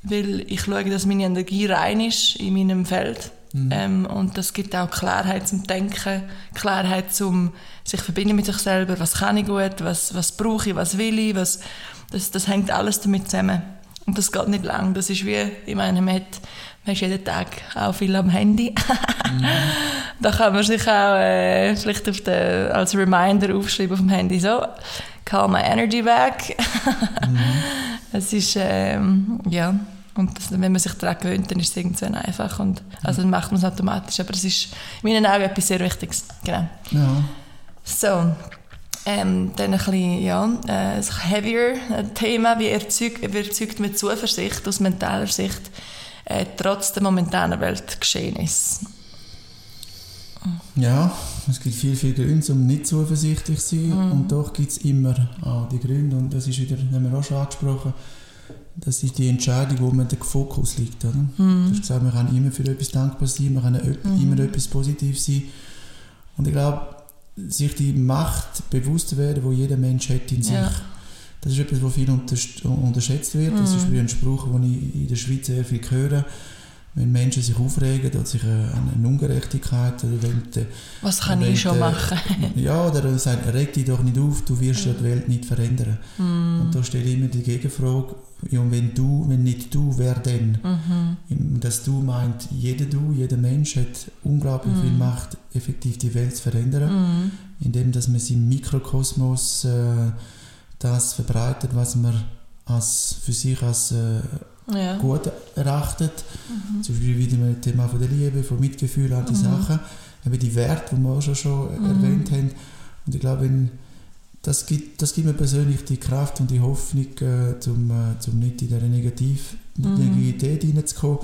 Weil ich schaue, dass meine Energie rein ist in meinem Feld. Ähm, und das gibt auch Klarheit zum Denken, Klarheit zum sich verbinden mit sich selber. Was kann ich gut, was, was brauche ich, was will ich, was, das, das hängt alles damit zusammen. Und das geht nicht lang. Das ist wie, ich meine, man, hat, man ist jeden Tag auch viel am Handy. da kann man sich auch äh, vielleicht auf den, als Reminder aufschreiben auf dem Handy so, call my energy back. Es ist, ähm, ja, und das, wenn man sich daran gewöhnt, dann ist es irgendwann einfach und also dann macht man es automatisch, aber es ist in meinen Augen etwas sehr Wichtiges, genau. Ja. So, ähm, dann ein bisschen, ja, äh, ein heavier äh, Thema, wie erzeugt, wie erzeugt man Zuversicht aus mentaler Sicht äh, trotz der momentanen Weltgeschehnisse? Ja, es gibt viel, viel Gründe, um nicht zuversichtlich zu sein. Mhm. Und doch gibt es immer auch die Gründe. Und das ist wieder, haben wir auch schon angesprochen, das ist die Entscheidung, wo man der Fokus liegt. Oder? Mhm. Du hast gesagt, man kann immer für etwas dankbar sein, man kann ep- immer etwas Positiv sein. Und ich glaube, sich die Macht bewusst werden, wo jeder Mensch hat in sich. Ja. Das ist etwas, was viel unterschätzt wird. Das ist Mhm. wie ein Spruch, den ich in der Schweiz sehr viel höre. Wenn Menschen sich aufregen oder sich eine, eine Ungerechtigkeit oder wenn die, Was kann wenn ich schon die- machen? ja, oder er sagt, reg dich doch nicht auf, du wirst ja die Welt nicht verändern. Mhm. Und da steht immer die Gegenfrage, ja, und wenn du, wenn nicht du, wer denn? Mhm. Das Du meint, jeder Du, jeder Mensch hat unglaublich viel Macht, effektiv die Welt zu verändern, Mhm. indem dass man im Mikrokosmos äh, das verbreitet, was man als, für sich als äh, Ja. gut erachtet. Zum Beispiel wieder mit dem Thema von der Liebe, von Mitgefühl, all die Sachen. Eben die Werte, die wir auch schon, schon erwähnt haben. Und ich glaube, wenn, das, gibt, das gibt mir persönlich die Kraft und die Hoffnung, äh, zum, äh, zum nicht in diese Negativ Negativität hineinzukommen,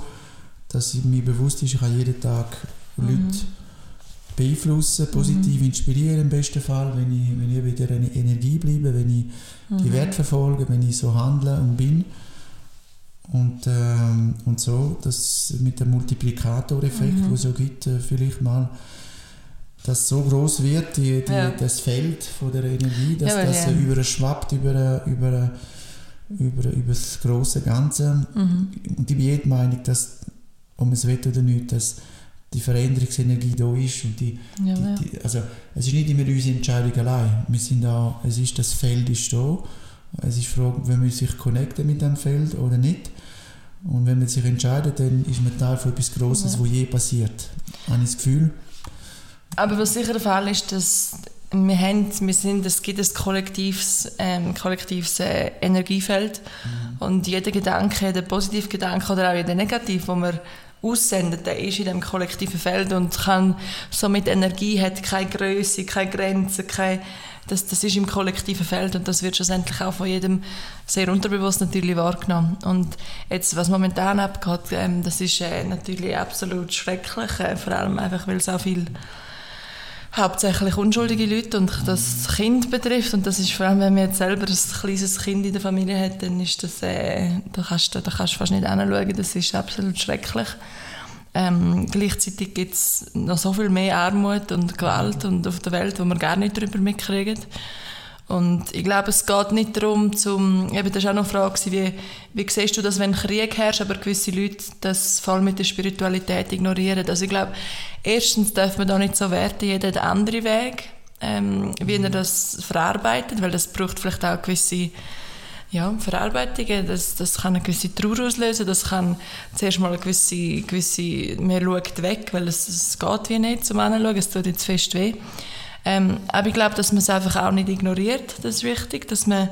dass ich mir bewusst ist, ich kann jeden Tag Leute beeinflussen, positiv inspirieren im besten Fall, wenn ich, wenn ich wieder eine Energie bleibe, wenn ich die Werte verfolge, wenn ich so handle und bin. Und, ähm, und so, dass mit dem Multiplikatoreffekt, mhm. wo es so gibt, äh, vielleicht mal, dass so groß wird, die, die, Ja. das Feld von der Energie, dass Ja, das ja. überschwappt über, über, über, über das große Ganze. Mhm. Und ich bin jeder Meinung, dass, ob man es will oder nicht, dass die Veränderungsenergie da ist. Und die, Ja, die, ja. die, also, es ist nicht immer unsere Entscheidung allein. Wir sind auch, es ist, das Feld ist da. Es ist die Frage, wenn man sich connecten mit dem Feld oder nicht. Und wenn man sich entscheidet, dann ist man Teil von etwas Grosses, Ja. was je passiert. Habe ich das Gefühl. Aber was sicher der Fall ist, dass wir, haben, wir sind, es gibt ein kollektives, ähm, kollektives äh, Energiefeld und jeder Gedanke, der positive Gedanke oder auch jeder negativ, den wir aussenden, der ist in dem kollektiven Feld und kann somit Energie, hat keine Größe, keine Grenzen, keine, das, das ist im kollektiven Feld und das wird schlussendlich auch von jedem sehr unterbewusst natürlich wahrgenommen. Und jetzt, was momentan abgeht, ähm, das ist äh, natürlich absolut schrecklich, äh, vor allem einfach, weil es auch viel hauptsächlich unschuldige Leute und das Kind betrifft und das ist vor allem, wenn man jetzt selber ein kleines Kind in der Familie hat, dann ist das, äh, da kannst da kannst du fast nicht hinschauen, das ist absolut schrecklich. Ähm, gleichzeitig gibt es noch so viel mehr Armut und Gewalt und auf der Welt, wo man gar nicht darüber mitkriegen. Und ich glaube, es geht nicht darum, zum, eben, das war auch noch eine Frage, wie, wie siehst du das, wenn Krieg herrscht, aber gewisse Leute das voll mit der Spiritualität ignorieren. Also ich glaube, erstens darf man da nicht so werten, jeder den anderen Weg, ähm, wie er das verarbeitet, weil das braucht vielleicht auch gewisse ja, Verarbeitungen, das, das kann eine gewisse Trauer auslösen, das kann zuerst mal eine gewisse, gewisse man schaut weg, weil es, es geht wie nicht zum Anschauen, es tut jetzt fest weh. Ähm, aber ich glaube, dass man es einfach auch nicht ignoriert, das ist wichtig, dass man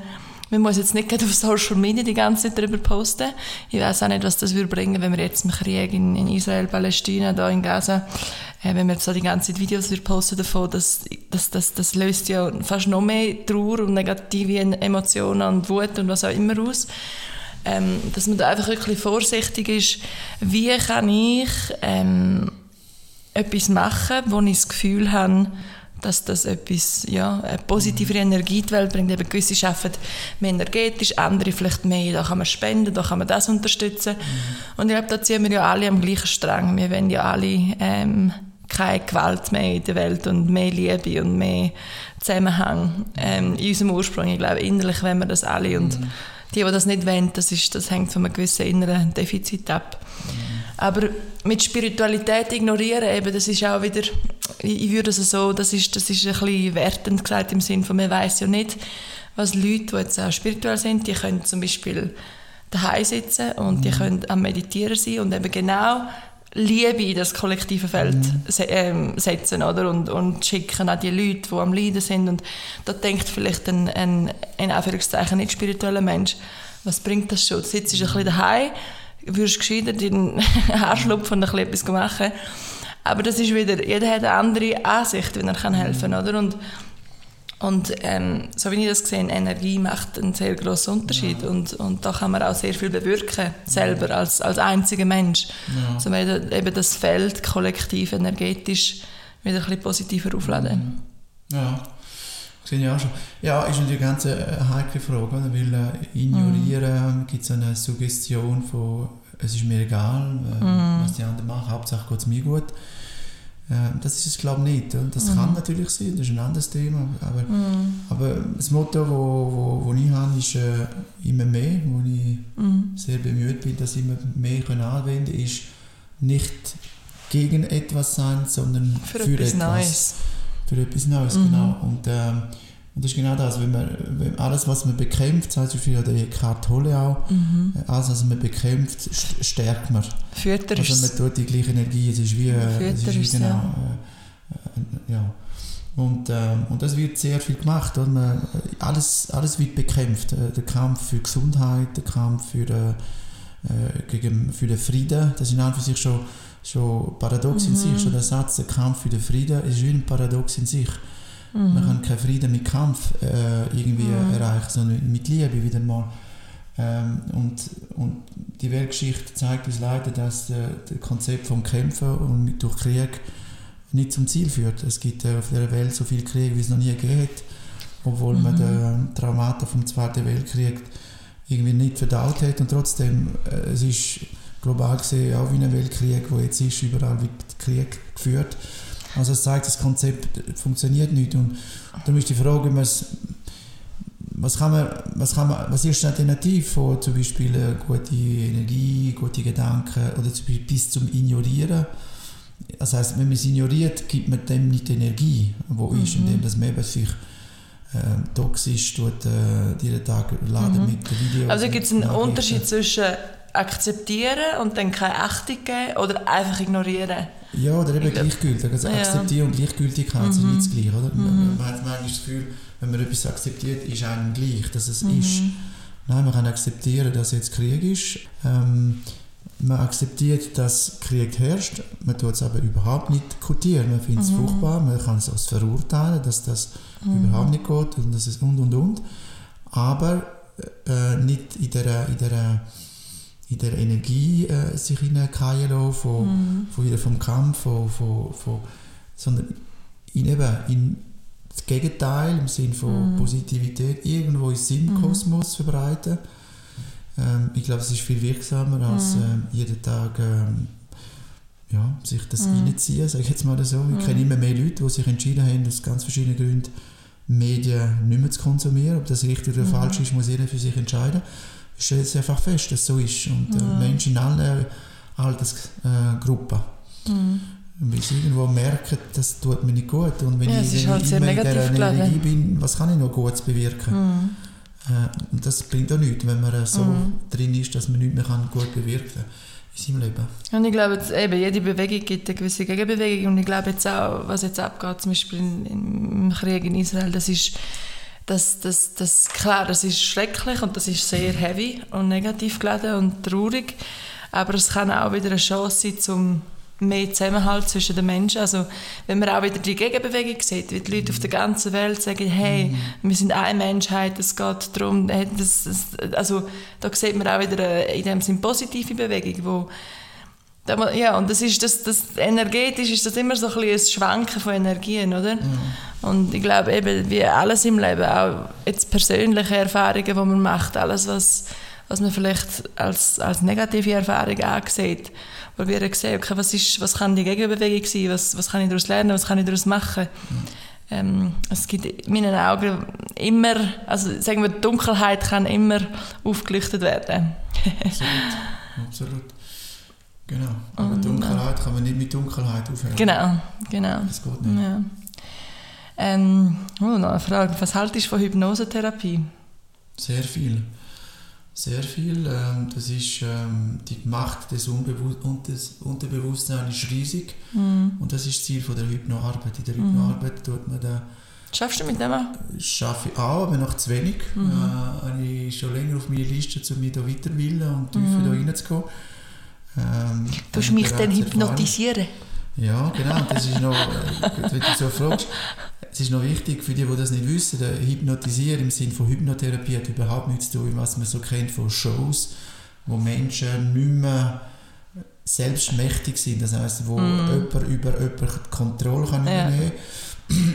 man muss jetzt nicht auf Social Media die ganze Zeit darüber posten. Ich weiß auch nicht, was das würde bringen, wenn wir jetzt im Krieg in, in Israel, Palästina, da in Gaza, äh, wenn wir so die ganze Zeit Videos würde posten davon, das, das, das, das löst ja fast noch mehr Trauer und negative Emotionen und Wut und was auch immer aus. Ähm, dass man da einfach wirklich vorsichtig ist, wie kann ich ähm, etwas machen, wo ich das Gefühl habe, dass das etwas, ja, eine positivere Energie in die Welt bringt. Eben gewisse arbeiten mehr energetisch, andere vielleicht mehr, da kann man spenden, da kann man das unterstützen. Mhm. Und ich glaube, da ziehen wir ja alle am gleichen Strang. Wir wollen ja alle ähm, keine Gewalt mehr in der Welt und mehr Liebe und mehr Zusammenhang ähm, in unserem Ursprung. Ich glaube, innerlich wollen wir das alle. Und mhm. die, die das nicht wollen, das, ist, das hängt von einem gewissen inneren Defizit ab. Mhm. Aber mit Spiritualität ignorieren, eben, das ist auch wieder, ich würde es so, das ist, das ist ein bisschen wertend gesagt im Sinne von, man weiß ja nicht, was Leute, die jetzt auch spirituell sind, die können zum Beispiel daheim sitzen und mhm. die können am Meditieren sein und eben genau Liebe in das kollektive Feld mhm. Ähm, setzen oder? Und, und schicken an die Leute, die am Leiden sind. Und da denkt vielleicht ein, ein in Anführungszeichen nicht spiritueller Mensch, was bringt das schon? Du sitzt ein bisschen daheim würdest gescheiter deinen Haarschlupf und ein bisschen etwas machen. Aber das ist wieder, jeder hat eine andere Ansicht, wenn er kann helfen kann, oder? Und, und ähm, so wie ich das sehe, Energie macht einen sehr grossen Unterschied ja. und, und da kann man auch sehr viel bewirken, selber, als, als einziger Mensch. Ja. So eben das Feld kollektiv, energetisch wieder ein bisschen positiver aufladen. Ja, ich auch schon. Ja, ist natürlich eine ganz äh, heikle Frage, oder? weil äh, ignorieren mhm. gibt es eine Suggestion von es ist mir egal, äh, mhm. was die anderen machen, Hauptsache geht es mir gut. Äh, das ist es glaube ich nicht. Oder? Das mhm. kann natürlich sein, das ist ein anderes Thema, aber, mhm. aber das Motto, das wo, wo, wo ich habe, ist äh, immer mehr, wo ich mhm. sehr bemüht bin, das immer mehr können anwenden ist nicht gegen etwas sein, sondern für, für etwas, etwas Neues für etwas Neues, mhm. genau. Und, ähm, und das ist genau das, wenn man, wenn alles, was man bekämpft, zum Beispiel der Eckhart Tolle auch, mhm. Äh, alles, was man bekämpft, stärkt man. Fütter also man tut die gleiche Energie, es ist wie, äh, es ist wie genau, ja. Äh, äh, ja. Und, ähm, und das wird sehr viel gemacht. Und man, alles, alles wird bekämpft. Der Kampf für Gesundheit, der Kampf für, äh, gegen, für den Frieden, das sind einfach sich schon schon paradox mhm. in sich, schon der Satz, der Kampf für den Frieden, ist wie ein Paradox in sich. Mhm. Man kann keinen Frieden mit Kampf äh, irgendwie mhm. erreichen, sondern mit Liebe wieder mal. Ähm, und, und die Weltgeschichte zeigt uns leider, dass äh, das Konzept vom Kämpfen und durch Krieg nicht zum Ziel führt. Es gibt äh, auf der Welt so viel Krieg, wie es noch nie hat, obwohl man mhm. die Traumata vom Zweiten Weltkrieg irgendwie nicht verdaut hat und trotzdem äh, es ist global gesehen auch wie ein Weltkrieg, wo jetzt ist, überall wird Krieg geführt. Also es zeigt, das Konzept funktioniert nicht und darum ist die Frage, was, was, kann man, was, kann man, was ist die Alternative von zum Beispiel äh, gute Energie, gute Gedanken oder zum Beispiel bis zum Ignorieren? Das heißt, wenn man es ignoriert, gibt man dem nicht die Energie, wo mhm. ist, indem das man eben sich äh, toxisch tut, äh, jeden Tag laden mhm. mit Videos. Also gibt es einen Unterschied zwischen akzeptieren und dann keine Achtung geben oder einfach ignorieren. Ja, oder eben gleichgültig. Also ja. akzeptieren und Gleichgültigkeit mhm. sind nicht das Gleiche. Oder? Mhm. Man hat manchmal das Gefühl, wenn man etwas akzeptiert, ist einem gleich, dass es mhm. ist. Nein, man kann akzeptieren, dass jetzt Krieg ist. Ähm, man akzeptiert, dass Krieg herrscht. Man tut es aber überhaupt nicht quotieren. Man findet es mhm. furchtbar. Man kann es als verurteilen, dass das mhm. überhaupt nicht geht und das ist und und und. Aber äh, nicht in der, in der in der Energie äh, sich hineinfallen lassen, von, mhm. von wieder vom Kampf, von, von, von, sondern in, eben, in das Gegenteil, im Sinne von Mhm. Positivität, irgendwo in Sinnkosmos verbreiten. Ähm, ich glaube, es ist viel wirksamer, als Mhm. ähm, jeden Tag ähm, ja, sich das Mhm. reinziehen, sage ich jetzt mal so. Ich Mhm. kenne immer mehr Leute, die sich entschieden haben, aus ganz verschiedenen Gründen Medien nicht mehr zu konsumieren. Ob das richtig oder Mhm. falsch ist, muss jeder für sich entscheiden. Ich stelle es einfach fest, dass es so ist. Und äh, Mhm. Menschen in allen Altersgruppen. Mhm. Weil sie irgendwo merken, das tut mir nicht gut. Und wenn Ja, ich, wenn halt ich immer in dieser. Energie bin, was kann ich noch Gutes bewirken? Mhm. Äh, und das bringt auch nichts, wenn man äh, so Mhm. drin ist, dass man nichts mehr kann gut bewirken kann in seinem Leben. Und ich glaube, jetzt, eben, jede Bewegung gibt eine gewisse Gegenbewegung. Und ich glaube jetzt auch, was jetzt abgeht, zum Beispiel im Krieg in Israel, das ist, das, das, das, klar, das ist schrecklich und das ist sehr heavy und negativ geladen und traurig. Aber es kann auch wieder eine Chance sein, um mehr Zusammenhalt zwischen den Menschen. Also, wenn man auch wieder die Gegenbewegung sieht, wie die Leute auf der ganzen Welt sagen, hey, wir sind eine Menschheit, es geht darum, das, das, also, da sieht man auch wieder eine, in dem Sinn positive Bewegung, wo mu- ja, und das ist das, das energetisch ist das immer so ein, ein Schwanken von Energien, oder? Und ich glaube eben, wie alles im Leben, auch jetzt persönliche Erfahrungen, die man macht, alles, was, was man vielleicht als, als negative Erfahrung ansieht, wo wir sehen, okay, was, ist, was kann die Gegenbewegung sein, was, was kann ich daraus lernen, was kann ich daraus machen. Ähm, es gibt in meinen Augen immer, also sagen wir, die Dunkelheit kann immer aufgelichtet werden. Absolut. Absolut. Genau. Aber Und, Dunkelheit kann man nicht mit Dunkelheit aufhören. Genau, genau. Das geht nicht. Ja. Ähm, oh, noch eine Frage. Was haltest du von Hypnosetherapie? Sehr viel. Sehr viel. Ähm, das ist ähm, die Macht des, Unbewu und des Unterbewusstseins ist riesig. Mhm. Und das ist das Ziel von der Hypnoarbeit. In der Hypnoarbeit tut man da Schaffst du mit dem auch? schaffe ich auch, aber noch zu wenig. Mhm. Äh, habe ich schon länger auf meiner Liste, um mich da weiterzubilden und tiefer Mhm. da reinzukommen. Ähm, Du habe mich dann hypnotisieren. Ja, genau. Das ist noch, äh, wenn du so fragst, es ist noch wichtig für die, die das nicht wissen, der Hypnotisieren im Sinne von Hypnotherapie hat überhaupt nichts zu tun, was man so kennt von Shows, wo Menschen nicht mehr selbstmächtig sind. Das heißt, wo Mhm. jemand über jemanden Kontrolle kann Ja. übernehmen kann.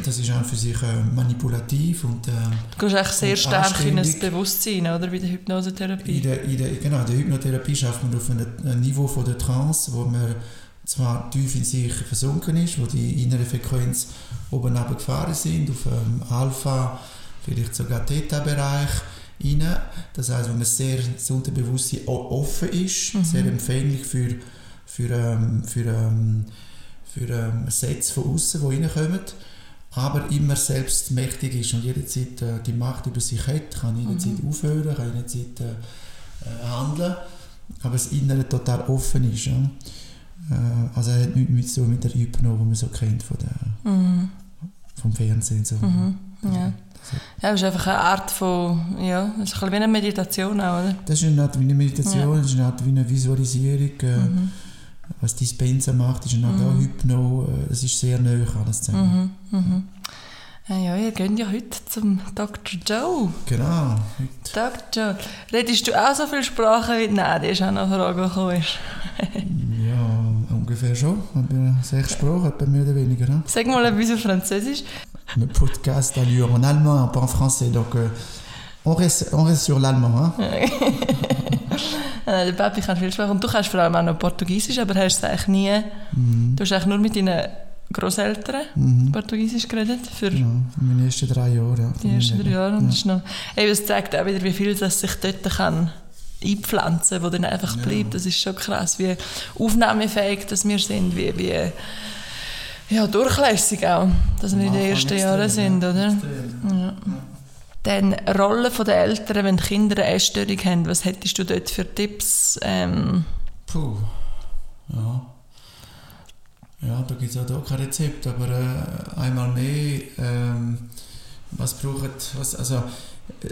Das ist auch für sich äh, manipulativ und äh, Du gehst echt sehr stark in ein anständig. Bewusstsein, oder? Bei der Hypnosetherapie. In der, in der, genau, in der Hypnotherapie schafft man auf einem Niveau von der Trance, wo man zwar tief in sich versunken ist, wo die innere Frequenz oben gefahren sind, auf ähm, Alpha, vielleicht sogar Theta-Bereich rein. Das heißt, wenn man sehr das Unterbewusstsein offen ist, Mhm. sehr empfänglich für, für, ähm, für, ähm, für ähm, Sätze von außen, die reinkommen, aber immer selbst mächtig ist und jederzeit äh, die Macht über sich hat, kann jederzeit aufhören, kann jederzeit äh, äh, handeln, aber das Innere total offen ist. Ja? Äh, also er hat nichts mit, so mit der Hypno, die man so kennt von der, Mhm. vom Fernsehen. So. Mhm. Ja. ja, das ist einfach eine Art von, ja, das ist ein wie eine Meditation auch, oder? Das ist eine Art wie eine Meditation, Ja. das ist eine Art wie eine Visualisierung. Äh, Mhm. Was Dispenser macht, ist eine Art auch Mhm. Hypno. Äh, das ist sehr nahe alles zusammen. Mhm. Mhm. Ja, ja, ihr geht ja heute zum Dr. Joe. Genau. Heute. Dr. Joe. Redest du auch so viele Sprachen wie... Nein, die ist auch noch eine Frage, gekommen. Ja, ungefähr schon. Aber sechs Sprachen, etwa mehr oder weniger. Hein? Sag mal etwas auf Französisch. Le podcast a lieu en allemand, pas en français. Donc, euh, on, reste, on reste sur l'allemand. Hein? Äh, der Papi kann viel Sprachen. Und du kannst vor allem auch noch Portugiesisch, aber hast es eigentlich nie... Mhm. Du hast eigentlich nur mit deinen Großeltern Mhm. Portugiesisch geredet. Für Ja, in meinen ersten drei Jahren. Ja, die ersten drei Jahre. Und Ja. das, ist noch, eben, das zeigt auch wieder, wie viel das sich dort kann einpflanzen kann, wo dann einfach Ja. bleibt. Das ist schon krass, wie aufnahmefähig dass wir sind, wie, wie ja, durchlässig auch, dass wir in den ersten Jahren sind, oder? Ja. Dann Rolle der Eltern, wenn die Kinder eine Essstörung haben, was hättest du dort für Tipps? Ähm, Puh. Ja. Ja, da gibt es auch da kein Rezept, aber äh, einmal mehr, ähm, was braucht, was, also, äh,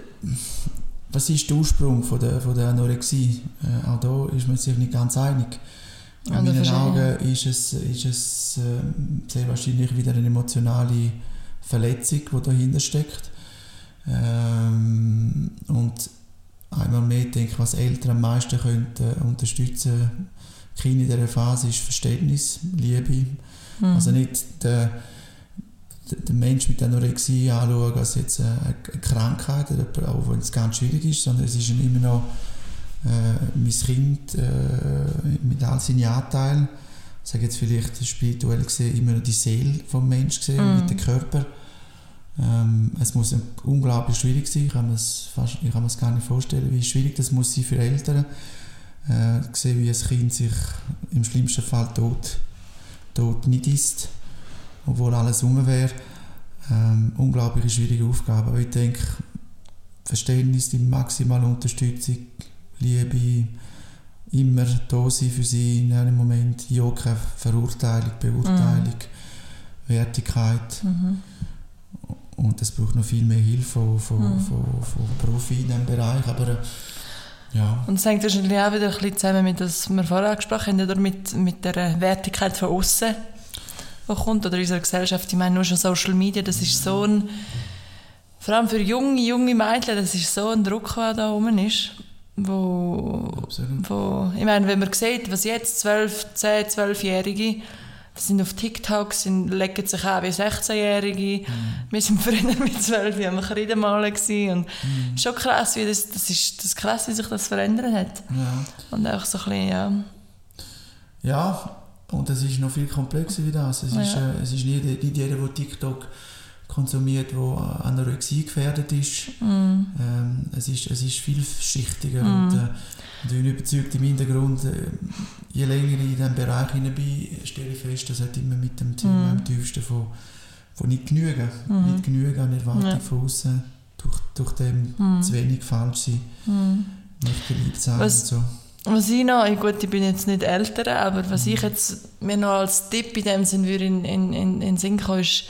was ist der Ursprung von der, von der Anorexie? Äh, auch da ist man sich nicht ganz einig. In Ja, meinen. Augen ist es, ist es ähm, sehr wahrscheinlich wieder eine emotionale Verletzung, die dahinter steckt. Ähm, und einmal mehr denke ich, was Eltern am meisten können, äh, unterstützen Kinder in dieser Phase ist Verständnis, Liebe. hm. Also nicht der, den Menschen mit Anorexie anschauen als jetzt eine Krankheit, auch wenn es ganz schwierig ist, sondern es ist immer noch äh, mein Kind äh, mit all seinen Anteilen, ich sage jetzt vielleicht spirituell gesehen, immer noch die Seele vom Menschen gesehen, mm. mit dem Körper. Ähm, es muss unglaublich schwierig sein, ich kann, fast, ich kann mir gar nicht vorstellen, wie schwierig das muss sein für Eltern, äh, sehen, wie ein Kind sich im schlimmsten Fall tot, tot nicht isst obwohl alles rum wäre. Ähm, unglaublich schwierige Aufgabe. Aber ich denke, Verständnis, die maximale Unterstützung, Liebe, immer da sein für sie in einem Moment. Ja, keine Verurteilung, Beurteilung, mhm. Wertigkeit. Mhm. Und es braucht noch viel mehr Hilfe von, von, mhm. von, von Profi in diesem Bereich. Aber, äh, ja. Und es hängt wahrscheinlich auch wieder ein bisschen zusammen mit, was wir vorher angesprochen haben, oder mit, mit der Wertigkeit von außen die kommt, oder unserer Gesellschaft. Ich meine, nur schon Social Media, das ist so ein, vor allem für junge, junge Mädchen, das ist so ein Druck, der da oben ist. Wo, wo, ich meine, wenn man sieht, was jetzt 12, 10, 12-Jährige sind auf TikTok, sind, legen sich an wie 16-Jährige. Mhm. Wir sind früher mit 12 Jahren Kreidemalen und mhm. schon krass, wie das, das ist das krass, wie sich das verändert hat. Ja. Und auch so ein bisschen, ja. Ja, und es ist noch viel komplexer wie das. Es, ja. ist, äh, es ist nicht, nicht jeder, der TikTok konsumiert, der Anorexie gefährdet ist. Mm. Ähm, es ist. Es ist vielschichtiger. Mm. Und, äh, und ich bin überzeugt, im Hintergrund, äh, je länger ich in diesem Bereich hinein bin, stelle ich fest, dass hat immer mit dem Thema mm. am tiefsten von, von nicht genügen. Mm. Nicht genügen an Erwartung ja. von außen, durch, durch dem mm. zu wenig falsch sein, mm. nicht geliebt sein Was, und so. Was ich noch, gut, ich bin jetzt nicht älter, aber was ich jetzt mir noch als Tipp in dem Sinn würde in, in, in, in Sinn kommen, ist,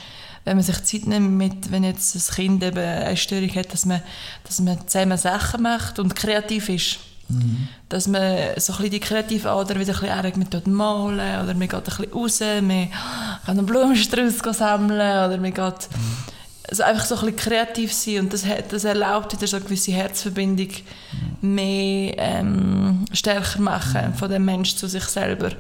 wenn man sich Zeit nimmt, mit, wenn jetzt ein Kind eben eine Störung hat, dass man, dass man zusammen Sachen macht und kreativ ist. Mhm. Dass man so ein bisschen die kreative Ader wieder ein bisschen man malen oder man geht ein bisschen raus, man kann einen Blumenstrauß sammeln oder man geht... Mhm also einfach so ein bisschen kreativ sein und das, das erlaubt wieder so eine gewisse Herzverbindung mehr ähm, stärker machen von dem Mensch zu sich selber.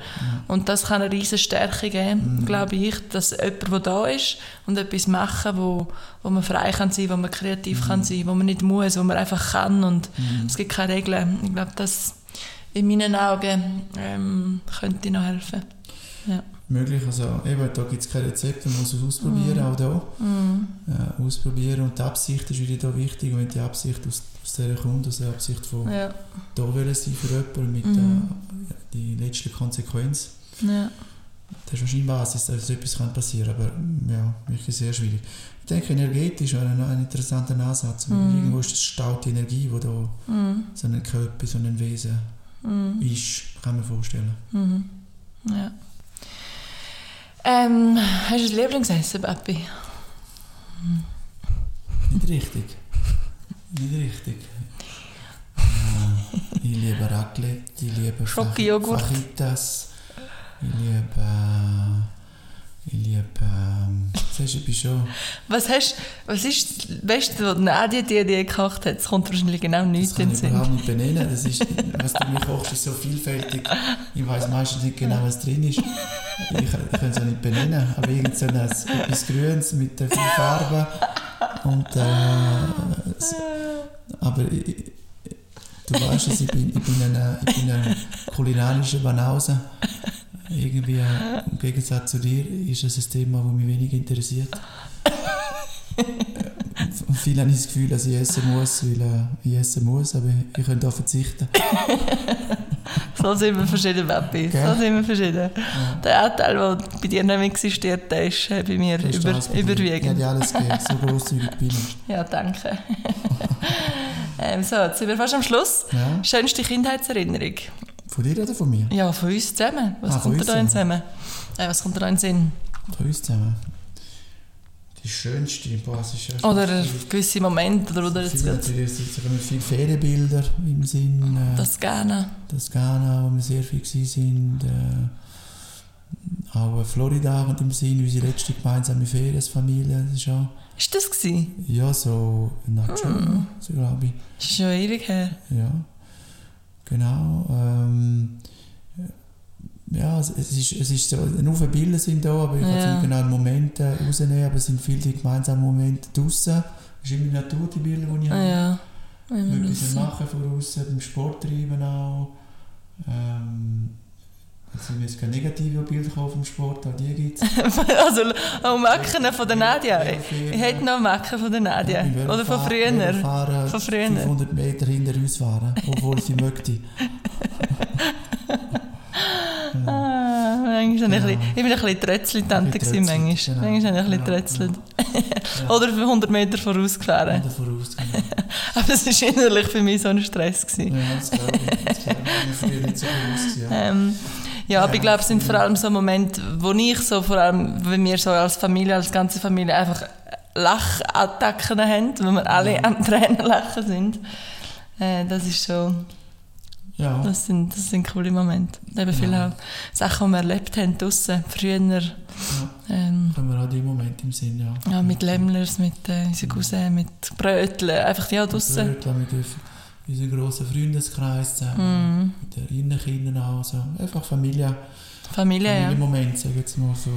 Und das kann eine riesige Stärke geben, mhm. glaube ich, dass jemand, der da ist und etwas machen, wo, wo man frei kann sein, wo man kreativ mhm. kann sein, wo man nicht muss, wo man einfach kann und mhm. es gibt keine Regeln. Ich glaube, das in meinen Augen ähm, könnte noch helfen. Ja möglich. Also eben, da gibt es kein Rezept, man muss es ausprobieren, mm. auch da. Mm. Äh, ausprobieren und die Absicht ist wieder da wichtig, wenn die Absicht aus, aus der kommt, aus der Absicht von ja. da will sein für jemanden mit mm. der die letzte Konsequenz. Ja. Das ist wahrscheinlich Basis, dass etwas passieren kann, aber ja, wirklich sehr schwierig. Ich denke, energetisch wäre ein, ein interessanter Ansatz. Mm. Irgendwo ist das staut die Energie, die da mm. so ein Körper, so ein Wesen mm. ist, kann man vorstellen. -hmm. Ja. Ähm, hast du ein Lieblingsessen, Papi? Hm. Nicht richtig. Nicht richtig. Äh, ich liebe Raclette, ich liebe Fajitas, ich liebe... Ich liebe, ähm, du, ich bin schon... Was, hast, was ist das Beste, was Nadia dir, dir gekocht hat? Das kommt wahrscheinlich genau nichts in den Sinn. Das kann ich überhaupt nicht benennen. Das ist, was du mir kochst, ist so vielfältig. Ich weiß meistens nicht genau, was drin ist. Ich, ich kann es auch nicht benennen. Aber irgend so etwas Grünes mit viel Farbe. Und, äh, aber ich, du weißt es, ich bin, ich bin eine, ich bin eine kulinarische Banause irgendwie im Gegensatz zu dir ist es ein Thema, das mich wenig interessiert. Und viele haben das Gefühl, dass ich essen muss, weil äh, ich essen muss, aber ich könnte auch verzichten. so sind wir verschieden, Papi. Okay. So sind wir verschieden. Ja. Der Anteil, der bei dir nicht existiert, der ist äh, bei mir über, überwiegend. Ich hätte alles gegeben, so großzügig bin ich. Ja, danke. ähm, so, jetzt sind wir fast am Schluss. Ja. Schönste Kindheitserinnerung? Von dir oder von mir? Ja, von uns zusammen. Was ah, kommt da in zusammen? Äh, was kommt da in Sinn? Von uns zusammen. Die schönste, boah, es ist Oder gewisse Momente, oder, oder jetzt natürlich, es kommen viele Ferienbilder im Sinn. Äh, das Ghana. Das Ghana, wo wir sehr viel sind. Äh, auch Florida und im Sinn, unsere letzte gemeinsame Ferienfamilie. Das ist auch ist das gewesen? Ja, so Nacho, hm. so glaube ich. Das ist schon ewig her. Ja. Genau. Ähm, ja, es es ist, es ist so, nur viele Bilder sind da, aber ich kann Ja. nicht genau einen Moment äh, rausnehmen, aber es sind viele die gemeinsamen Momente draussen. Es ist immer Natur, die Bilder, die ich Ah, habe. ja. Draussen. machen von außen, beim Sport treiben auch. Ähm, mir jetzt keine negativen Bilder vom Sport, auch die gibt es. also, auch Macken von der Nadia. Ich hätte noch Macken von der Nadia. Oder von früher. Von Von früher. 500 Meter hinter uns fahren, obwohl sie möchte. Ah, manchmal Ja. ein bisschen, ich bin ein bisschen Trötzli-Tante bisschen manchmal. genau. Ein bisschen Genau, trötzelt. Ja. Oder 100 Meter vorausgefahren. Oder voraus, genau. Aber es war innerlich für mich so ein Stress. Gewesen. Ja, das glaube ich. Das glaube ich. Ich war früher nicht so bewusst. Ja. Ähm, ja, aber ich glaube, es sind vor allem so Momente, wo ich so, vor allem, wenn wir so als Familie, als ganze Familie einfach Lachattacken haben, wenn wir alle am Tränen lachen sind. Äh, das ist schon, Ja. das sind, das sind coole Momente. Eben viele Ja. Sachen, die wir erlebt haben draussen, früher, ja. ähm, Haben wir auch die Momente im Sinn, ja. ja, mit Lämmlers, mit äh, unseren Cousins, mit Bröteln, einfach ja draussen. Brötchen mit uns- unserem grossen Freundeskreis zusammen. Mhm. Mit den Innenkindern auch. So. Einfach Familie. Familie, ja. Familienmoment, sag ich jetzt mal so.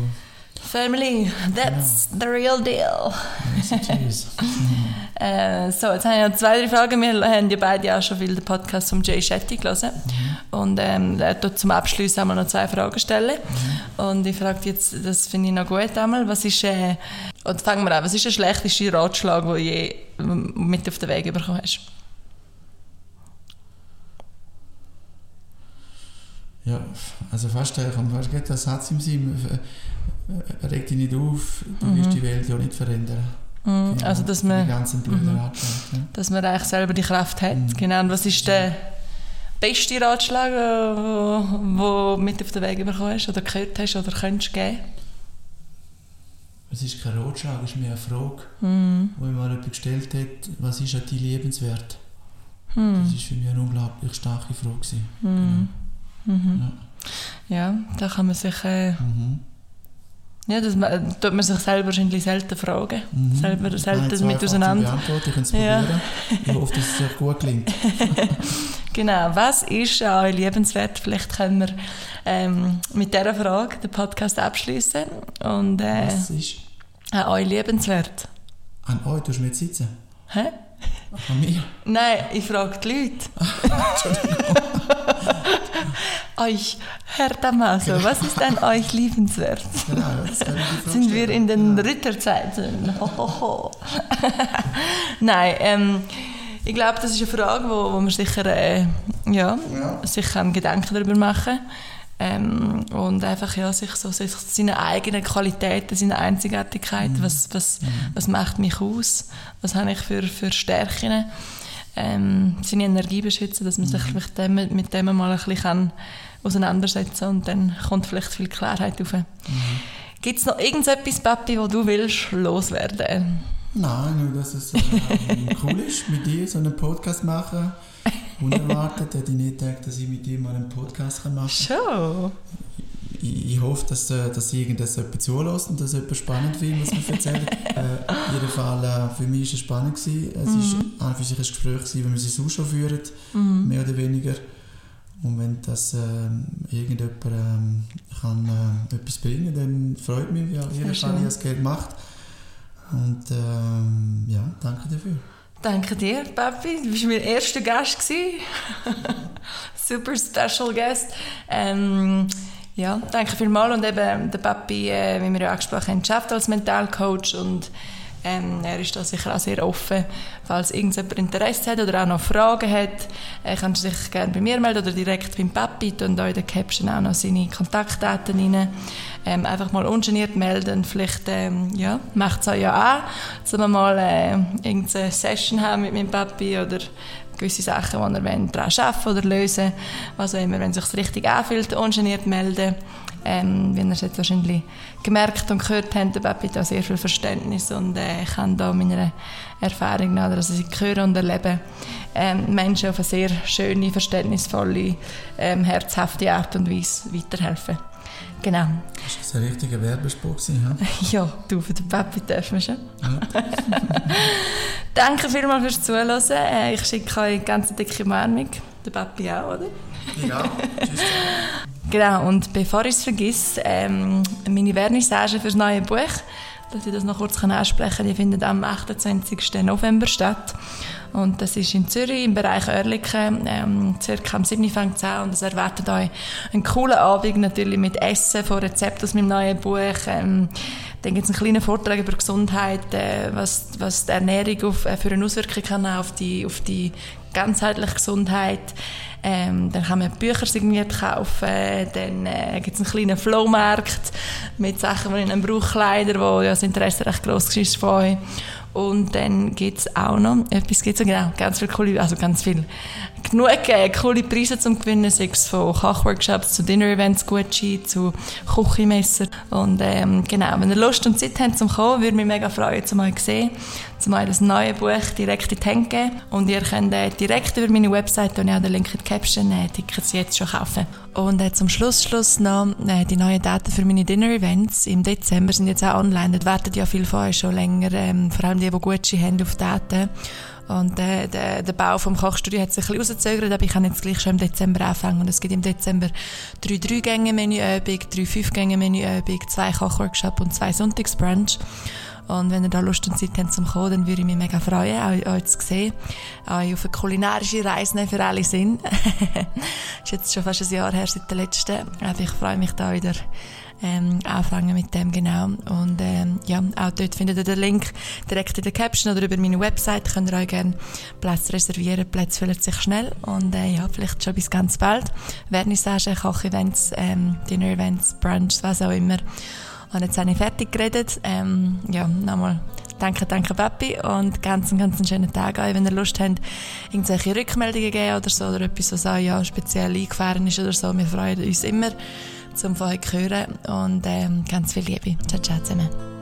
Family, that's the real deal. Ja, so Cheers. Äh, so, jetzt habe ich noch zwei, drei Fragen. Wir haben ja beide auch schon viel den Podcast von Jay Shetty gelesen. Und ähm, er tut zum Abschluss einmal noch zwei Fragen stellen. Und ich frage jetzt, das finde ich noch gut einmal, was ist, äh, und fangen wir an, was ist der schlechteste Ratschlag, den du je ähm, mit auf den Weg bekommen hast? Ja, also habe fast gerade den Satz im Sinn. äh, Reg dich nicht auf, du wirst die Welt ja nicht verändern. Mhm. Genau, Also, dass man, Mhm. Ja. dass man eigentlich selber die Kraft hat. Mhm. Genau. Und was ist der beste Ratschlag, den du mit auf den Weg bekommen hast, oder gehört hast, oder könntest geben? Es ist kein Ratschlag, es ist mehr eine Frage, Mhm. wo mir mal jemand gestellt hat, was ist an dein Lebenswert? Das Mhm. war für mich eine unglaublich starke Frage. Mhm. Mhm. Ja. Ja, da kann man sich, äh, Mhm. ja, das ma- tut man sich selber wahrscheinlich selten fragen. Mhm. Selber- selten jetzt mit auseinander. Ich kann es Ja. probieren. Ich hoffe, dass es euch gut klingt. Genau, was ist an euch liebenswert? Vielleicht können wir ähm, mit dieser Frage den Podcast abschließen. Und äh, Was ist an euch liebenswert? an euch? Du mir jetzt sitzen. Hä? An mir? Nein, ich frage die Leute. euch, Herr Damaso, was ist an euch liebenswert? Genau, kann Sind wir in den Genau. Ritterzeiten? Hohoho. Nein, ähm, ich glaube, das ist eine Frage, wo, wo man sicher, äh, ja, Ja. sich kann Gedanken darüber machen ähm, und einfach ja, sich so sich seine eigenen Qualitäten, seine Einzigartigkeit, Mhm. was, was, was macht mich aus, was habe ich für, für Stärken, ähm, seine Energie beschützen, dass man Mhm. sich mit dem, mit dem mal ein bisschen kann auseinandersetzen und dann kommt vielleicht viel Klarheit auf. Mhm. Gibt es noch irgendetwas, Papi, wo du willst loswerden? Nein, nur dass es äh, cool ist, mit dir so einen Podcast machen. Unerwartet hätte ich nicht gedacht, dass ich mit dir mal einen Podcast machen kann. Schon. Ich, ich hoffe, dass, äh, dass irgendwas jemand zulässt und dass jemand spannend findet, was wir erzählen. äh, jedem Fall, äh, für mich war es spannend. Gewesen. Es und für sich ein Gespräch, gewesen, wenn wir es so schon führen, mehr oder weniger. Und wenn das ähm, irgendjemand ähm, kann, äh, etwas bringen dann freut mich. Sehr Fall, ich es gerne gemacht. Und ähm, ja, danke dafür. Danke dir, Papi. Du bist mein erster Gast. Super special Guest. Ähm, ja, danke vielmals. Und eben der Papi, äh, wie wir ja angesprochen haben, schafft als Mentalcoach und ähm, er ist da sicher auch sehr offen. Falls irgendjemand Interesse hat oder auch noch Fragen hat, äh, kannst du dich gerne bei mir melden oder direkt beim Papi. Und in der Caption auch noch seine Kontaktdaten rein. Ähm, einfach mal ungeniert melden. Vielleicht ähm, ja, macht es euch ja an, dass wir mal äh, irgendeine Session haben mit meinem Papi oder gewisse Sachen, die wollt, daran arbeiten oder lösen Was auch immer, wenn es sich richtig anfühlt, ungeniert melden. Ähm, wie ihr es jetzt wahrscheinlich gemerkt und gehört habt, der hat da sehr viel Verständnis und äh, kann da meiner Erfahrung nach, dass ich höre und erlebe, ähm, Menschen auf eine sehr schöne, verständnisvolle, ähm, herzhafte Art und Weise weiterhelfen. Genau. Das war ein richtiger Werbespruch. Ja? Ja, du, für den Papi dürfen wir schon. Ja. Danke vielmals fürs Zuhören. Äh, Ich schicke euch eine ganz dicke Umarmung. Der Papi auch, oder? Ja, tschüss. Genau, und bevor ich es vergesse, ähm, meine Vernissage für das neue Buch, dass ich das noch kurz ansprechen kann, die findet am 28. November statt. Und das ist in Zürich, im Bereich Oerlikon, ähm, circa am 7. fängt es an und es erwartet euch einen coolen Abend natürlich mit Essen von Rezepten aus meinem neuen Buch. Ähm, dann gibt es einen kleinen Vortrag über Gesundheit, äh, was, was die Ernährung auf, äh, für eine Auswirkung kann auf die, auf die ganzheitliche Gesundheit. Ähm, dann kann man Bücher signiert kaufen. Dann äh, gibt es einen kleinen Flohmarkt mit Sachen, die dann brauche, Kleider, wo ja das Interesse recht gross ist von euch. Und dann gibt es auch noch, etwas gibt es genau, ganz viel coole, also ganz viel, genug äh, coole Preise zum Gewinnen, sei es von Kochworkshops zu Dinner-Events, Gucci, zu Küchenmesser. Und ähm, genau, wenn ihr Lust und Zeit habt zum Kommen, würde mich mega freuen, zum euch sehen, zum euch das neue Buch direkt in die Hände geben. Und ihr könnt äh, direkt über meine Website, und auch den Link in die Caption, äh, Tickets jetzt schon kaufen. Und äh, zum Schluss, Schluss noch äh, die neuen Daten für meine Dinner-Events. Im Dezember sind jetzt auch online. Dort warten ja viele von euch schon länger, ähm, vor allem die, die Gucci haben auf Daten. Und äh, der, der Bau vom Kochstudio hat sich ein bisschen rausgezögert, aber ich kann jetzt gleich schon im Dezember anfangen. Und es gibt im Dezember drei Drei-Gänge-Menü-Übung, drei Fünf-Gänge-Menü-Übung, zwei Kochworkshops und zwei Sonntagsbrunch. Und wenn ihr da Lust und Zeit habt zum Kommen, dann würde ich mich mega freuen, euch, euch zu sehen. Euch auf eine kulinarische Reise nehmen für alle Sinn. ist jetzt schon fast ein Jahr her seit der letzten. Aber ich freue mich da wieder ähm, anfangen mit dem genau. Und ähm, ja, auch dort findet ihr den Link direkt in der Caption oder über meine Website. Könnt ihr euch gerne Plätze reservieren. Plätze füllen sich schnell und äh, ja, vielleicht schon bis ganz bald. Vernissage, Kochevents, ähm, Dinner-Events, Brunch, was auch immer. Und jetzt habe ich fertig geredet. Ähm, ja, nochmal danke, danke Papi und ganz, ganz einen schönen Tag euch. Wenn ihr Lust habt, irgendwelche Rückmeldungen geben oder so oder etwas, was auch ja, speziell eingefahren ist oder so. Wir freuen uns immer, zum von euch hören und ähm, ganz viel Liebe. Ciao, ciao zusammen.